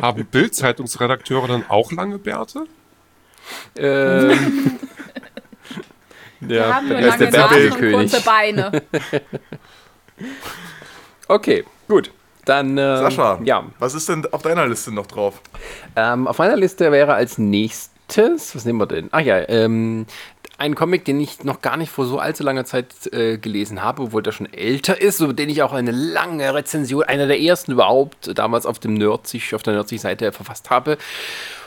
Haben Bild-Zeitungsredakteure dann auch lange Bärte? Ähm, Wir ja, haben nur der ist der lange Nasen und kurze Beine. [laughs] Okay, gut. Dann, ähm, Sascha, ja, was ist denn auf deiner Liste noch drauf? Ähm, auf meiner Liste wäre als nächstes, was nehmen wir denn? Ach ja, ähm, ein Comic, den ich noch gar nicht vor so allzu langer Zeit äh, gelesen habe, obwohl der schon älter ist, über den ich auch eine lange Rezension, einer der ersten überhaupt, damals auf dem Nerdzig, auf der Nerdzig-Seite verfasst habe.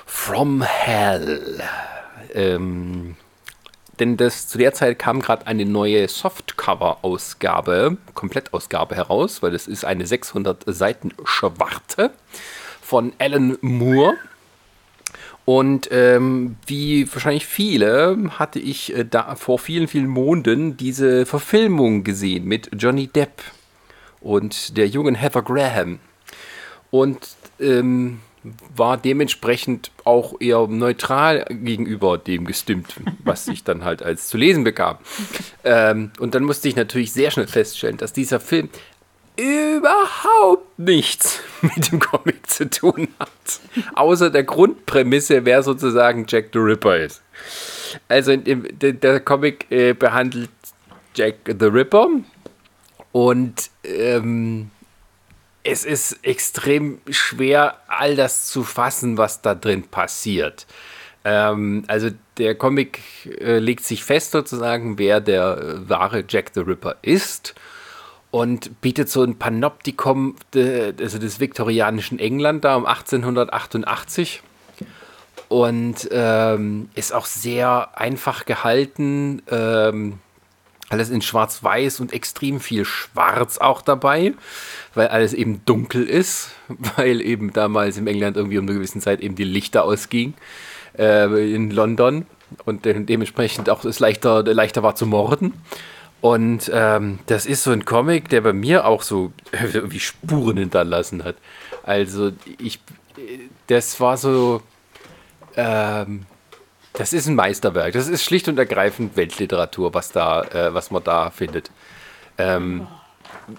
From Hell. Ähm, denn das, zu der Zeit kam gerade eine neue Softcover-Ausgabe, Komplettausgabe heraus, weil das ist eine 600 Seiten Schwarte von Alan Moore. Und ähm, wie wahrscheinlich viele hatte ich äh, da vor vielen, vielen Monden diese Verfilmung gesehen mit Johnny Depp und der jungen Heather Graham. Und ähm, war dementsprechend auch eher neutral gegenüber dem gestimmt, was ich dann halt als zu lesen bekam. Ähm, und dann musste ich natürlich sehr schnell feststellen, dass dieser Film überhaupt nichts [laughs] mit dem Comic zu tun hat. Außer der Grundprämisse, wer sozusagen Jack the Ripper ist. Also dem, der, der Comic äh, behandelt Jack the Ripper und ähm, es ist extrem schwer, all das zu fassen, was da drin passiert. Ähm, also der Comic äh, legt sich fest sozusagen, wer der äh, wahre Jack the Ripper ist und bietet so ein Panoptikum de, also des viktorianischen England da um 1888 und ähm, ist auch sehr einfach gehalten. Ähm, alles in schwarz-weiß und extrem viel schwarz auch dabei, weil alles eben dunkel ist, [laughs] weil eben damals in England irgendwie um eine gewisse Zeit eben die Lichter ausgingen äh, in London und de dementsprechend auch es leichter, leichter war zu morden. Und ähm, das ist so ein Comic, der bei mir auch so [laughs] irgendwie Spuren hinterlassen hat. Also ich, das war so, ähm, das ist ein Meisterwerk. Das ist schlicht und ergreifend Weltliteratur, was, da, äh, was man da findet. Ähm,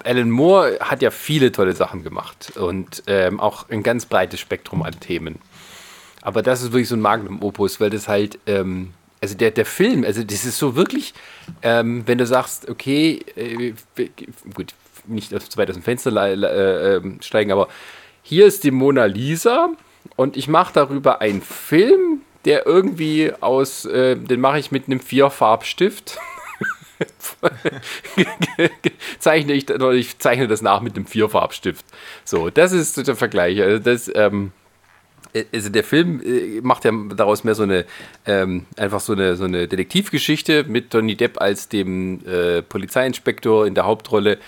Alan Moore hat ja viele tolle Sachen gemacht und ähm, auch ein ganz breites Spektrum an Themen. Aber das ist wirklich so ein Magnum Opus, weil das halt, ähm, also der, der Film, also das ist so wirklich, ähm, wenn du sagst, okay, äh, gut, nicht zu weit aus dem Fenster äh, äh, steigen, aber hier ist die Mona Lisa und ich mache darüber einen Film, der irgendwie aus, äh, den mache ich mit einem Vierfarbstift. [laughs] zeichne ich, ich zeichne das nach mit einem Vierfarbstift. So, das ist der Vergleich. Also das, ähm, also der Film äh, macht ja daraus mehr so eine ähm, einfach so eine, so eine Detektivgeschichte mit Johnny Depp als dem äh, Polizeiinspektor in der Hauptrolle,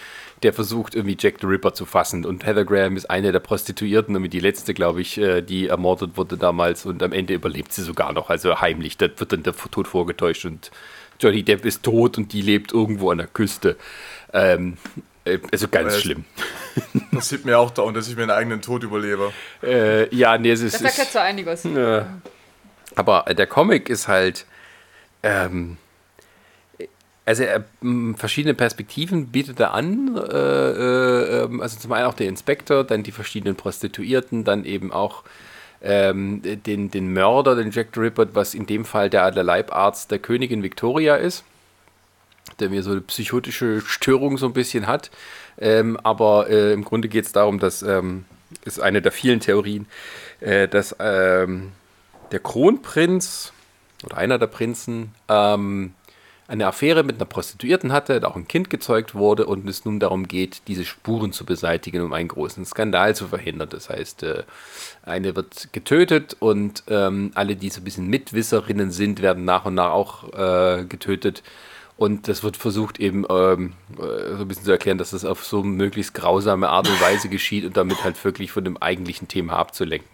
der versucht irgendwie Jack the Ripper zu fassen und Heather Graham ist eine der Prostituierten und die letzte, glaube ich, äh, die ermordet wurde damals und am Ende überlebt sie sogar noch, also heimlich. Da wird dann der Tod vorgetäuscht und Johnny Depp ist tot und die lebt irgendwo an der Küste. Ähm, Äh, also ganz Äh, schlimm. [laughs] Passiert mir auch dauernd, dass ich mir einen eigenen Tod überlebe. Äh, ja, nee, es ist. Das erklärt so einiges. Ja. Aber der Comic ist halt. Ähm, also er verschiedene Perspektiven bietet er an. Äh, äh, ähm, also zum einen auch der Inspektor, dann die verschiedenen Prostituierten, dann eben auch ähm, den, den Mörder, den Jack the Ripper, was in dem Fall der, der Leibarzt der Königin Victoria ist, der mir so eine psychotische Störung so ein bisschen hat. Ähm, aber äh, im Grunde geht es darum, dass ähm, ist eine der vielen Theorien, äh, dass ähm, der Kronprinz oder einer der Prinzen ähm, eine Affäre mit einer Prostituierten hatte, da auch ein Kind gezeugt wurde und es nun darum geht, diese Spuren zu beseitigen, um einen großen Skandal zu verhindern. Das heißt, äh, eine wird getötet und ähm, alle, die so ein bisschen Mitwisserinnen sind, werden nach und nach auch äh, getötet. Und das wird versucht eben ähm, äh, so ein bisschen zu erklären, dass das auf so möglichst grausame Art und Weise geschieht und damit halt wirklich von dem eigentlichen Thema abzulenken.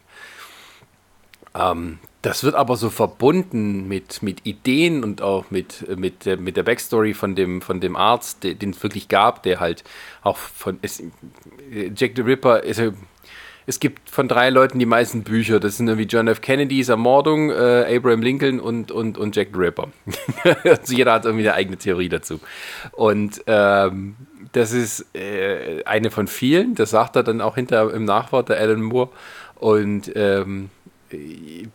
Ähm, das wird aber so verbunden mit, mit Ideen und auch mit, mit, mit der Backstory von dem, von dem Arzt, de- den es wirklich gab, der halt auch von. Jack the Ripper ist. Es gibt von drei Leuten die meisten Bücher. Das sind irgendwie John F. Kennedys Ermordung, äh, Abraham Lincoln und, und, und Jack the Ripper. [laughs] also jeder hat irgendwie eine eigene Theorie dazu. Und ähm, das ist äh, eine von vielen. Das sagt er dann auch hinter im Nachwort, der Alan Moore. Und ähm,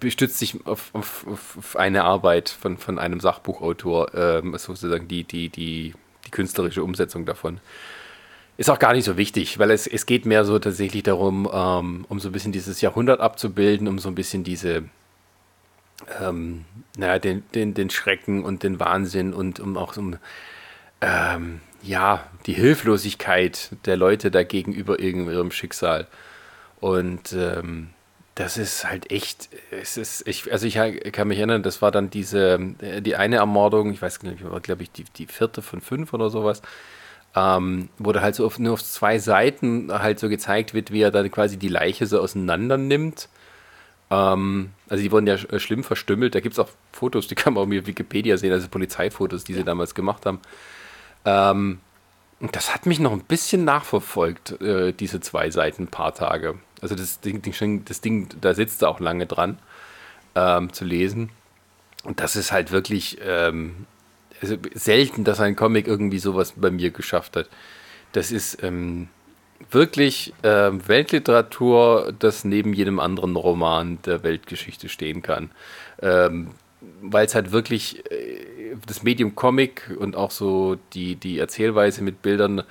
bestützt sich auf, auf, auf eine Arbeit von, von einem Sachbuchautor, ähm, sozusagen die, die, die, die künstlerische Umsetzung davon. Ist auch gar nicht so wichtig, weil es, es geht mehr so tatsächlich darum, ähm, um so ein bisschen dieses Jahrhundert abzubilden, um so ein bisschen diese, ähm, naja, den, den, den Schrecken und den Wahnsinn und um auch um, ähm, ja, die Hilflosigkeit der Leute da gegenüber ihrem Schicksal. Und ähm, das ist halt echt, es ist, ich, also ich kann mich erinnern, das war dann diese, äh, die eine Ermordung, ich weiß nicht, war glaube ich die, die vierte von fünf oder sowas, ähm, wo da halt so auf, nur auf zwei Seiten halt so gezeigt wird, wie er dann quasi die Leiche so auseinander nimmt. Ähm, also die wurden ja sch- schlimm verstümmelt, da gibt es auch Fotos, die kann man auch auf Wikipedia sehen, also Polizeifotos, die sie damals gemacht haben. Ähm, und das hat mich noch ein bisschen nachverfolgt, äh, diese zwei Seiten, ein paar Tage. Also das Ding, Ding, das Ding da sitzt er auch lange dran ähm, zu lesen. Und das ist halt wirklich ähm, also selten, dass ein Comic irgendwie sowas bei mir geschafft hat. Das ist ähm, wirklich ähm, Weltliteratur, das neben jedem anderen Roman der Weltgeschichte stehen kann. Ähm, Weil es halt wirklich äh, das Medium Comic und auch so die, die Erzählweise mit Bildern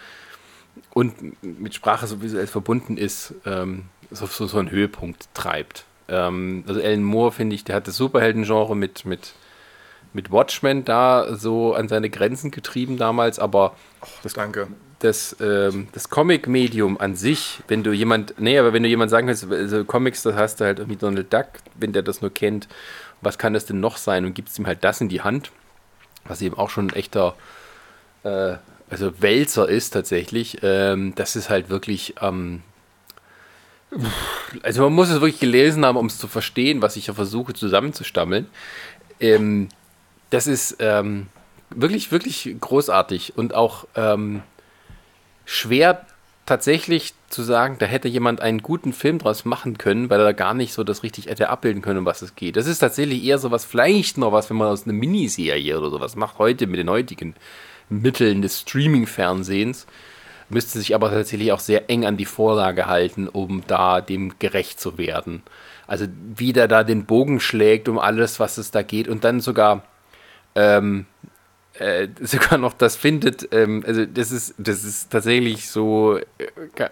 und mit Sprache so visuell verbunden ist, ähm, so, so, so einen Höhepunkt treibt. Ähm, also Alan Moore, finde ich, der hat das Superhelden-Genre mit, mit, mit Watchmen da so an seine Grenzen getrieben damals, aber Danke. das, ähm, das Comic-Medium an sich, wenn du jemand, nee, aber wenn du jemand sagen kannst, also Comics, das hast du halt irgendwie Donald Duck, wenn der das nur kennt, was kann das denn noch sein und gibst ihm halt das in die Hand, was eben auch schon ein echter, äh, also Wälzer ist tatsächlich, ähm, das ist halt wirklich, ähm, also man muss es wirklich gelesen haben, um es zu verstehen, was ich ja versuche zusammenzustammeln. Ähm, das ist ähm, wirklich, wirklich großartig und auch ähm, schwer tatsächlich zu sagen, da hätte jemand einen guten Film draus machen können, weil er da gar nicht so das richtig hätte abbilden können, um was es geht. Das ist tatsächlich eher so was, vielleicht noch was, wenn man aus einer Miniserie oder sowas macht, heute mit den heutigen Mitteln des Streaming-Fernsehens, müsste sich aber tatsächlich auch sehr eng an die Vorlage halten, um da dem gerecht zu werden. Also wie der da den Bogen schlägt um alles, was es da geht und dann sogar ähm, äh, [laughs] sogar noch das findet, ähm, also das ist, das ist tatsächlich so, äh, äh,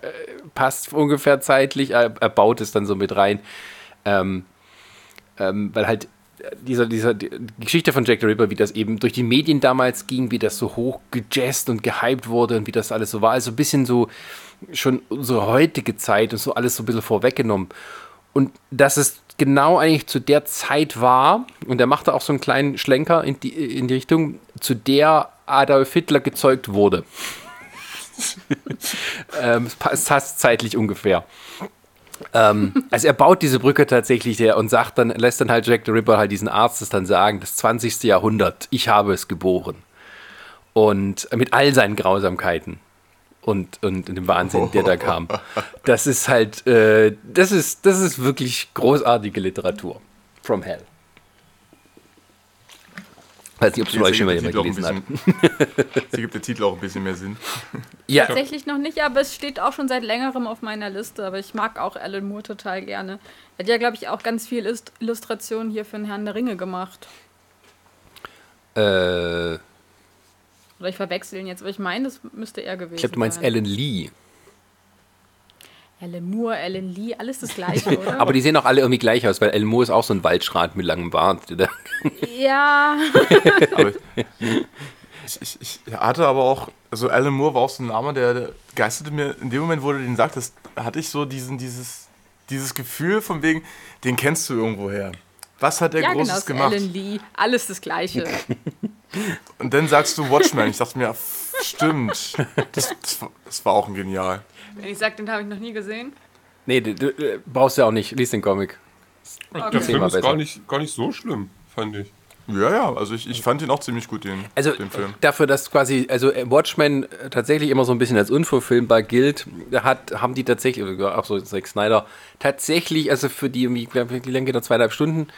passt ungefähr zeitlich, er, er baut es dann so mit rein, ähm, ähm, weil halt dieser, dieser, die Geschichte von Jack the Ripper, wie das eben durch die Medien damals ging, wie das so hoch gejazzt und gehypt wurde und wie das alles so war, also ein bisschen so schon unsere heutige Zeit und so alles so ein bisschen vorweggenommen. Und dass es genau eigentlich zu der Zeit war, und er machte auch so einen kleinen Schlenker in die, in die Richtung, zu der Adolf Hitler gezeugt wurde. [laughs] ähm, es passt zeitlich ungefähr. ähm, also er baut diese Brücke tatsächlich der und sagt dann, lässt dann halt Jack the Ripper halt diesen Arzt das dann sagen, das 20. Jahrhundert, ich habe es geboren. Und mit all seinen Grausamkeiten. Und, und dem Wahnsinn, der da kam. Das ist halt, äh, das ist, das ist wirklich großartige Literatur. From Hell. Weiß nicht, ob es euch schon mal jemand gelesen hat. [laughs] Sie gibt der Titel auch ein bisschen mehr Sinn. Ja, Tatsächlich noch nicht, aber es steht auch schon seit längerem auf meiner Liste. Aber ich mag auch Alan Moore total gerne. Er hat ja, glaube ich, auch ganz viel Illustrationen hier für den Herrn der Ringe gemacht. äh, Oder ich verwechsel ihn jetzt, aber ich meine, das müsste er gewesen ich glaube, du meinst sein. Alan Lee. Alan Moore, Alan Lee, alles das gleiche, [laughs] oder? Aber die sehen auch alle irgendwie gleich aus, weil Alan Moore ist auch so ein Waldschrat mit langem Bart. [laughs] ja, Aber ich, ich, ich hatte aber auch, also Alan Moore war auch so ein Name, der, der geisterte mir, in dem Moment, wo du den sagtest, hatte ich so diesen, dieses, dieses Gefühl von wegen, den kennst du irgendwoher. Was hat der ja genau, Großes ist gemacht? Alan Lee, alles das gleiche. [laughs] Und dann sagst du Watchmen. Ich dachte mir, stimmt. Das, das, war- auch ein Genial. Wenn ich sage, den habe ich noch nie gesehen. Nee, du, du äh, brauchst ja auch nicht. Lies den Comic. Der Okay. Film Thema ist gar nicht, gar nicht so schlimm, fand ich. Ja, ja, also ich, ich fand ihn auch ziemlich gut, den, Also den Film. dafür, dass quasi, also äh, Watchmen äh, tatsächlich immer so ein bisschen als unverfilmbar gilt, hat, haben die tatsächlich, auch so Zack Snyder, tatsächlich, also für die, irgendwie, wie lange geht das, zweieinhalb Stunden,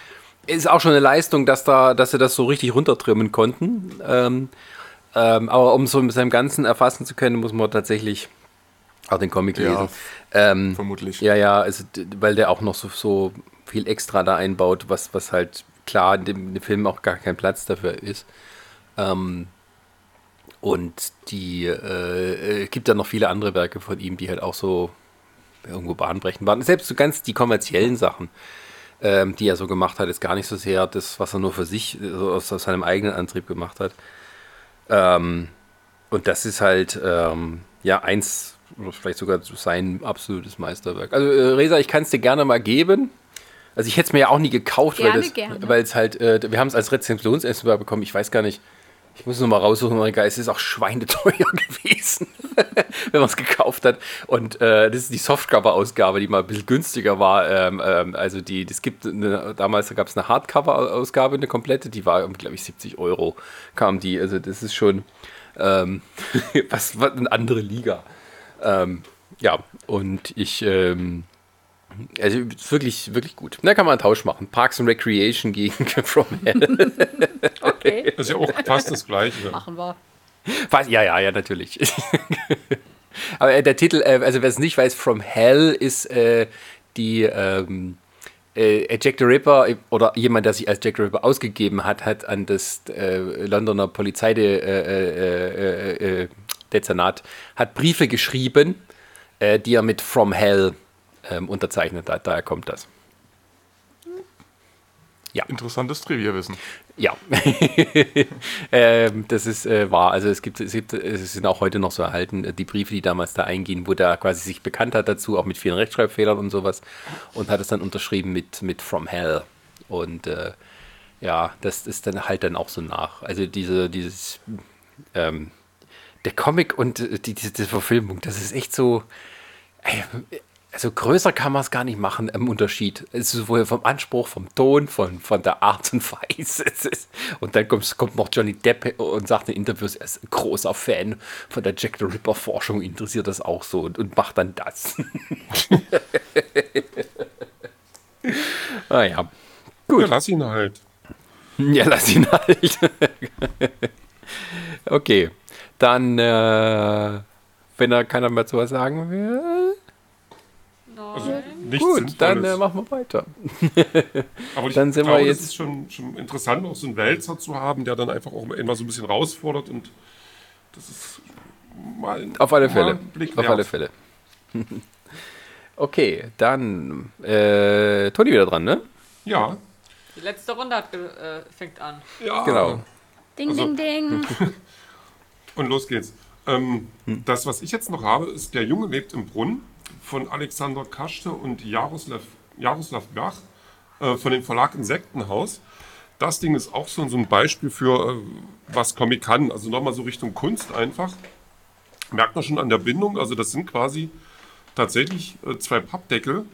ist auch schon eine Leistung, dass da, dass sie das so richtig runtertrimmen konnten. Ähm, ähm, aber um so mit seinem Ganzen erfassen zu können, muss man tatsächlich auch den Comic Ja, lesen. Ähm, vermutlich. Ja, ja, also, weil der auch noch so, so viel extra da einbaut, was, was halt klar in dem, Film auch gar kein Platz dafür ist. Ähm, und die äh, äh, gibt dann noch viele andere Werke von ihm, die halt auch so irgendwo bahnbrechend waren. Selbst so ganz die kommerziellen Sachen, ähm, die er so gemacht hat, ist gar nicht so sehr das, was er nur für sich, also aus, aus seinem eigenen Antrieb gemacht hat. Ähm, und das ist halt, ähm, ja, eins, vielleicht sogar sein absolutes Meisterwerk. Also, äh, Resa, ich kann es dir gerne mal geben. Also, ich hätte es mir ja auch nie gekauft, Gerne, weil es halt, äh, wir haben es als Rezensionsexemplar bekommen. Ich weiß gar nicht, ich muss es nochmal raussuchen, mein Geist, es ist auch schweineteuer [laughs] gewesen, [laughs] wenn man es gekauft hat. Und äh, das ist die Softcover-Ausgabe, die mal ein bisschen günstiger war. Ähm, ähm, also die, das gibt eine, damals gab es eine Hardcover-Ausgabe, eine komplette, die war, glaube ich, 70 Euro kam die. Also das ist schon ähm, [laughs] was, was eine andere Liga. Ähm, ja, und ich, ähm, also wirklich, wirklich gut. Da kann man einen Tausch machen. Parks and Recreation gegen [laughs] From Hell. [laughs] Okay, Das ist ja auch fast das Gleiche. machen wir. Was? Ja, ja, ja, natürlich. [laughs] Aber äh, der Titel, äh, also wer es nicht weiß, From Hell ist äh, die ähm, äh, Jack the Ripper äh, oder jemand, der sich als Jack the Ripper ausgegeben hat, hat an das äh, Londoner Polizeidezernat äh, äh, äh, Dezernat, hat Briefe geschrieben, äh, die er mit From Hell ähm, unterzeichnet hat. Daher kommt das. Interessantes Trivia-Wissen. Ja, [laughs] ähm, das ist äh, wahr. Also es gibt, es gibt, es sind auch heute noch so erhalten, äh, die Briefe, die damals da eingehen, wo der quasi sich bekannt hat dazu, auch mit vielen Rechtschreibfehlern und sowas, und hat es dann unterschrieben mit, mit From Hell. Und äh, ja, das ist dann halt dann auch so nach. Also diese, dieses, ähm, der Comic und äh, die, diese, diese Verfilmung, das ist echt so. Ey, also größer kann man es gar nicht machen im Unterschied. Es ist sowohl vom Anspruch, vom Ton, von, von der Art und Weise. Und dann kommt, kommt noch Johnny Depp und sagt in Interviews, er ist ein großer Fan von der Jack the Ripper Forschung, interessiert das auch so und, und macht dann das. [laughs] ah ja. Ja, lass ihn halt. Ja, lass ihn halt. [laughs] okay. Dann, äh, wenn da keiner mehr zu was sagen will. Also nichts Gut, dann äh, machen wir weiter. [laughs] Aber ich dann sind glaube, wir das jetzt- ist schon, schon interessant, auch so einen Wälzer zu haben, der dann einfach auch immer so ein bisschen herausfordert und das ist mal ein- Auf alle Fälle. Blick Auf wert. alle Fälle. [laughs] okay, dann äh, Toni wieder dran, ne? Ja, Die letzte Runde hat, äh, fängt an. ja. Genau. Ding, Also- ding, ding. [laughs] Und los geht's. Ähm, Das, was ich jetzt noch habe, ist Der Junge lebt im Brunnen von Alexander Kaschte und Jaroslav, Jaroslav Bach äh, von dem Verlag Insektenhaus. Das Ding ist auch so, so ein Beispiel für, äh, was Comic kann. Also nochmal so Richtung Kunst einfach. Merkt man schon an der Bindung. Also das sind quasi tatsächlich äh, zwei Pappdeckel,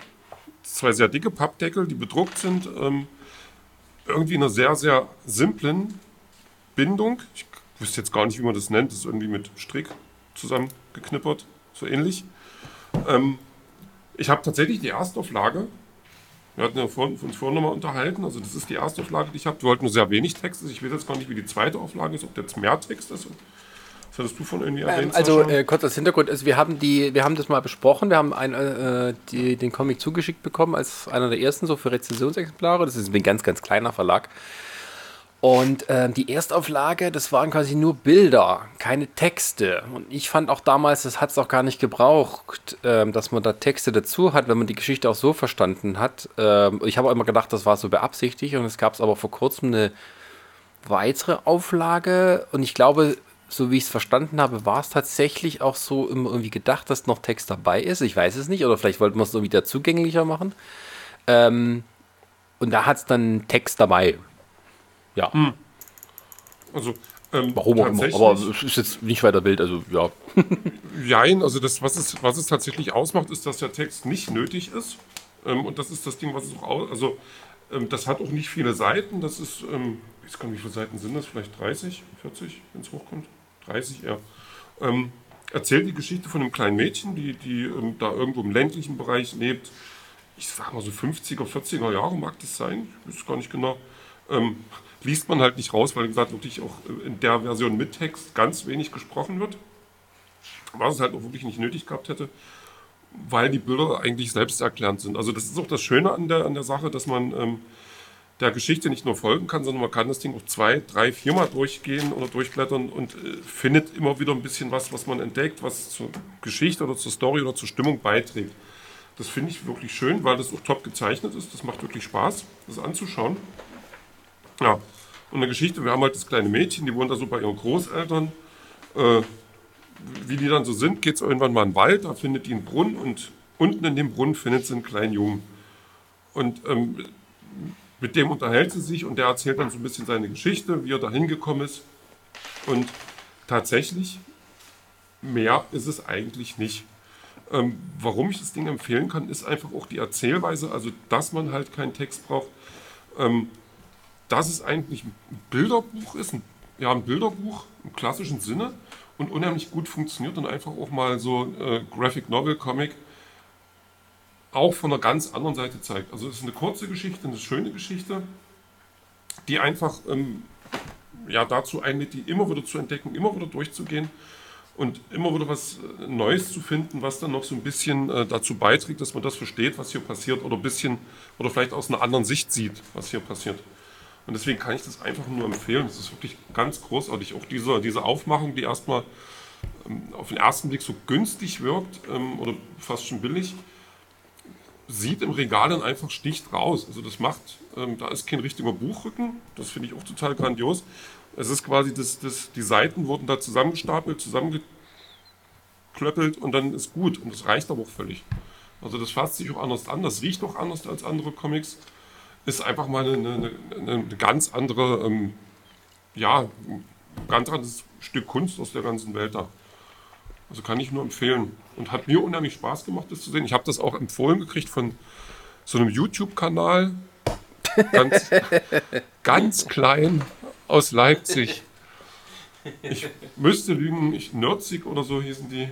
zwei sehr dicke Pappdeckel, die bedruckt sind. Ähm, irgendwie in einer sehr, sehr simplen Bindung. Ich wüsste jetzt gar nicht, wie man das nennt. Das ist irgendwie mit Strick zusammengeknippert, so ähnlich. Ähm, ich habe tatsächlich die Erstauflage. Wir hatten ja vorhin, uns vorhin nochmal unterhalten. Also, das ist die Erstauflage, die ich habe. Wir wollten nur sehr wenig Text. Ich weiß jetzt gar nicht, wie die zweite Auflage ist, ob jetzt mehr Text ist. Was hattest du von irgendwie erwähnt? Ähm, also äh, kurz als Hintergrund, also wir haben die, wir haben das mal besprochen, wir haben ein, äh, die, den Comic zugeschickt bekommen als einer der ersten so für Rezensionsexemplare. Das ist ein ganz, ganz kleiner Verlag. Und ähm, die Erstauflage, das waren quasi nur Bilder, keine Texte. Und ich fand auch damals, das hat es auch gar nicht gebraucht, ähm, dass man da Texte dazu hat, wenn man die Geschichte auch so verstanden hat. Ähm, ich habe auch immer gedacht, das war so beabsichtigt und es gab es aber vor kurzem eine weitere Auflage und ich glaube, so wie ich es verstanden habe, war es tatsächlich auch so immer irgendwie gedacht, dass noch Text dabei ist. Ich weiß es nicht, oder vielleicht wollten wir es irgendwie wieder zugänglicher machen. Ähm, und da hat es dann Text dabei. Ja, also, ähm, warum auch immer. Aber es ist jetzt nicht weiter wild, also ja. [laughs] Jein, also das, was es, was es tatsächlich ausmacht, ist, dass der Text nicht nötig ist. Ähm, und das ist das Ding, was es auch aus. Also, ähm, das hat auch nicht viele Seiten. Das ist, ähm, ich weiß gar nicht, wie viele Seiten sind das? Vielleicht 30, 40, wenn es hochkommt? 30 eher. Ähm, erzählt die Geschichte von einem kleinen Mädchen, die, die ähm, da irgendwo im ländlichen Bereich lebt. Ich sag mal so 50er, 40er Jahre mag das sein. Ich weiß gar nicht genau. Liest man halt nicht raus, weil, wie gesagt, wirklich auch äh, in der Version mit Text ganz wenig gesprochen wird was es halt auch wirklich nicht nötig gehabt hätte, weil die Bilder eigentlich selbsterklärend sind. Also das ist auch das Schöne an der, an der Sache, dass man ähm, der Geschichte nicht nur folgen kann, sondern man kann das Ding auch zwei, drei, viermal durchgehen oder durchblättern und äh, findet immer wieder ein bisschen was, was man entdeckt, was zur Geschichte oder zur Story oder zur Stimmung beiträgt. Das finde ich wirklich schön, weil das auch top gezeichnet ist. Das macht wirklich Spaß, das anzuschauen. Ja, und eine Geschichte, wir haben halt das kleine Mädchen, die wohnt da so bei ihren Großeltern. Äh, wie die dann so sind, geht es irgendwann mal in den Wald, da findet die einen Brunnen und unten in dem Brunnen findet sie einen kleinen Jungen. Und ähm, mit dem unterhält sie sich und der erzählt dann so ein bisschen seine Geschichte, wie er da hingekommen ist. Und tatsächlich, mehr ist es eigentlich nicht. Ähm, warum ich das Ding empfehlen kann, ist einfach auch die Erzählweise, also dass man halt keinen Text braucht. Ähm, dass es eigentlich ein Bilderbuch ist, ein, ja, ein Bilderbuch im klassischen Sinne und unheimlich gut funktioniert und einfach auch mal so äh, Graphic Novel Comic auch von einer ganz anderen Seite zeigt. Also es ist eine kurze Geschichte, eine schöne Geschichte, die einfach ähm, ja, dazu einlädt, die immer wieder zu entdecken, immer wieder durchzugehen und immer wieder was äh, Neues zu finden, was dann noch so ein bisschen äh, dazu beiträgt, dass man das versteht, was hier passiert oder bisschen oder vielleicht aus einer anderen Sicht sieht, was hier passiert. Und deswegen kann ich das einfach nur empfehlen. Das ist wirklich ganz großartig. Auch diese, diese Aufmachung, die erstmal ähm, auf den ersten Blick so günstig wirkt ähm, oder fast schon billig, sieht im Regal dann einfach sticht raus. Also das macht, ähm, da ist kein richtiger Buchrücken. Das finde ich auch total grandios. Es ist quasi, das, das, die Seiten wurden da zusammengestapelt, zusammengeklöppelt und dann ist gut. Und das reicht aber auch völlig. Also das fasst sich auch anders an. Das riecht auch anders als andere Comics ist einfach mal eine, eine, eine ganz andere, ähm, ja, ein ganz anderes Stück Kunst aus der ganzen Welt da. Also kann ich nur empfehlen. Und hat mir unheimlich Spaß gemacht, das zu sehen. Ich habe das auch empfohlen gekriegt von so einem YouTube-Kanal. Ganz, [laughs] ganz klein aus Leipzig. Ich müsste lügen, ich Nerdzig oder so hießen die.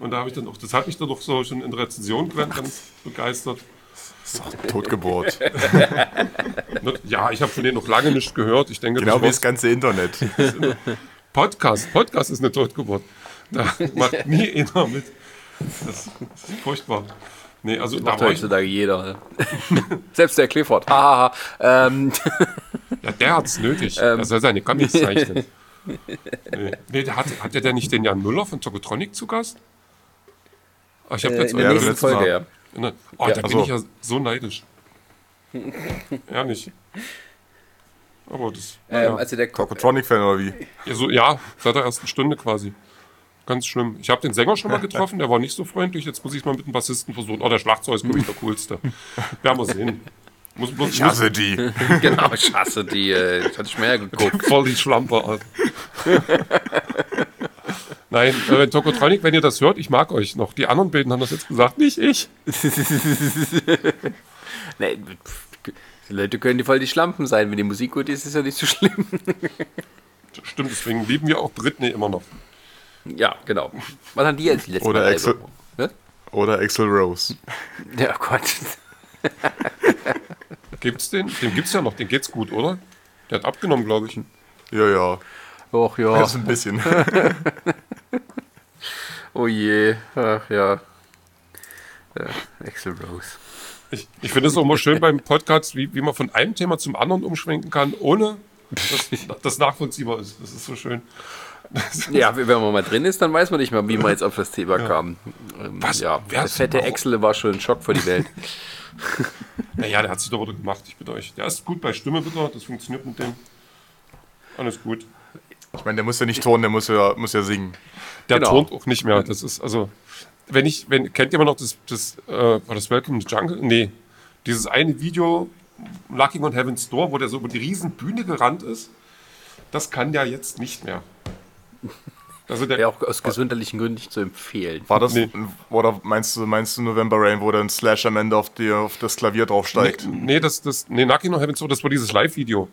Und da habe ich dann auch, das hat mich dann doch so schon in der Rezension ganz begeistert. Das ist doch Totgeburt. [laughs] Ja, ich habe von denen noch lange nicht gehört. Ich denke, genau wie das das ganze Internet. [laughs] Podcast. Podcast ist eine Totgeburt. Da [laughs] macht nie einer mit. Das, das ist furchtbar. Nee, also da Macht war ich, heutzutage jeder. Selbst der Clifford. Hahaha. ähm, ja, der hat es nötig. Ähm. Er soll seine Comics zeichnen. Nee, nee der hat, hat der nicht den Jan Müller von Tokotronic zu Gast? Ah, ich habe äh, jetzt in der nächsten das letzte Folge, Mal. ja. Ne? Oh, Ja, da ach bin ich ja so neidisch. [laughs] Ehrlich. Aber das. Ähm, ja. Also der Tokotronic-Fan oder wie? Ja, so, ja, seit der ersten Stunde quasi. Ganz schlimm. Ich habe den Sänger schon mal getroffen, der war nicht so freundlich. Jetzt muss ich es mal mit dem Bassisten versuchen. Oh, der Schlagzeug ist, glaube ich, der coolste. Werden wir sehen. Muss, muss, Ich hasse die. [laughs] genau, ich hasse die. Äh, das hatte ich mir ja geguckt. voll die Schlampe. [laughs] Nein, äh, Tokotronic, wenn ihr das hört, ich mag euch noch. Die anderen beiden haben das jetzt gesagt, nicht ich. [laughs] nee, pff, die Leute können die voll die Schlampen sein. Wenn die Musik gut ist, ist ja nicht so schlimm. [laughs] Stimmt, deswegen lieben wir auch Britney immer noch. Ja, genau. Was haben die jetzt die letzten Oder drei Axel-? Was? Oder Axel Rose. [laughs] Ja, Gott. Gibt's den? Den gibt's ja noch, den geht's gut, oder? Der hat abgenommen, glaube ich. Ja, ja. Och ja. Das ist ein bisschen. Oh je. Ach ja. ja Axel Rose. Ich, ich finde es auch immer schön beim Podcast, wie, wie man von einem Thema zum anderen umschwenken kann, ohne dass das nachvollziehbar ist. Das ist so schön. Ja, wenn man mal drin ist, dann weiß man nicht mehr, wie man jetzt auf das Thema kam. Ähm, Was? Ja, Wer der fette Axel war schon ein Schock für die Welt. [laughs] Naja, der hat sich da wieder gemacht, ich bitte euch. Der ist gut bei Stimme wieder, das funktioniert mit dem. Alles gut. Ich meine, der muss ja nicht turnen, der muss ja, muss ja singen. Der Genau. turnt auch nicht mehr. Das ist also, wenn ich, wenn, kennt jemand noch das, das, äh, war das Welcome to Jungle? Nee. Dieses eine Video, Knocking on Heaven's Door, wo der so über die riesen Bühne gerannt ist, das kann der jetzt nicht mehr. Also der, Wäre auch aus gesundheitlichen Gründen nicht zu empfehlen. War das, Nee. oder meinst du, meinst du November Rain, wo dann Slash am Ende auf, die, auf das Klavier draufsteigt? Nee, nee, das, das, nee, Knocking on Heaven's Door, das war dieses Live-Video.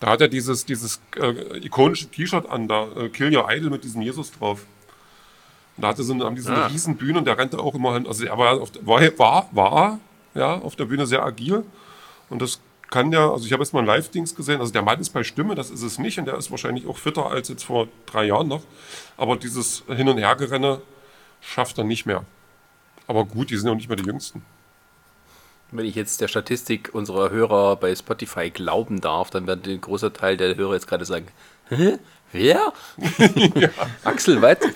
Da hat er dieses, dieses äh, ikonische T-Shirt an, da äh, Kill Your Idol mit diesem Jesus drauf. Und da hatte so eine, haben die so eine Ah. riesen Bühne und der rannte auch immer hin. Also er war, auf, der- war, war, war ja, auf der Bühne sehr agil. Und das kann der, also ich habe jetzt mal ein Live-Dings gesehen, also der Mann ist bei Stimme, das ist es nicht. Und der ist wahrscheinlich auch fitter als jetzt vor drei Jahren noch. Aber dieses Hin- und Hergerenne schafft er nicht mehr. Aber gut, die sind ja auch nicht mehr die Jüngsten. Wenn ich jetzt der Statistik unserer Hörer bei Spotify glauben darf, dann wird ein großer Teil der Hörer jetzt gerade sagen, Hä? Wer? [laughs] Axel, was? [laughs]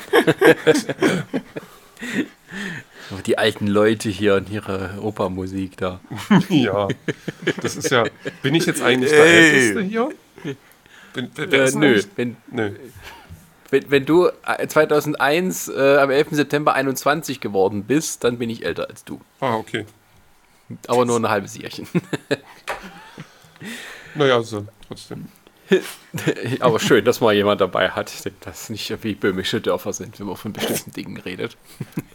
Die alten Leute hier und ihre Opermusik da. [laughs] Ja, das ist ja. Bin ich jetzt eigentlich der Ey. Älteste hier? Bin, wer Äh, nö, wenn, Nö. wenn, wenn du äh, 2001 äh, am 11. September 21 geworden bist, dann bin ich älter als du. Ah, okay. Aber nur ein halbes Jährchen. [laughs] Naja, also trotzdem. [laughs] Aber schön, dass mal jemand dabei hat, das nicht wie böhmische Dörfer sind, wenn man von bestimmten [laughs] Dingen redet.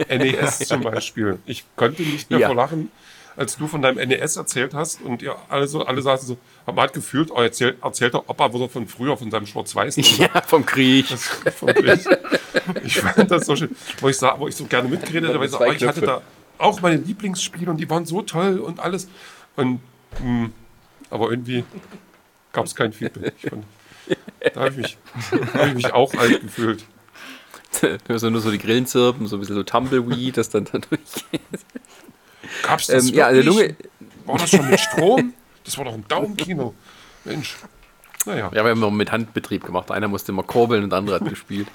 NES zum Beispiel. Ich konnte nicht mehr Ja. vor Lachen, als du von deinem NES erzählt hast und ihr alle so, alle saßen so, man hat gefühlt, oh, erzählt, erzählt der Opa wieder von früher, von seinem schwarz-weiß. Ja, vom Krieg. Wirklich. Ich fand das so schön, wo ich, sah, wo ich so gerne mitgeredet habe, weil ich, so, oh, ich hatte da auch meine Lieblingsspiele und die waren so toll und alles. Und, mh, aber irgendwie gab es kein Feedback. Ich fand, da habe ich, hab ich mich auch alt gefühlt. [laughs] Du hörst nur so die Grillen zirpen, so ein bisschen so Tumbleweed, das dann da durchgeht. Gab es das Ähm, ja, also? Lunge, War das schon mit Strom? Das war doch ein Daumenkino. Mensch. Naja. ja, wir haben immer mit Handbetrieb gemacht. Einer musste immer kurbeln und der andere hat gespielt.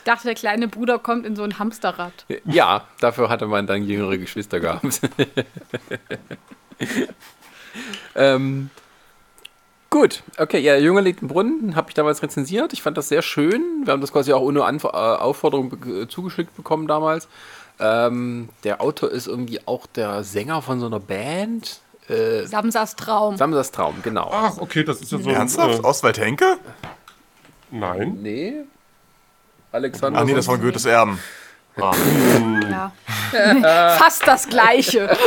Ich dachte, der kleine Bruder kommt in so ein Hamsterrad. Ja, dafür hatte man dann jüngere Geschwister gehabt. [laughs] ähm, gut, okay, ja, der Junge liegt im Brunnen, habe ich damals rezensiert. Ich fand das sehr schön. Wir haben das quasi auch ohne Anf äh, Aufforderung be- zugeschickt bekommen damals. Ähm, der Autor ist irgendwie auch der Sänger von so einer Band. Äh, Samsas Traum. Samsas Traum, genau. Ach, okay, das ist ja so. Ernsthaft? Äh, Oswald Henke? nein. Nee. Alexander. Ach nee, das war Goethes Erben. Ah. Ja. [laughs] Fast das Gleiche. [laughs]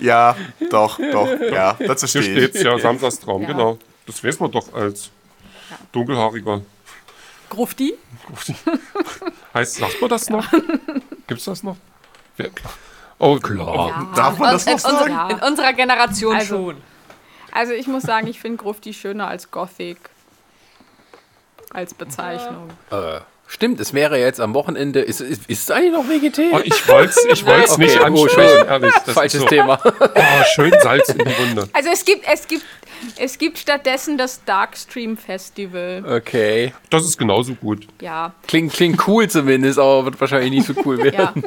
Ja, doch, doch, ja, dazu Hier steht's ja, Samstagstraum, Ja. genau. Das weiß man doch als dunkelhaariger. Grufti? [laughs] Heißt, sagt man das noch? Gibt's das noch? Wer, oh, klar. Darf man das in, noch sagen? unser, Ja. in unserer Generation Also- schon. Also ich muss sagen, ich finde Grufti schöner als Gothic. Als Bezeichnung. Äh, stimmt, es wäre jetzt am Wochenende. Ist, ist, ist es eigentlich noch Vegetarisch? Oh, ich wollte es ich wollt's Okay, nicht oh, ansprechen, ehrlich. Falsches so, Thema. [laughs] Oh, schön Salz in die Wunde. Also es gibt, es gibt, es gibt stattdessen das Darkstream Festival. Okay. Das ist genauso gut. Ja. Klingt, klingt cool zumindest, aber wird wahrscheinlich nicht so cool [laughs] werden.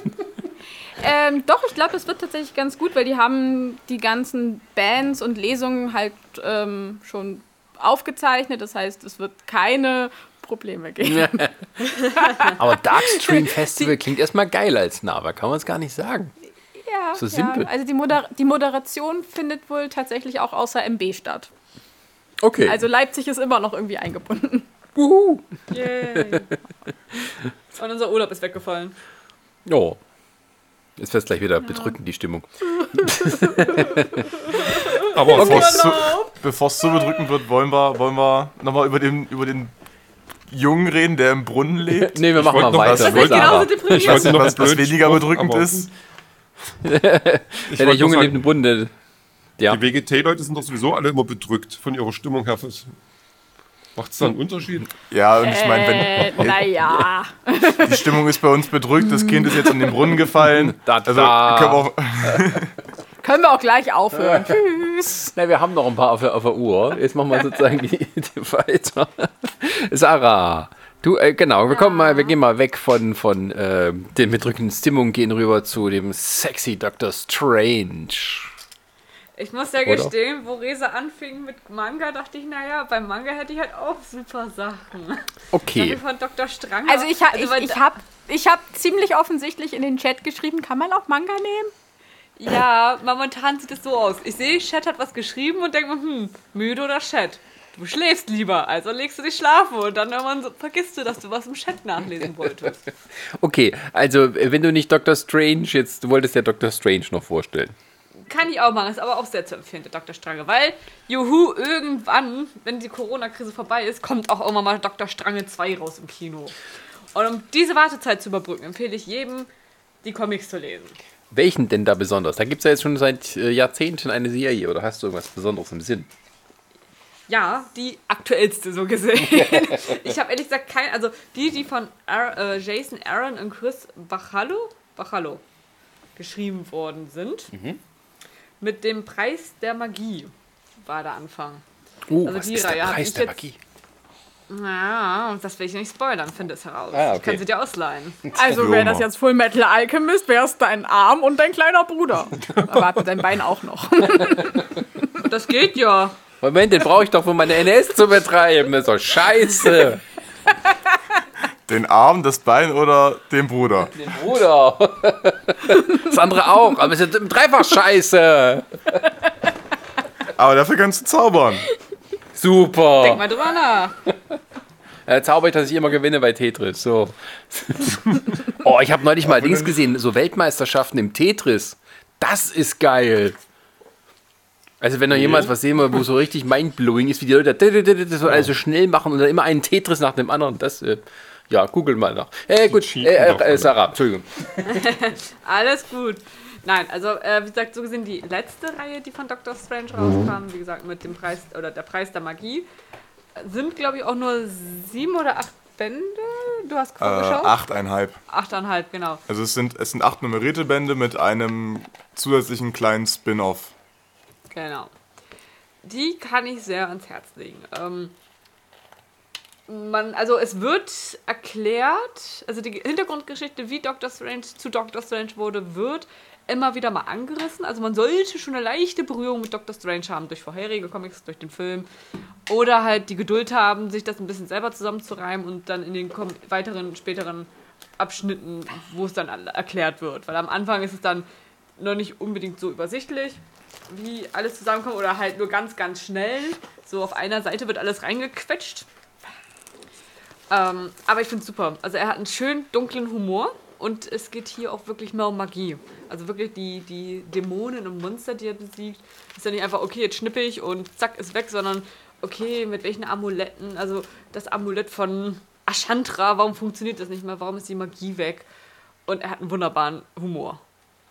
Ja. ähm, doch, ich glaube, das wird tatsächlich ganz gut, weil die haben die ganzen Bands und Lesungen halt ähm, schon aufgezeichnet. Das heißt, es wird keine Probleme geben. [laughs] Aber Darkstream Festival klingt erstmal geil als Name, kann man es gar nicht sagen. Ja, So ja. simpel. Also die, Moder die Moderation findet wohl tatsächlich auch außer MB statt. Okay. Also Leipzig ist immer noch irgendwie eingebunden. Yay. [laughs] Und unser Urlaub ist weggefallen. oh. Jetzt wird es gleich wieder bedrückend, die Stimmung. [laughs] Aber Bevor okay. es zu, zu bedrückend wird, wollen wir, wollen wir nochmal über den, über den Jungen reden, der im Brunnen [laughs] lebt? Nee, wir machen mal noch weiter. was- Das ich wollte. Ich wollte noch Was, was weniger bedrückend ist? [laughs] Der Junge neben dem Bunde. Ja. Die WGT-Leute sind doch sowieso alle immer bedrückt von ihrer Stimmung her. Macht es da einen Unterschied? Ja, und ich meine, Äh, [laughs] wenn naja. die Stimmung ist bei uns bedrückt, das Kind ist jetzt in den Brunnen gefallen. Da, Also da. können wir auch, Können wir auch gleich aufhören. [laughs] Tschüss. Na, wir haben noch ein paar auf der, auf der Uhr. Jetzt machen wir sozusagen die, die weiter. Sarah, du, äh, genau, wir kommen mal, wir gehen mal weg von, von äh, der bedrückenden Stimmung, gehen rüber zu dem sexy Dr. Strange. Ich muss ja Oder? gestehen, wo Resa anfing mit Manga, dachte ich, naja, beim Manga hätte ich halt auch super Sachen. Okay. Von Dr. Strang. Also ich, ha, ich, weil ich da- habe ich hab ziemlich offensichtlich in den Chat geschrieben, kann man auch Manga nehmen? Ja, momentan sieht es so aus. Ich sehe, Chat hat was geschrieben und denke mir, hm, müde oder Chat? Du schläfst lieber, also legst du dich schlafen und dann irgendwann so, vergisst du, dass du was im Chat nachlesen wolltest. [laughs] Okay, also äh, wenn du nicht Dr. Strange jetzt, du wolltest ja Dr. Strange noch vorstellen. Kann ich auch machen, ist aber auch sehr zu empfehlen, der Dr. Strange, weil, juhu, irgendwann, wenn die Corona-Krise vorbei ist, kommt auch irgendwann mal Dr. Strange 2 raus im Kino. Und um diese Wartezeit zu überbrücken, empfehle ich jedem, die Comics zu lesen. Welchen denn da besonders? Da gibt es ja jetzt schon seit äh, Jahrzehnten eine Serie oder hast du irgendwas Besonderes im Sinn? Ja, die aktuellste so gesehen. [laughs] ich habe ehrlich gesagt kein, also die, die von Ar äh, Jason Aaron und Chris Bachalo, Bachalo geschrieben worden sind, mit dem Preis der Magie war der Anfang. Oh, Also was die ist der Reihe hab Preis der Magie? Ja, das will ich nicht spoilern, finde es heraus. Ah, Ich okay. kann sie dir ausleihen. [laughs] Also wäre das jetzt Full Metal Alchemist, wär's dein Arm und dein kleiner Bruder. [laughs] Aber hat dein Bein auch noch. [laughs] Das geht ja. Moment, den brauche ich doch, um meine NS zu betreiben. Das ist doch scheiße. den Arm, das Bein oder den Bruder. Den Bruder. Das andere auch, aber es ist dreifach scheiße. Aber dafür kannst du zaubern. Denk Super. mal drüber nach. [laughs] Äh, zauber ich, dass ich immer gewinne bei Tetris. So. [laughs] oh, ich habe neulich mal Dings gesehen, so Weltmeisterschaften im Tetris. Das ist geil. Also wenn noch jemals was sehen will, wo so richtig mindblowing ist, wie die Leute das so alles so schnell machen und dann immer einen Tetris nach dem anderen, das, äh, ja, google mal nach. Äh, gut, äh, äh. Sarah, Entschuldigung. [laughs] Alles gut. Nein, also äh, wie gesagt, so gesehen die letzte Reihe, die von Doctor Strange rauskam, wie gesagt, mit dem Preis oder der Preis der Magie, sind glaube ich auch nur sieben oder acht Bände. Du hast Äh, vorgeschaut? achteinhalb. Achteinhalb, genau. Also es sind, es sind acht nummerierte Bände mit einem zusätzlichen kleinen Spin-off. Genau. Die kann ich sehr ans Herz legen. Ähm, man, also es wird erklärt, also die Hintergrundgeschichte, wie Doctor Strange zu Doctor Strange wurde, wird immer wieder mal angerissen. Also man sollte schon eine leichte Berührung mit Doctor Strange haben durch vorherige Comics, durch den Film. Oder halt die Geduld haben, sich das ein bisschen selber zusammenzureimen und dann in den weiteren, späteren Abschnitten, wo es dann erklärt wird. Weil am Anfang ist es dann noch nicht unbedingt so übersichtlich, wie alles zusammenkommt oder halt nur ganz, ganz schnell. So auf einer Seite wird alles reingequetscht. Ähm, aber ich finde es super. Also er hat einen schön dunklen Humor und es geht hier auch wirklich mehr um Magie. Also wirklich die, die Dämonen und Monster, die er besiegt, ist ja nicht einfach, okay, jetzt schnippe ich und zack, ist weg, sondern okay, mit welchen Amuletten, also das Amulett von Ashantra, warum funktioniert das nicht mehr, warum ist die Magie weg? Und er hat einen wunderbaren Humor.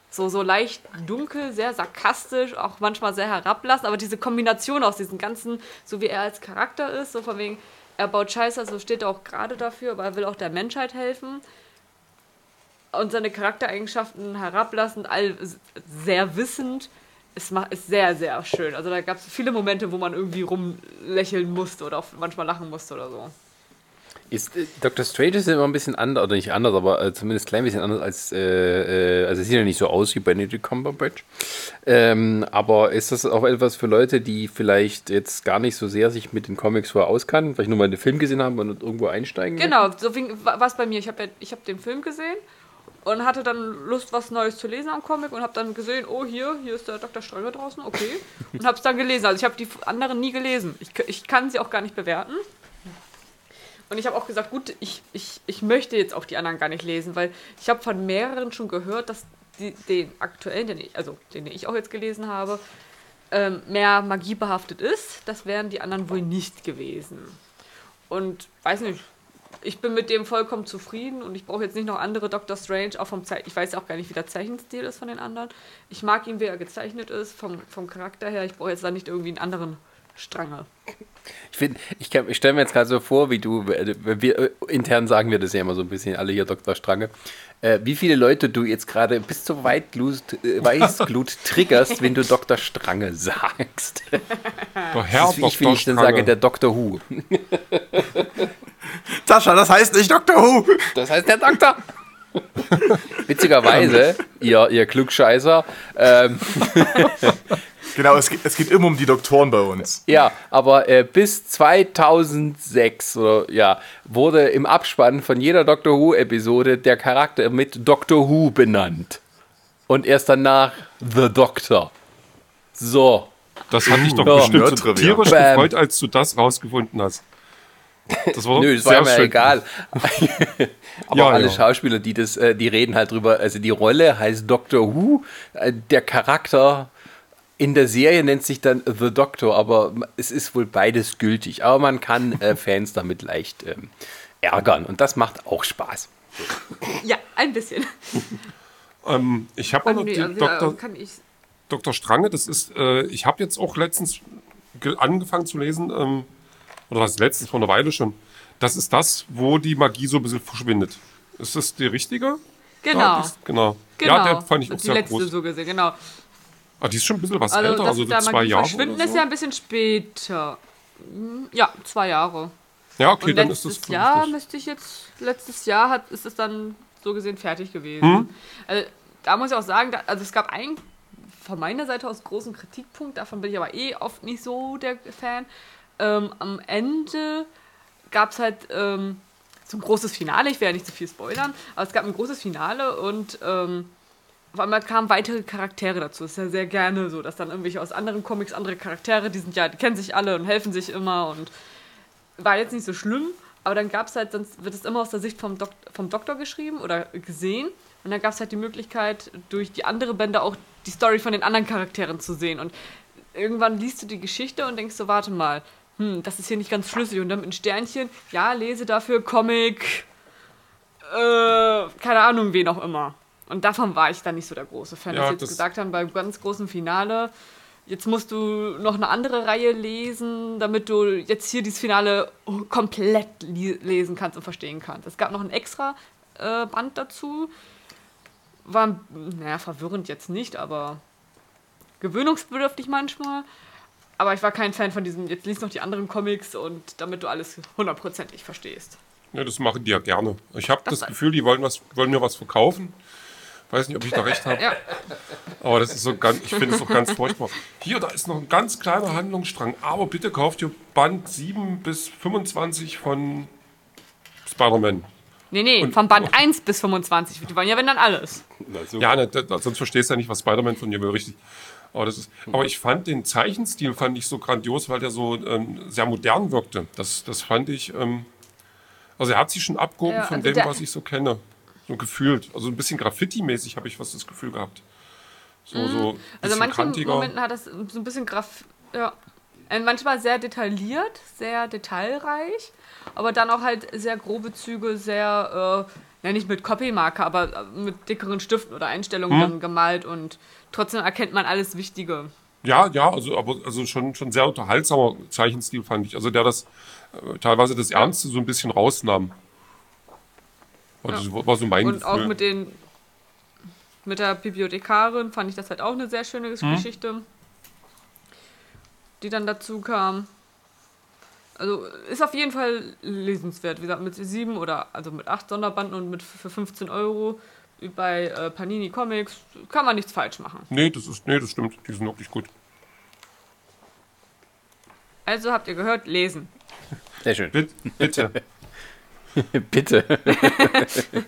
So, so leicht dunkel, sehr sarkastisch, auch manchmal sehr herablassend, aber diese Kombination aus diesen ganzen, so wie er als Charakter ist, so von wegen, er baut Scheiße, so steht er auch gerade dafür, aber er will auch der Menschheit helfen. Und seine Charaktereigenschaften herablassend, all sehr wissend, es macht, ist sehr, sehr schön. Also da gab es viele Momente, wo man irgendwie rumlächeln musste oder auch manchmal lachen musste oder so. Ist, äh, Dr. Strange ist immer ein bisschen anders, oder nicht anders, aber äh, zumindest ein klein bisschen anders als, äh, äh, also es sieht ja nicht so aus wie Benedict Cumberbatch. Ähm, aber ist das auch etwas für Leute, die vielleicht jetzt gar nicht so sehr sich mit den Comics vorher auskennen, vielleicht nur mal einen Film gesehen haben und irgendwo einsteigen? Genau, so war es bei mir. Ich habe ja, ich hab den Film gesehen und hatte dann Lust, was Neues zu lesen am Comic und habe dann gesehen, oh, hier, hier ist der Dr. Strange draußen, okay. Und habe es dann gelesen. Also ich habe die anderen nie gelesen. Ich, ich kann sie auch gar nicht bewerten. Und ich habe auch gesagt, gut, ich, ich, ich möchte jetzt auch die anderen gar nicht lesen, weil ich habe von mehreren schon gehört, dass die, den aktuellen, den ich, also den ich auch jetzt gelesen habe, ähm, mehr magiebehaftet ist. Das wären die anderen wohl nicht gewesen. Und weiß nicht, ich bin mit dem vollkommen zufrieden und ich brauche jetzt nicht noch andere Doctor Strange, auch vom Ze ich weiß auch gar nicht, wie der Zeichenstil ist von den anderen. Ich mag ihn, wie er gezeichnet ist, vom, vom Charakter her. Ich brauche jetzt da nicht irgendwie einen anderen Strange. Ich, find, ich, ich stelle mir jetzt gerade so vor, wie du, äh, wir, äh, intern sagen wir das ja immer so ein bisschen, alle hier Dr. Strange, äh, wie viele Leute du jetzt gerade bis zur Weitglut, äh, Weißglut [laughs] triggerst, wenn du Dr. Strange sagst. Der Herr Das ist wie ich, wie Dr. ich dann Strange. sage, der Dr. Who. [laughs] Sascha, das heißt nicht Dr. Who. Das heißt der Doktor. [laughs] Witzigerweise, ihr, ihr Klugscheißer, ähm, [laughs] Genau, es geht, es geht immer um die Doktoren bei uns. Ja, aber äh, bis 2006 oder, ja, wurde im Abspann von jeder Doctor Who-Episode der Charakter mit Doctor Who benannt. Und erst danach The Doctor. So. Das hat dich doch Ja. bestimmt so tierisch gefreut, als du das rausgefunden hast. Das war Nö, das war mir schön. egal. [laughs] aber Ja, alle ja. Schauspieler, die das, äh, die reden halt drüber. Also die Rolle heißt Doctor Who, äh, der Charakter in der Serie nennt sich dann The Doctor, aber es ist wohl beides gültig. Aber man kann äh, [laughs] Fans damit leicht ähm, ärgern und das macht auch Spaß. Ja, ein bisschen. Ähm, ich habe auch noch Nee, die also, Dr. ja, kann ich. Dr. Strange, das ist, äh, ich habe jetzt auch letztens ge- angefangen zu lesen, ähm, oder was letztens vor einer Weile schon. Das ist das, wo die Magie so ein bisschen verschwindet. Ist das die richtige? Genau. Ja, das, genau. genau. Ja, der fand ich auch die sehr letzte groß. so gesehen, genau. Ah, die ist schon ein bisschen was Also, älter, das also so zwei Magie Jahre. verschwinden Oder ist so. ja ein bisschen später. Hm, Ja, zwei Jahre. Ja, okay, Und dann ist letztes das Jahr richtig. müsste ich jetzt, letztes Jahr hat, ist es dann so gesehen fertig gewesen. Hm? Also, da muss ich auch sagen, da, also es gab einen von meiner Seite aus großen Kritikpunkt, davon bin ich aber eh oft nicht so der Fan. Ähm, am Ende gab es halt ähm, so ein großes Finale, ich will ja nicht zu viel spoilern, aber es gab ein großes Finale und ähm, auf einmal kamen weitere Charaktere dazu. Das ist ja sehr gerne so, dass dann irgendwelche aus anderen Comics andere Charaktere, die sind ja, die kennen sich alle und helfen sich immer und war jetzt nicht so schlimm, aber dann gab es halt, sonst wird es immer aus der Sicht vom, Dok vom Doktor geschrieben oder gesehen. Und dann gab es halt die Möglichkeit, durch die andere Bände auch die Story von den anderen Charakteren zu sehen. Und irgendwann liest du die Geschichte und denkst so, warte mal, hm, das ist hier nicht ganz schlüssig. Und dann mit ein Sternchen, ja, lese dafür Comic, äh, keine Ahnung, wen auch immer. Und davon war ich dann nicht so der große Fan, Ja, dass sie jetzt das- gesagt haben, beim ganz großen Finale, jetzt musst du noch eine andere Reihe lesen, damit du jetzt hier dieses Finale komplett lesen kannst und verstehen kannst. Es gab noch ein extra äh, Band dazu. War, naja, verwirrend jetzt nicht, aber gewöhnungsbedürftig manchmal. Aber ich war kein Fan von diesem, jetzt liest noch die anderen Comics und damit du alles hundertprozentig verstehst. Ja, das machen die ja gerne. Ich habe das, Das- Gefühl, die wollen, was, wollen mir was verkaufen. Weiß nicht, ob ich da recht habe. Ja. Aber das ist so ganz, ich finde es auch ganz furchtbar. Hier, da ist noch ein ganz kleiner Handlungsstrang. Aber bitte kauft ihr Band 7 bis 25 von Spider-Man. Nee, nee, Und- vom Band 1 bis 25. Die wollen ja wenn dann alles. Ja, ne, da, sonst verstehst du ja nicht, was Spider-Man von dir will, richtig. Aber, das ist, aber ich fand den Zeichenstil fand ich so grandios, weil der so ähm, sehr modern wirkte. Das, das fand ich. Ähm, also er hat sich schon abgehoben Ja, von also dem, der- was ich so kenne. So gefühlt. Also ein bisschen Graffiti-mäßig habe ich was das Gefühl gehabt. So, so ein Also manchen kantiger. Momenten hat das so ein bisschen Graf ja. Äh, Manchmal sehr detailliert, sehr detailreich, aber dann auch halt sehr grobe Züge, sehr, äh, ja nicht mit Copymarker, aber äh, mit dickeren Stiften oder Einstellungen Hm. dann gemalt und trotzdem erkennt man alles Wichtige. Ja, ja, also aber also schon, schon sehr unterhaltsamer Zeichenstil fand ich. Also der das äh, teilweise das Ernste so ein bisschen rausnahm. Und Das war so mein Und Gefühl. auch mit den mit der Bibliothekarin fand ich das halt auch eine sehr schöne Hm. Geschichte, die dann dazu kam. Also ist auf jeden Fall lesenswert. Wie gesagt, mit sieben oder also mit acht Sonderbanden und mit für 15 Euro bei äh, Panini Comics kann man nichts falsch machen. Nee, das ist, nee, das stimmt. Die sind wirklich gut. Also habt ihr gehört, lesen. Sehr schön. Bitte. [laughs] bitte. Bitte. [laughs]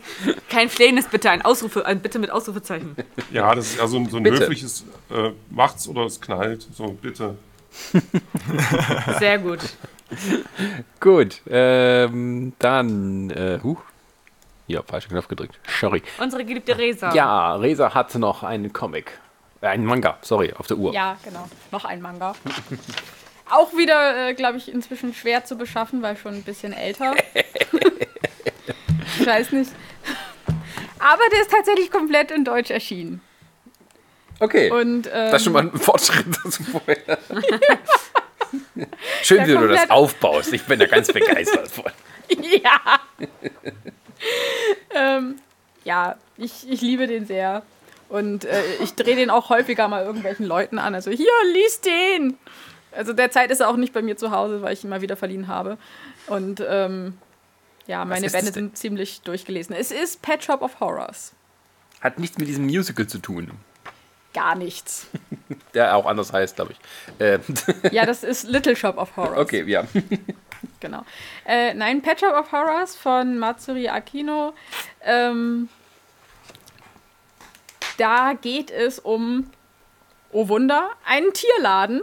Kein Flehendes bitte, ein Ausrufe, ein Bitte mit Ausrufezeichen. Ja, das ist ja so ein, so ein Bitte. höfliches äh, macht's oder es knallt. So, bitte. Sehr gut. Gut. Ähm, dann. Äh, huh. Ja, falscher Knopf gedrückt. Sorry. Unsere geliebte Resa. Ja, Resa hat noch einen Comic. Äh, einen Manga, sorry, auf der Uhr. Ja, genau. Noch ein Manga. [laughs] Auch wieder, äh, glaube ich, inzwischen schwer zu beschaffen, weil schon ein bisschen älter. [laughs] ich weiß nicht. Aber der ist tatsächlich komplett in Deutsch erschienen. Okay. Und, ähm, das ist schon mal ein [laughs] Fortschritt dazu vorher. Schön, Ja, wie du das aufbaust. Ich bin da ganz begeistert von. ja. [laughs] ähm, ja, ich, ich liebe den sehr. Und äh, ich drehe den auch häufiger mal irgendwelchen Leuten an. Also hier, lies den! Also derzeit ist er auch nicht bei mir zu Hause, weil ich ihn mal wieder verliehen habe. Und ähm, ja, meine Bände sind ziemlich durchgelesen. Es ist Pet Shop of Horrors. Hat nichts mit diesem Musical zu tun. Gar nichts. [laughs] Der auch anders heißt, glaube ich. Äh, Ja, [laughs] das ist Little Shop of Horrors. okay, ja. Genau. Äh, nein, Shop of Horrors von Matsuri Akino. Ähm, da geht es um, oh Wunder, einen Tierladen,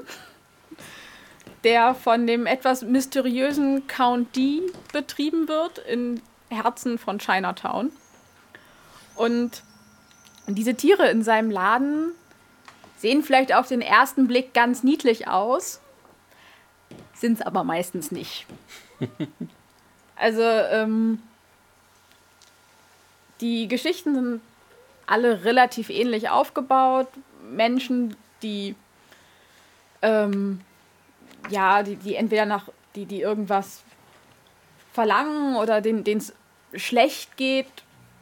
der von dem etwas mysteriösen Count D betrieben wird im Herzen von Chinatown. Und diese Tiere in seinem Laden sehen vielleicht auf den ersten Blick ganz niedlich aus, sind es aber meistens nicht. [laughs] Also, ähm, die Geschichten sind alle relativ ähnlich aufgebaut. Menschen, die, ähm, ja, die, die entweder nach, die, die irgendwas verlangen oder denen es schlecht geht,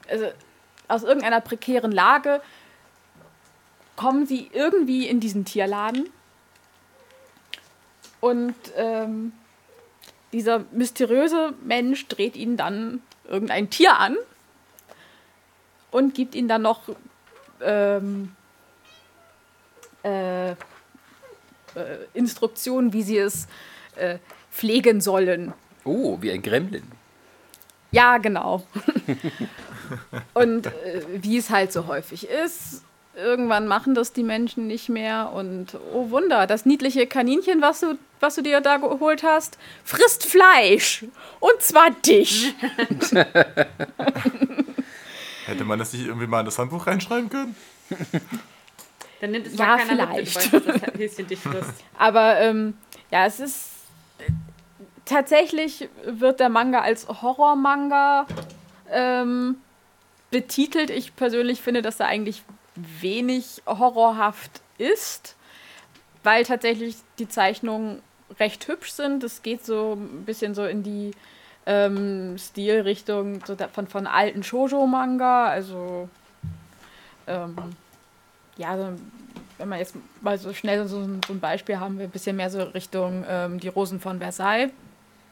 also aus irgendeiner prekären Lage, kommen sie irgendwie in diesen Tierladen und ähm, dieser mysteriöse Mensch dreht ihnen dann irgendein Tier an und gibt ihnen dann noch ähm, äh, äh, Instruktionen, wie sie es äh, pflegen sollen. Oh, wie ein Gremlin. Ja, genau. [laughs] und äh, wie es halt so häufig ist, irgendwann machen das die Menschen nicht mehr und oh Wunder, das niedliche Kaninchen, was du, was du dir da geholt hast, frisst Fleisch. Und zwar dich. [laughs] Hätte man das nicht irgendwie mal in das Handbuch reinschreiben können? Dann nimmt es Ja, vielleicht. mit, das Häschen dich frisst. [laughs] Aber ähm, ja, es ist tatsächlich wird der Manga als Horror-Manga ähm, betitelt. Ich persönlich finde, dass er eigentlich wenig horrorhaft ist, weil tatsächlich die Zeichnungen recht hübsch sind. Es geht so ein bisschen so in die ähm, Stilrichtung so von, von alten Shoujo-Manga, also ähm, ja, wenn man jetzt mal so schnell so, ein- so ein Beispiel haben wir ein bisschen mehr so Richtung ähm, die Rosen von Versailles.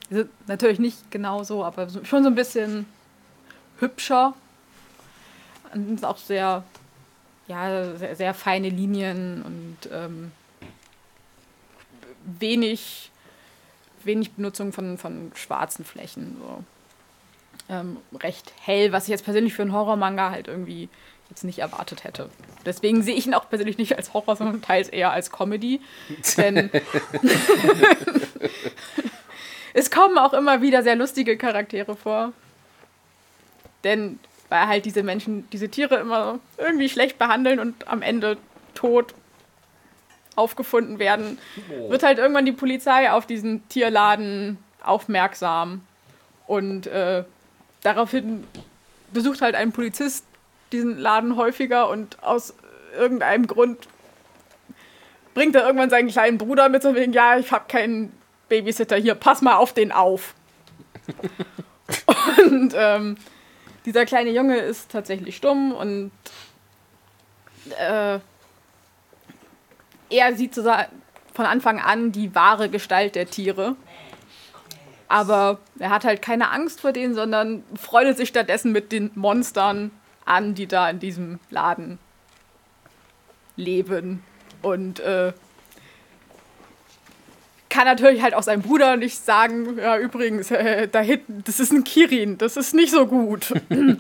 Sind natürlich nicht genau so, aber schon so ein bisschen hübscher. Und auch sehr, ja, sehr, sehr feine Linien und ähm, wenig, wenig Benutzung von, von schwarzen Flächen. So. Ähm, recht hell, was ich jetzt persönlich für einen Horrormanga halt irgendwie jetzt nicht erwartet hätte. Deswegen sehe ich ihn auch persönlich nicht als Horror, sondern teils eher als Comedy. Denn [laughs] [laughs] es kommen auch immer wieder sehr lustige Charaktere vor. Denn weil halt diese Menschen, diese Tiere immer irgendwie schlecht behandeln und am Ende tot aufgefunden werden, wird halt irgendwann die Polizei auf diesen Tierladen aufmerksam. Und äh, daraufhin besucht halt ein Polizist diesen Laden häufiger und aus irgendeinem Grund bringt er irgendwann seinen kleinen Bruder mit so wegen, ja, ich habe keinen Babysitter hier, pass mal auf den auf. [laughs] und ähm, dieser kleine Junge ist tatsächlich stumm und äh, er sieht von Anfang an die wahre Gestalt der Tiere. Aber er hat halt keine Angst vor denen, sondern freundet sich stattdessen mit den Monstern an, die da in diesem Laden leben. Und äh, kann natürlich halt auch seinem Bruder nicht sagen, ja, übrigens, äh, da hinten, das ist ein Kirin, das ist nicht so gut.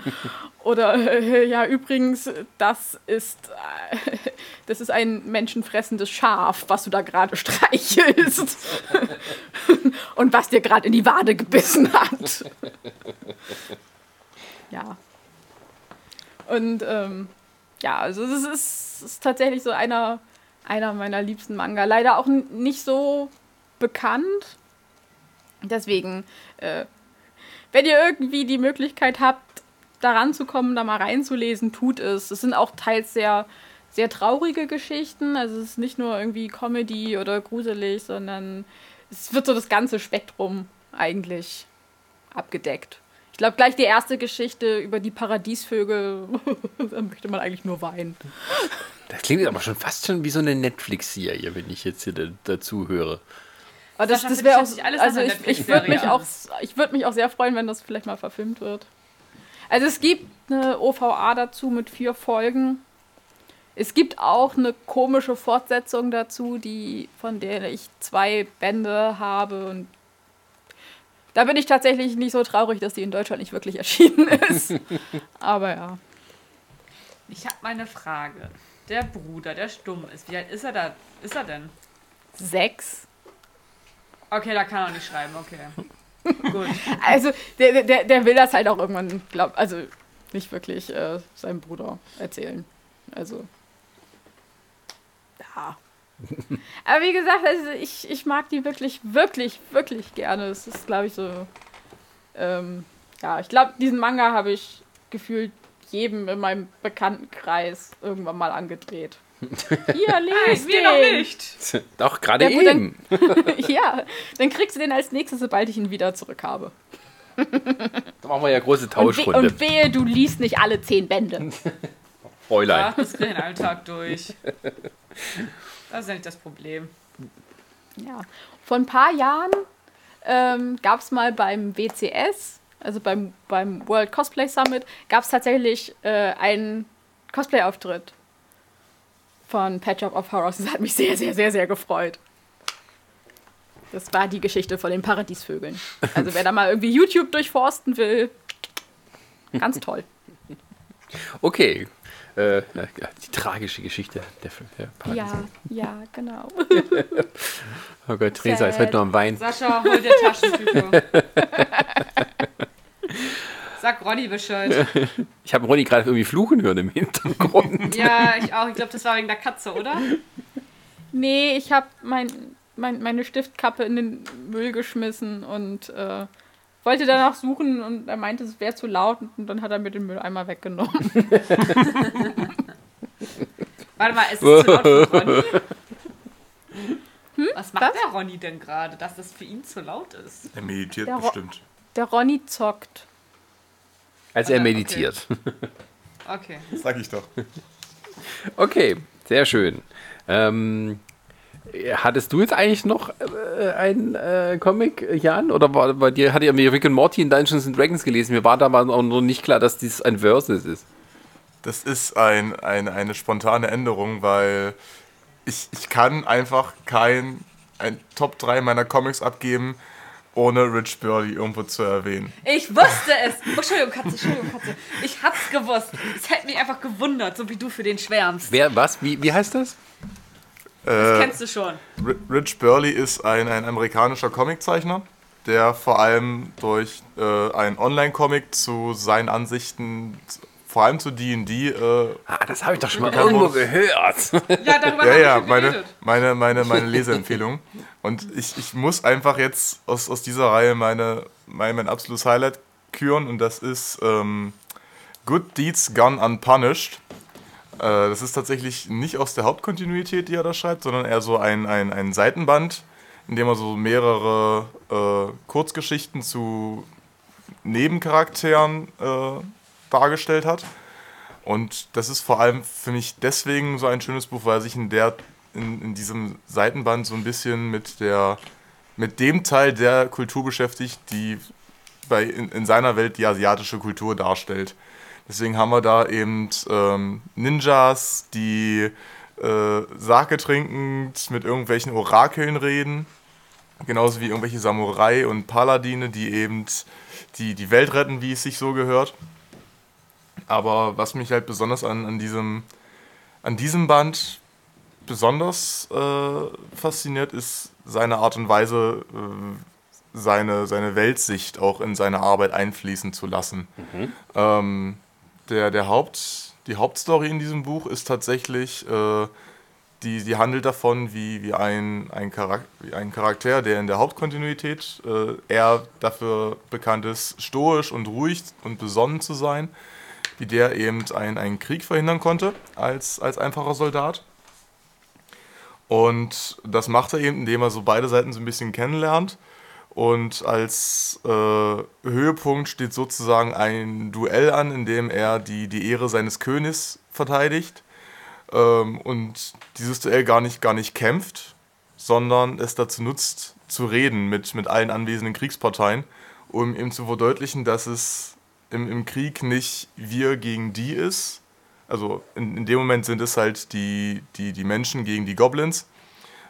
[laughs] Oder äh, ja, übrigens, das ist, äh, das ist ein menschenfressendes Schaf, was du da gerade streichelst. [laughs] Und was dir gerade in die Wade gebissen hat. ja. Und ähm, ja, also es ist, ist tatsächlich so einer, einer meiner liebsten Manga. Leider auch nicht so bekannt. Deswegen, äh, wenn ihr irgendwie die Möglichkeit habt, da ranzukommen, da mal reinzulesen, tut es. Es sind auch teils sehr, sehr traurige Geschichten. Also es ist nicht nur irgendwie Comedy oder gruselig, sondern es wird so das ganze Spektrum eigentlich abgedeckt. Ich glaube, gleich die erste Geschichte über die Paradiesvögel, [laughs] da möchte man eigentlich nur weinen. Das klingt aber schon fast schon wie so eine Netflix-Serie, wenn ich jetzt hier da, dazu höre. Aber das, Sascha, das für wäre auch, also ich, ich würde mich auch, ich würde mich auch sehr freuen, wenn das vielleicht mal verfilmt wird. Also es gibt eine OVA dazu mit vier Folgen. Es gibt auch eine komische Fortsetzung dazu, die von der ich zwei Bände habe und da bin ich tatsächlich nicht so traurig, dass die in Deutschland nicht wirklich erschienen [laughs] ist. Aber ja. Ich habe meine Frage. Der Bruder, der stumm ist, wie alt ist er da? Ist er denn? Sechs. Okay, da kann er auch nicht schreiben, okay. [laughs] Gut. Also, der, der, der will das halt auch irgendwann, glaub, also nicht wirklich äh, seinem Bruder erzählen. Also. Ja. [laughs] Aber wie gesagt, also ich, ich mag die wirklich, wirklich, wirklich gerne. Es ist, glaube ich, so. Ähm, ja, ich glaube, diesen Manga habe ich gefühlt jedem in meinem Bekanntenkreis irgendwann mal angedreht. Hier, wir den. noch nicht. [laughs] Doch, gerade Ja, gut, dann- eben. [laughs] ja, dann kriegst du den als nächstes, sobald ich ihn wieder zurück habe. [laughs] Da machen wir ja große Und, we Tauschrunde. und wehe, du liest nicht alle zehn Bände. Fräulein. Ja, das kriegen wir einen Tag durch. Das ist ja nicht das Problem. Ja. Vor ein paar Jahren ähm, gab es mal beim WCS, also beim, beim World Cosplay Summit, gab es tatsächlich äh, einen Cosplay-Auftritt von Patch Up of Horrors. Das hat mich sehr, sehr, sehr, sehr gefreut. Das war die Geschichte von den Paradiesvögeln. Also wer da mal irgendwie YouTube durchforsten will, ganz toll. Okay. Äh, ja, die tragische Geschichte der, der Paradies. Ja, ja, genau. [laughs] Oh Gott, Theresa ist heute nur am Weinen. Sascha, hol dir Taschentücher. [laughs] Sag Ronny Bescheid. [laughs] Ich habe Ronny gerade irgendwie fluchen hören im Hintergrund. Ja, ich auch. Ich glaube, das war wegen der Katze, oder? Nee, ich habe mein, mein, meine Stiftkappe in den Müll geschmissen und äh, wollte danach suchen und er meinte, es wäre zu laut und dann hat er mir den Mülleimer weggenommen. [laughs] Warte mal, es ist zu laut für Ronny. Was macht Was? der Ronny denn gerade, dass das für ihn zu laut ist? Er meditiert Der Ro- bestimmt. Der Ronny zockt. Als er Okay. meditiert. Okay. [laughs] Sag ich doch. Okay, sehr schön. Ähm, hattest du jetzt eigentlich noch äh, einen äh, Comic, Jan? Oder war bei dir, hat ihr mir Rick and Morty in Dungeons and Dragons gelesen? Mir war da aber auch noch nicht klar, dass dies ein Versus ist. Das ist ein, ein, eine spontane Änderung, weil ich, ich kann einfach kein ein Top 3 meiner Comics abgeben, ohne Rich Burley irgendwo zu erwähnen. Ich wusste es. Oh, Entschuldigung, Katze, Entschuldigung, Katze. Ich hab's gewusst. Es hätte mich einfach gewundert, so wie du für den schwärmst. Wer, was? Wie, wie heißt das? Das Äh, kennst du schon. Ri- Rich Burley ist ein, ein amerikanischer Comiczeichner, der vor allem durch äh, einen Online-Comic zu seinen Ansichten, vor allem zu D&D, äh, Ah, das habe ich doch schon mal irgendwo gehört. Ja, darüber [laughs] ja, ja, meine, meine, meine, meine Leseempfehlung. Und ich, ich muss einfach jetzt aus, aus dieser Reihe meine, mein, mein absolutes Highlight küren und das ist ähm, Good Deeds Gone Unpunished. Äh, das ist tatsächlich nicht aus der Hauptkontinuität, die er da schreibt, sondern eher so ein, ein, ein Seitenband, in dem er so mehrere äh, Kurzgeschichten zu Nebencharakteren äh, dargestellt hat. Und das ist vor allem für mich deswegen so ein schönes Buch, weil er sich in, der, in, in diesem Seitenband so ein bisschen mit, der, mit dem Teil der Kultur beschäftigt, die bei, in, in seiner Welt die asiatische Kultur darstellt. Deswegen haben wir da eben ähm, Ninjas, die äh, Sake trinkend mit irgendwelchen Orakeln reden. Genauso wie irgendwelche Samurai und Paladine, die eben die, die Welt retten, wie es sich so gehört. Aber was mich halt besonders an, an, diesem, an diesem Band besonders äh, fasziniert, ist seine Art und Weise, äh, seine, seine Weltsicht auch in seine Arbeit einfließen zu lassen. Ähm, der, der Haupt, die Hauptstory in diesem Buch ist tatsächlich äh, die, die handelt davon, wie, wie, ein, ein Charakter, wie ein Charakter, der in der Hauptkontinuität äh, eher dafür bekannt ist, stoisch und ruhig und besonnen zu sein, wie der eben ein, einen Krieg verhindern konnte als, als einfacher Soldat. Und das macht er eben, indem er so beide Seiten so ein bisschen kennenlernt. Und als äh, Höhepunkt steht sozusagen ein Duell an, in dem er die, die Ehre seines Königs verteidigt ähm, und dieses Duell gar nicht, gar nicht kämpft, sondern es dazu nutzt, zu reden mit, mit allen anwesenden Kriegsparteien, um eben zu verdeutlichen, dass es im, im Krieg nicht wir gegen die ist. Also in, in dem Moment sind es halt die, die, die Menschen gegen die Goblins,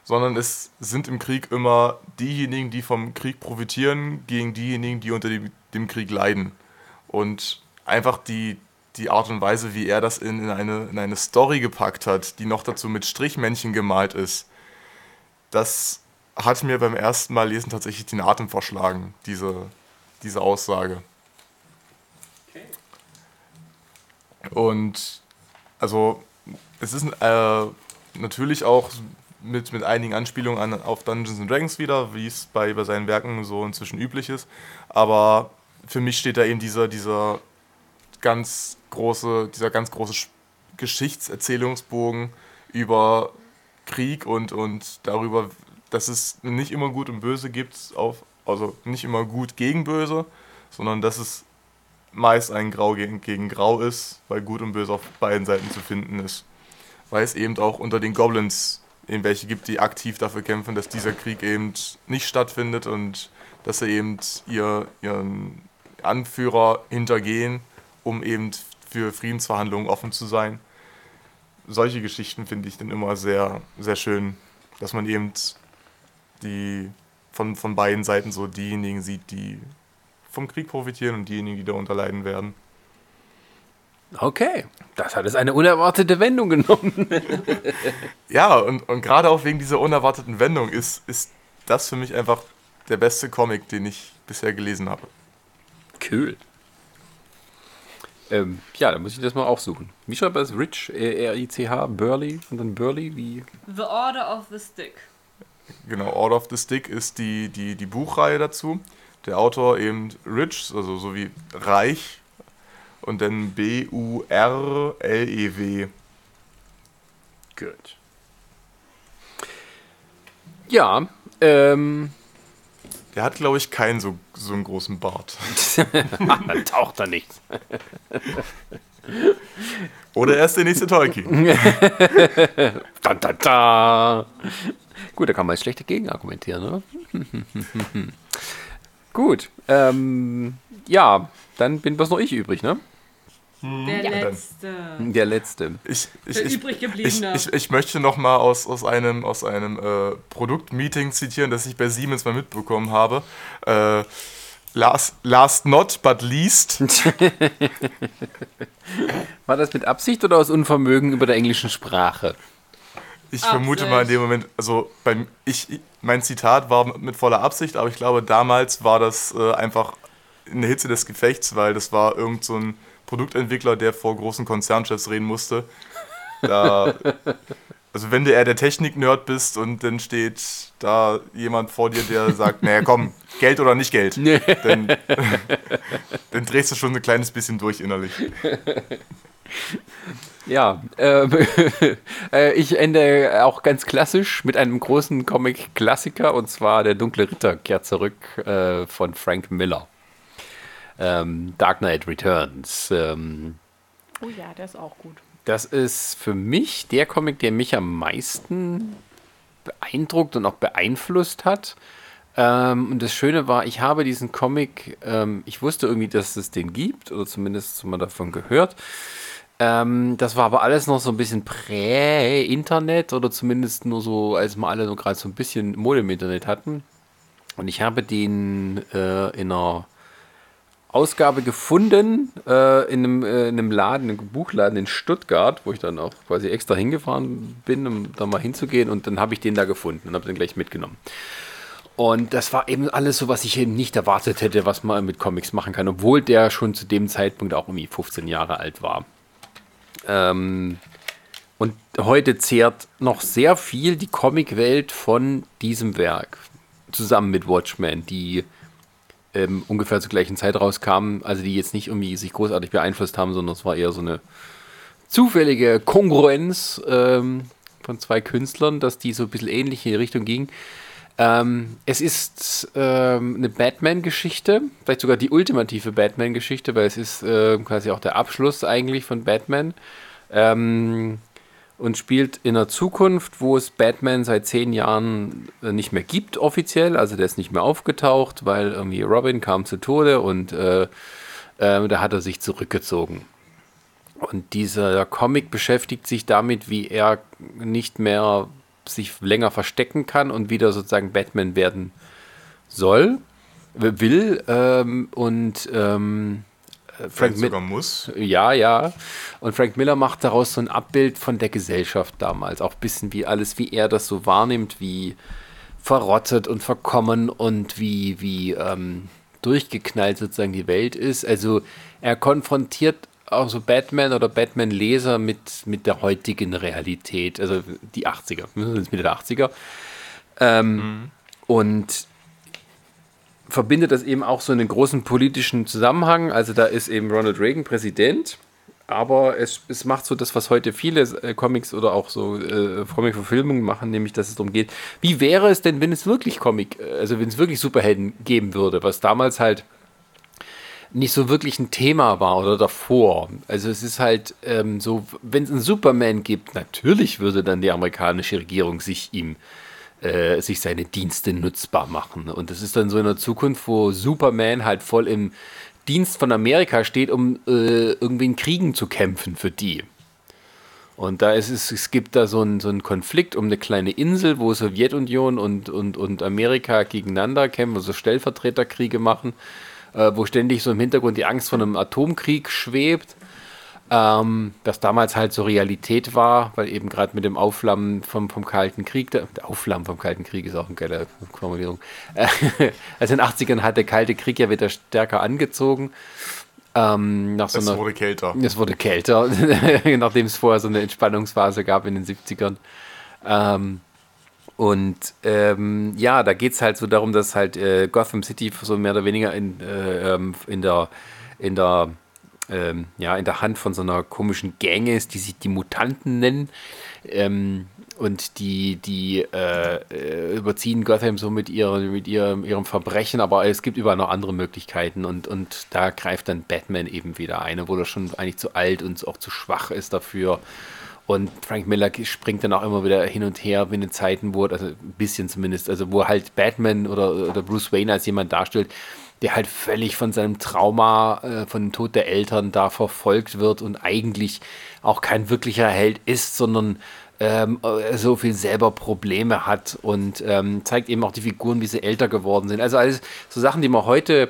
sondern es sind im Krieg immer diejenigen, die vom Krieg profitieren, gegen diejenigen, die unter dem, dem Krieg leiden. Und einfach die, die Art und Weise, wie er das in, in, eine, in eine Story gepackt hat, die noch dazu mit Strichmännchen gemalt ist, das hat mir beim ersten Mal lesen tatsächlich den Atem verschlagen, diese, diese Aussage. Okay. Und also es ist äh, natürlich auch mit, mit einigen Anspielungen an, auf Dungeons and Dragons wieder, wie es bei, bei seinen Werken so inzwischen üblich ist. Aber für mich steht da eben dieser, dieser ganz große, dieser ganz große Geschichtserzählungsbogen über Krieg und, und darüber, dass es nicht immer gut und böse gibt, auf, also nicht immer gut gegen böse, sondern dass es meist ein Grau gegen, gegen Grau ist, weil gut und böse auf beiden Seiten zu finden ist. Weil es eben auch unter den Goblins eben welche gibt, die aktiv dafür kämpfen, dass dieser Krieg eben nicht stattfindet und dass sie eben ihr, ihren Anführer hintergehen, um eben für Friedensverhandlungen offen zu sein. Solche Geschichten finde ich dann immer sehr, sehr schön, dass man eben die von, von beiden Seiten so diejenigen sieht, die vom Krieg profitieren und diejenigen, die darunter leiden werden. Okay, das hat es eine unerwartete Wendung genommen. [laughs] ja, und, und gerade auch wegen dieser unerwarteten Wendung ist, ist das für mich einfach der beste Comic, den ich bisher gelesen habe. Cool. Ähm, ja, da muss ich das mal auch suchen. Wie schreibt das? Rich, R-I-C-H, Burley und dann Burley, wie? The Order of the Stick. Genau, Order of the Stick ist die, die, die Buchreihe dazu. Der Autor eben Rich, also so wie reich und dann B-U-R-L-E-W. Gut. Ja, ähm, der hat, glaube ich, keinen so, so einen großen Bart. [laughs] Dann taucht er nicht. Oder er ist der nächste Tolkien. da, da, da. Gut, da kann man jetzt schlecht dagegen argumentieren, oder? [laughs] Gut. Ähm, ja, dann bin bloß noch ich übrig, ne? Der ja, letzte. Der letzte. Ich, ich, ich, übrig gebliebene. Ich, ich, ich möchte noch mal aus, aus einem, aus einem äh, Produktmeeting zitieren, das ich bei Siemens mal mitbekommen habe. Äh, last, last not, but least. [laughs] War das mit Absicht oder aus Unvermögen über der englischen Sprache? Ich Absicht. vermute mal in dem Moment, also beim, ich, mein Zitat war mit voller Absicht, aber ich glaube, damals war das äh, einfach in der Hitze des Gefechts, weil das war irgend so ein Produktentwickler, der vor großen Konzernchefs reden musste. Da, [laughs] also wenn du eher der Technik-Nerd bist und dann steht da jemand vor dir, der sagt, naja komm, [laughs] Geld oder nicht Geld, nee. dann, [laughs] dann drehst du schon ein kleines bisschen durch innerlich. Ja, ähm, [laughs] äh, ich ende auch ganz klassisch mit einem großen Comic-Klassiker und zwar Der dunkle Ritter kehrt zurück äh, von Frank Miller ähm, Dark Knight Returns. Ähm, oh ja, der ist auch gut. Das ist für mich der Comic, der mich am meisten beeindruckt und auch beeinflusst hat. Ähm, und das Schöne war, ich habe diesen Comic, ähm, ich wusste irgendwie, dass es den gibt, oder zumindest mal davon gehört. Ähm, das war aber alles noch so ein bisschen prä-Internet oder zumindest nur so, als wir alle so gerade so ein bisschen Mode im Internet hatten. Und ich habe den äh, in einer Ausgabe gefunden äh, in, einem, äh, in einem Laden, einem Buchladen in Stuttgart, wo ich dann auch quasi extra hingefahren bin, um da mal hinzugehen. Und dann habe ich den da gefunden und habe den gleich mitgenommen. Und das war eben alles so, was ich eben nicht erwartet hätte, was man mit Comics machen kann, obwohl der schon zu dem Zeitpunkt auch irgendwie 15 Jahre alt war. Ähm, Und heute zehrt noch sehr viel die Comicwelt von diesem Werk. Zusammen mit Watchmen, die ähm, ungefähr zur gleichen Zeit rauskamen. Also die jetzt nicht irgendwie sich großartig beeinflusst haben, sondern es war eher so eine zufällige Kongruenz ähm, von zwei Künstlern, dass die so ein bisschen ähnlich in die Richtung ging. Ähm, es ist ähm, eine Batman-Geschichte, vielleicht sogar die ultimative Batman-Geschichte, weil es ist äh, quasi auch der Abschluss eigentlich von Batman. Ähm, und spielt in einer Zukunft, wo es Batman seit zehn Jahren äh, nicht mehr gibt offiziell. Also der ist nicht mehr aufgetaucht, weil irgendwie Robin kam zu Tode und äh, äh, da hat er sich zurückgezogen. Und dieser Comic beschäftigt sich damit, wie er nicht mehr sich länger verstecken kann und wieder sozusagen Batman werden soll, will ähm, und ähm, Frank sogar muss. Ja, ja. Und Frank Miller macht daraus so ein Abbild von der Gesellschaft damals. Auch ein bisschen wie alles, wie er das so wahrnimmt, wie verrottet und verkommen und wie, wie ähm, durchgeknallt sozusagen die Welt ist. Also er konfrontiert auch so Batman oder Batman-Leser mit, mit der heutigen Realität, also die 80er, wir sind Mitte der 80er. Ähm, mhm. Und verbindet das eben auch so einen großen politischen Zusammenhang. Also da ist eben Ronald Reagan Präsident, aber es, es macht so das, was heute viele äh, Comics oder auch so äh, Comic-Verfilmungen machen, nämlich dass es darum geht, wie wäre es denn, wenn es wirklich Comic, äh, also wenn es wirklich Superhelden geben würde, was damals halt nicht so wirklich ein Thema war oder davor. Also es ist halt ähm, so, wenn es einen Superman gibt, natürlich würde dann die amerikanische Regierung sich ihm äh, sich seine Dienste nutzbar machen. Und das ist dann so in der Zukunft, wo Superman halt voll im Dienst von Amerika steht, um äh, irgendwie in Kriegen zu kämpfen für die. Und da ist es, es gibt da so einen, so einen Konflikt um eine kleine Insel, wo Sowjetunion und, und, und Amerika gegeneinander kämpfen, so Stellvertreterkriege machen, äh, wo ständig so im Hintergrund die Angst vor einem Atomkrieg schwebt. Ähm, das damals halt so Realität war, weil eben gerade mit dem Aufflammen vom, vom Kalten Krieg, der, der, Aufflammen vom Kalten Krieg ist auch eine geile Formulierung. Äh, [laughs] also in den 80ern hat der Kalte Krieg ja wieder stärker angezogen. Ähm, nach so es einer, wurde kälter. Es wurde kälter, [laughs] nachdem es vorher so eine Entspannungsphase gab in den 70ern. Ähm, und ähm, ja, da geht es halt so darum, dass halt äh, Gotham City so mehr oder weniger in, äh, ähm, in der, in der ähm, ja, in der Hand von so einer komischen Gang ist, die sich die Mutanten nennen. Ähm, und die, die äh, äh, überziehen Gotham so mit, ihrer, mit ihrem, ihrem Verbrechen, aber es gibt überall noch andere Möglichkeiten und, und da greift dann Batman eben wieder ein, obwohl er schon eigentlich zu alt und auch zu schwach ist dafür. Und Frank Miller springt dann auch immer wieder hin und her in den Zeiten, wo, also ein bisschen zumindest, also wo halt Batman oder, oder Bruce Wayne als jemand darstellt, der halt völlig von seinem Trauma, äh, von dem Tod der Eltern da verfolgt wird und eigentlich auch kein wirklicher Held ist, sondern ähm, äh, so viel selber Probleme hat und ähm, zeigt eben auch die Figuren, wie sie älter geworden sind. Also alles so Sachen, die man heute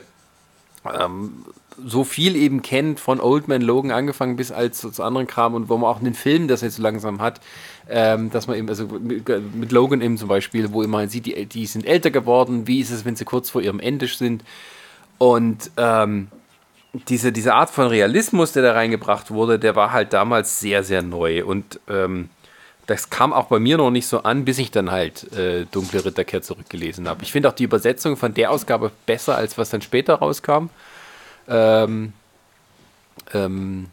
ähm, so viel eben kennt, von Old Man Logan angefangen bis als zu, anderen Kram und wo man auch in den Filmen das jetzt so langsam hat, ähm, dass man eben, also mit, mit, Logan eben zum Beispiel, wo man sieht, die, die sind älter geworden, wie ist es, wenn sie kurz vor ihrem Ende sind und ähm, diese, diese Art von Realismus, der da reingebracht wurde, der war halt damals sehr, sehr neu. Und ähm, das kam auch bei mir noch nicht so an, bis ich dann halt äh, Dunkle Ritterkehr zurückgelesen habe. Ich finde auch die Übersetzung von der Ausgabe besser, als was dann später rauskam. Ähm, ähm,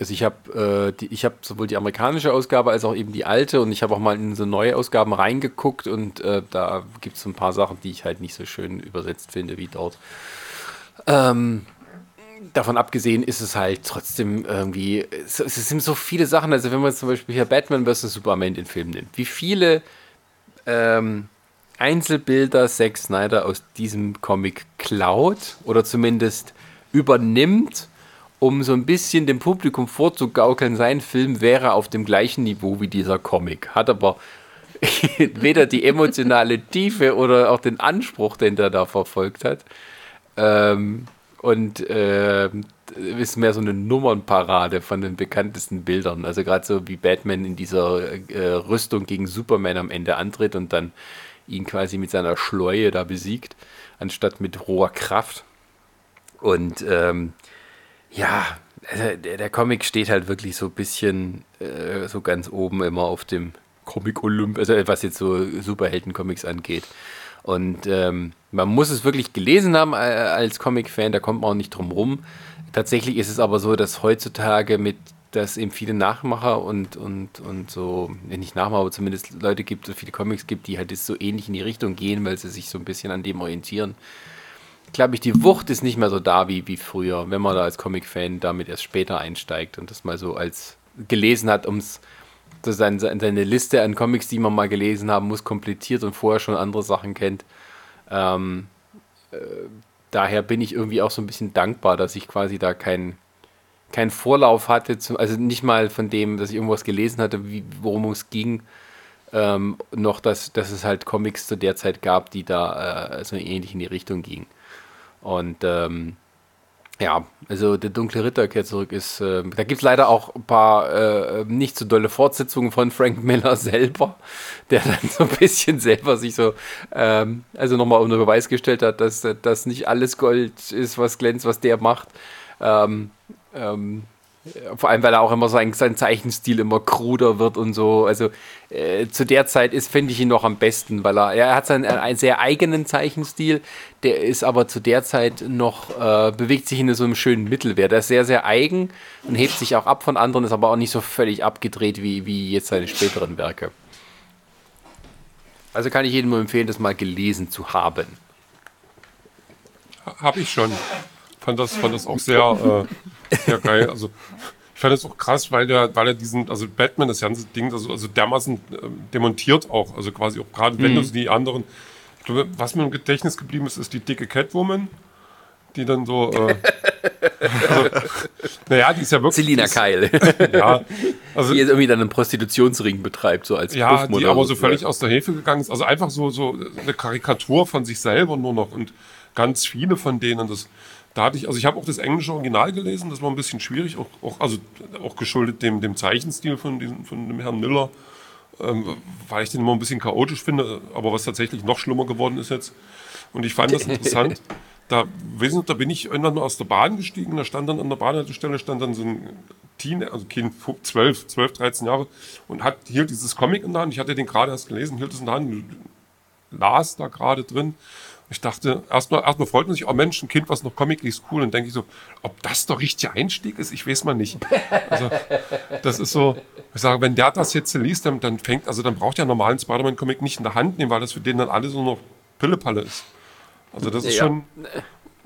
also ich habe äh, habe sowohl die amerikanische Ausgabe als auch eben die alte und ich habe auch mal in so neue Ausgaben reingeguckt und äh, da gibt es ein paar Sachen, die ich halt nicht so schön übersetzt finde wie dort. Ähm, davon abgesehen ist es halt trotzdem irgendwie, es, es, sind so viele Sachen, also wenn man zum Beispiel hier Batman vs. Superman den Film nimmt, wie viele ähm, Einzelbilder Zack Snyder aus diesem Comic klaut oder zumindest übernimmt um so ein bisschen dem Publikum vorzugaukeln, sein Film wäre auf dem gleichen Niveau wie dieser Comic. Hat aber [laughs] weder die emotionale Tiefe oder auch den Anspruch, den der da verfolgt hat. Ähm, und äh, ist mehr so eine Nummernparade von den bekanntesten Bildern. Also gerade so wie Batman in dieser äh, Rüstung gegen Superman am Ende antritt und dann ihn quasi mit seiner Schleue da besiegt, anstatt mit roher Kraft. Und ähm, ja, Also der, der Comic steht halt wirklich so ein bisschen äh, so ganz oben immer auf dem Comic-Olymp, also was jetzt so Superhelden-Comics angeht. Und ähm, man muss es wirklich gelesen haben äh, als Comic-Fan, da kommt man auch nicht drum rum. Tatsächlich ist es aber so, dass heutzutage mit dass eben viele Nachmacher und, und, und so, nicht Nachmacher, aber zumindest Leute gibt, so viele Comics gibt, die halt so ähnlich in die Richtung gehen, weil sie sich so ein bisschen an dem orientieren. Glaube ich, die Wucht ist nicht mehr so da wie, wie früher, wenn man da als Comic-Fan damit erst später einsteigt und das mal so als gelesen hat, um seine, seine Liste an Comics, die man mal gelesen haben muss, komplettiert und vorher schon andere Sachen kennt. Ähm, äh, daher bin ich irgendwie auch so ein bisschen dankbar, dass ich quasi da keinen keinen Vorlauf hatte, zu, also nicht mal von dem, dass ich irgendwas gelesen hatte, wie, worum es ging, ähm, noch, dass, dass es halt Comics zu der Zeit gab, die da äh, so ähnlich in die Richtung gingen. Und ähm, ja, also der dunkle Ritter kehrt zurück ist, äh, da gibt es leider auch ein paar äh, nicht so dolle Fortsetzungen von Frank Miller [laughs] selber, der dann so ein bisschen selber sich so, ähm, also nochmal unter Beweis gestellt hat, dass das nicht alles Gold ist, was glänzt, was der macht. Ähm, ähm, vor allem, weil er auch immer sein, sein Zeichenstil immer kruder wird und so. Also äh, zu der Zeit ist, finde ich ihn noch am besten, weil er, er hat seinen einen sehr eigenen Zeichenstil, der ist aber zu der Zeit noch, äh, bewegt sich in so einem schönen Mittelwert. Er ist sehr, sehr eigen und hebt sich auch ab von anderen, ist aber auch nicht so völlig abgedreht wie, wie jetzt seine späteren Werke. Also kann ich jedem nur empfehlen, das mal gelesen zu haben. Habe ich schon. Fand das, fand das auch sehr, äh, sehr geil. Also ich fand das auch krass, weil der, weil er diesen, also Batman, das ganze Ding, also, also dermaßen äh, demontiert auch. Also quasi auch gerade wenn mhm. du die anderen. Ich glaube, was mir im Gedächtnis geblieben ist, ist die dicke Catwoman, die dann so. Äh, [laughs] also, naja, die ist ja wirklich. Selina Keil. ja. Also, die jetzt irgendwie dann einen Prostitutionsring betreibt, so als Ja, die aber so völlig aus der Hilfe gegangen ist. Also einfach so, so eine Karikatur von sich selber nur noch und ganz viele von denen. Das, da hatte ich, also ich habe auch das englische Original gelesen, das war ein bisschen schwierig, auch, auch also auch geschuldet dem, dem Zeichenstil von, diesem, von dem Herrn Miller, ähm, weil ich den immer ein bisschen chaotisch finde, aber was tatsächlich noch schlimmer geworden ist jetzt. Und ich fand das [laughs] interessant. da, wissen, da bin ich irgendwann mal aus der Bahn gestiegen, da stand dann an der Bahnhaltestelle stand dann so ein Teen, also Kind 12, 12, 13 Jahre und hat hielt dieses Comic in der Hand. Ich hatte den gerade erst gelesen, hielt es in der Hand, las da gerade drin ich dachte, erstmal erstmal freut man sich, oh Mensch, ein Kind, was noch Comic liest, cool. Und denke ich so, ob das der richtige Einstieg ist, ich weiß mal nicht. Also, das ist so, ich sage, wenn der das jetzt liest, dann, dann fängt, also dann braucht der normalen Spider-Man-Comic nicht in der Hand nehmen, weil das für den dann alles so noch Pillepalle ist. Also das ist ja. schon.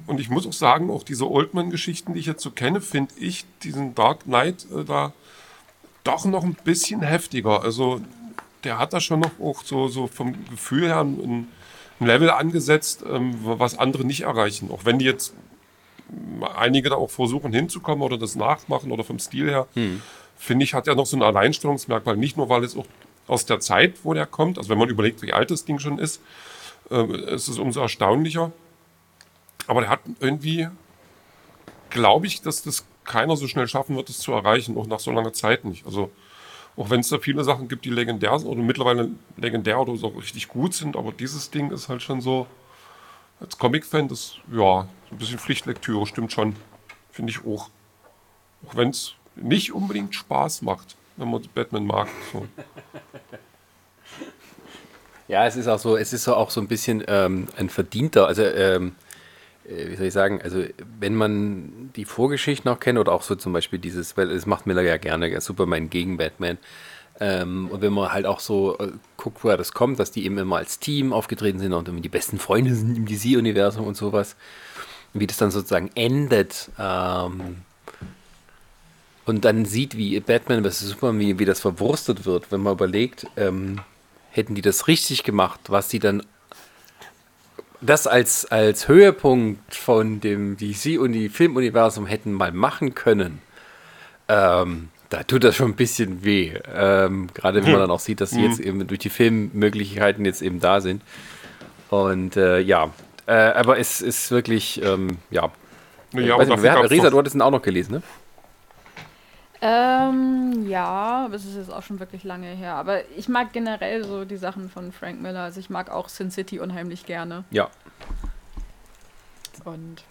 Und ich muss auch sagen, auch diese Oldman-Geschichten, die ich jetzt so kenne, finde ich diesen Dark Knight äh, da doch noch ein bisschen heftiger. Also der hat da schon noch auch so, so vom Gefühl her ein, ein Level angesetzt, ähm, was andere nicht erreichen. Auch wenn die jetzt einige da auch versuchen hinzukommen oder das nachmachen oder vom Stil her, hm. finde ich, hat er noch so ein Alleinstellungsmerkmal. Nicht nur, weil es auch aus der Zeit, wo der kommt, also wenn man überlegt, wie alt das Ding schon ist, äh, ist es umso erstaunlicher. Aber der hat irgendwie, glaube ich, dass das keiner so schnell schaffen wird, das zu erreichen, auch nach so langer Zeit nicht. Also auch wenn es da viele Sachen gibt, die legendär sind oder mittlerweile legendär oder so richtig gut sind, aber dieses Ding ist halt schon so, als Comic-Fan, das, ja, ein bisschen Pflichtlektüre, stimmt schon. Finde ich auch. Auch wenn es nicht unbedingt Spaß macht, wenn man Batman mag. So. [laughs] Ja, es ist auch so, es ist auch so ein bisschen ähm, ein verdienter, also ähm, äh, wie soll ich sagen, also wenn man die Vorgeschichten auch kennt oder auch so zum Beispiel dieses, weil es macht Miller ja gerne, Superman gegen Batman. Ähm, und wenn man halt auch so äh, guckt, woher das kommt, dass die eben immer als Team aufgetreten sind und die besten Freunde sind im DC-Universum und sowas, wie das dann sozusagen endet. Ähm, und dann sieht, wie Batman vs. Superman, wie, wie das verwurstet wird, wenn man überlegt, ähm, hätten die das richtig gemacht, was sie dann das als, als Höhepunkt von dem DC- und die Filmuniversum hätten mal machen können, ähm, da tut das schon ein bisschen weh. Ähm, Gerade wenn man hm. dann auch sieht, dass mhm. jetzt eben durch die Filmmöglichkeiten jetzt eben da sind. Und äh, ja, äh, aber es ist wirklich, ähm, ja. ja wer, Resa, du hattest ihn auch noch gelesen, ne? Ähm, ja, aber es ist jetzt auch schon wirklich lange her. Aber ich mag generell so die Sachen von Frank Miller. Also ich mag auch Sin City unheimlich gerne. Ja. Und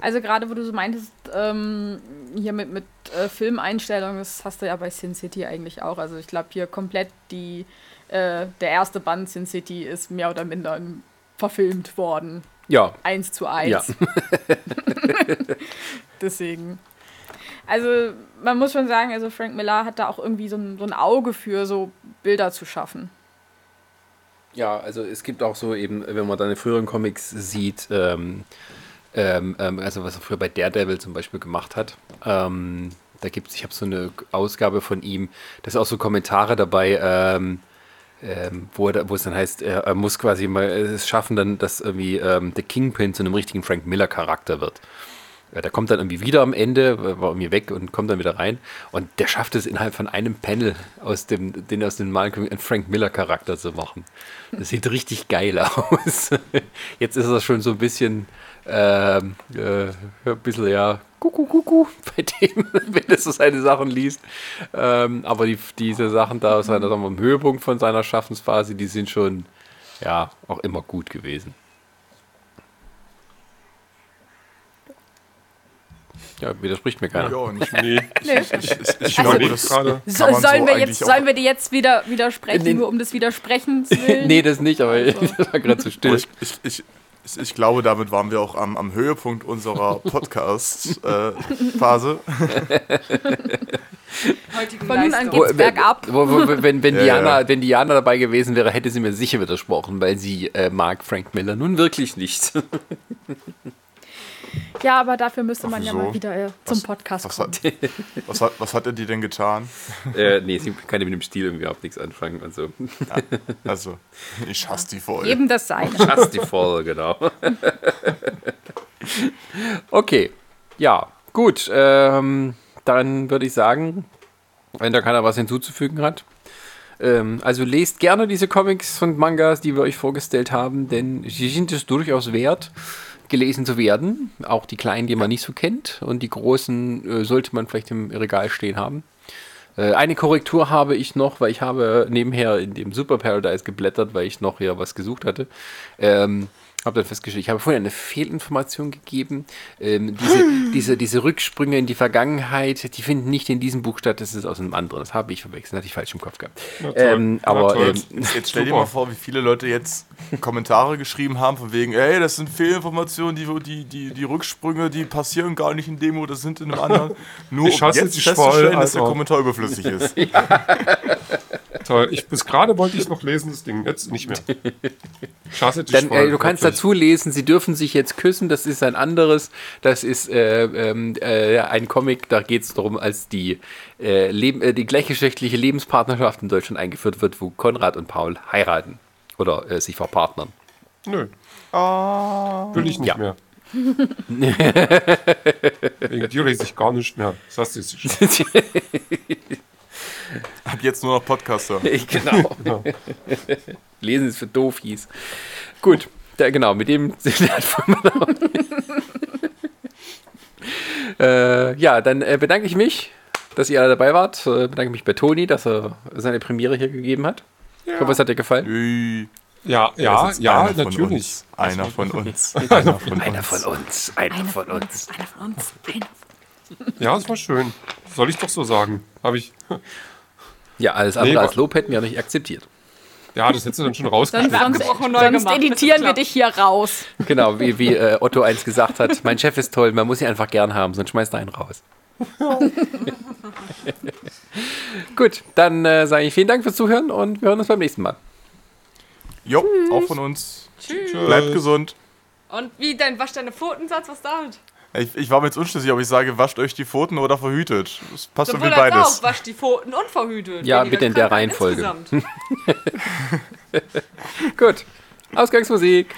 Also gerade wo du so meintest, ähm, hier mit, mit äh, Filmeinstellungen, das hast du ja bei Sin City eigentlich auch. Also ich glaube hier komplett die, äh, der erste Band Sin City ist mehr oder minder verfilmt worden. Ja. Eins zu eins. Ja. [laughs] [laughs] Deswegen. Also man muss schon sagen, also Frank Miller hat da auch irgendwie so ein, so ein Auge für so Bilder zu schaffen. Ja, also es gibt auch so eben, wenn man deine früheren Comics sieht, ähm, ähm, ähm, also was er früher bei Daredevil zum Beispiel gemacht hat, ähm, da gibt es, ich habe so eine Ausgabe von ihm, da sind auch so Kommentare dabei, ähm, ähm, wo, er, wo es dann heißt, er, er muss quasi mal es schaffen, dann, dass irgendwie ähm, der Kingpin zu einem richtigen Frank Miller Charakter wird. Ja, der kommt dann irgendwie wieder am Ende, war irgendwie weg und kommt dann wieder rein. Und der schafft es innerhalb von einem Panel aus dem, den aus dem einen Frank Miller Charakter zu machen. Das sieht richtig geil [laughs] aus. Jetzt ist er schon so ein bisschen, ähm, äh, ein bisschen ja, kuckuck, kuckuck [laughs] bei dem, wenn er so seine Sachen liest. Ähm, aber die, diese Sachen da aus seiner, sagen wir, Höhepunkt von seiner Schaffensphase, die sind schon, ja, auch immer gut gewesen. Ja, widerspricht mir keiner. Ja, nicht [laughs] Nee, Ich, ich, ich, ich Also- glaube, das gerade. So, sollen, so wir jetzt, sollen wir die jetzt wieder widersprechen, Nee. nur um des Widersprechens [laughs] willen? nee, das nicht, aber Also. das war gerade zu still. ich, ich, ich, ich, ich glaube, damit waren wir auch am, am Höhepunkt unserer [laughs] Podcast-Phase. Heutigen Von nun an Leistung. geht's bergab. Wo, wo, wenn, wenn, Ja, Diana, ja. wenn Diana dabei gewesen wäre, hätte sie mir sicher widersprochen, weil sie äh, mag Frank Miller nun wirklich nicht. Ja, aber dafür müsste man Ach, ja wieso? mal wieder äh, zum Was- Podcast Was kommen. hat, [laughs] was, hat, was hat er dir denn getan? äh, nee, sie kann mit dem Stil irgendwie überhaupt nichts anfangen und so. Also, ich hasse die voll. Eben das Seine. Just die voll, genau. [laughs] okay, ja, gut. Ähm, dann würde ich sagen, wenn da keiner was hinzuzufügen hat. Ähm, also lest gerne diese Comics und Mangas, die wir euch vorgestellt haben, denn sie sind es durchaus wert, gelesen zu werden. Auch die kleinen, die man nicht so kennt. Und die großen äh, sollte man vielleicht im Regal stehen haben. Äh, Eine Korrektur habe ich noch, weil ich habe nebenher in dem Super Paradise geblättert, weil ich noch hier was gesucht hatte. Ähm, habe dann festgestellt, ich habe vorhin eine Fehlinformation gegeben. Ähm, diese, [gasps] diese, diese Rücksprünge in die Vergangenheit, die finden nicht in diesem Buch statt, das ist aus einem anderen. Das habe ich verwechselt, hatte ich falsch im Kopf gehabt. Ähm, aber ähm, Jetzt [laughs] stell dir mal vor, wie viele Leute jetzt Kommentare geschrieben haben, von wegen, ey, das sind Fehlinformationen, die, die, die, die Rücksprünge, die passieren gar nicht in Demo, das sind in einem anderen. [laughs] Nur Ich um jetzt festzustellen, dass der Alter. Kommentar überflüssig ist. [laughs] Toll. Ich, bis gerade wollte ich es noch lesen, das Ding. Jetzt nicht mehr. Schasse dich Dann, voll, äh, du kannst wirklich. dazu lesen, sie dürfen sich jetzt küssen, das ist ein anderes, das ist äh, ähm, äh, ein Comic, da geht es darum, als die, äh, Leben, äh, die gleichgeschlechtliche Lebenspartnerschaft in Deutschland eingeführt wird, wo Konrad und Paul heiraten oder äh, sich verpartnern. Nö. Will ich nicht Ja. mehr. [laughs] Wegen dir lese ich gar nicht mehr. Das hast du jetzt schon. [laughs] Ab jetzt nur noch Podcaster. [laughs] Ich, genau. Lesen ist für doof hieß. Gut, da, genau, mit dem äh, Ja, dann äh, bedanke ich mich, dass ihr alle dabei wart. Äh, bedanke mich bei Toni, dass er seine Premiere hier gegeben hat. Ich hoffe, es hat dir gefallen. Ja, ja, ja, einer von natürlich. uns. Einer von uns. Einer von Einer uns. von uns, einer von uns. Einer von uns. Einer. Ja, es war schön. Soll ich doch so sagen. Habe ich. Ja, alles andere Nee, als Lob hätten wir nicht akzeptiert. Ja, das hättest du dann schon rausgeschnitten. sonst, sonst editieren wir Das dich hier raus. Genau, wie, wie äh, Otto eins gesagt hat, mein Chef ist toll, man muss ihn einfach gern haben, sonst schmeißt er einen raus. Gut, dann äh, sage ich vielen Dank fürs Zuhören und wir hören uns beim nächsten Mal. Jo, auch von uns. Tschüss. Bleibt gesund. Und wie dein Wasch deine Pfotensatz, was damit? Ich, ich war mir jetzt unschlüssig, ob ich sage, wascht euch die Pfoten oder verhütet. Das passt Sowohl irgendwie beides. auch, wasch die Pfoten und verhütet. Ja, bitte in der Reihenfolge. [laughs] Gut, Ausgangsmusik.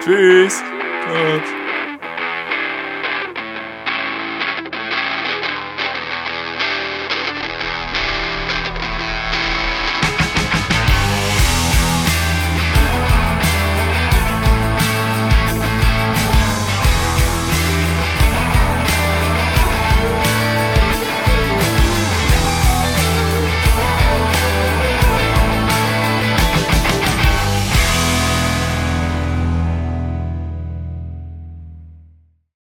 Tschüss. Gut.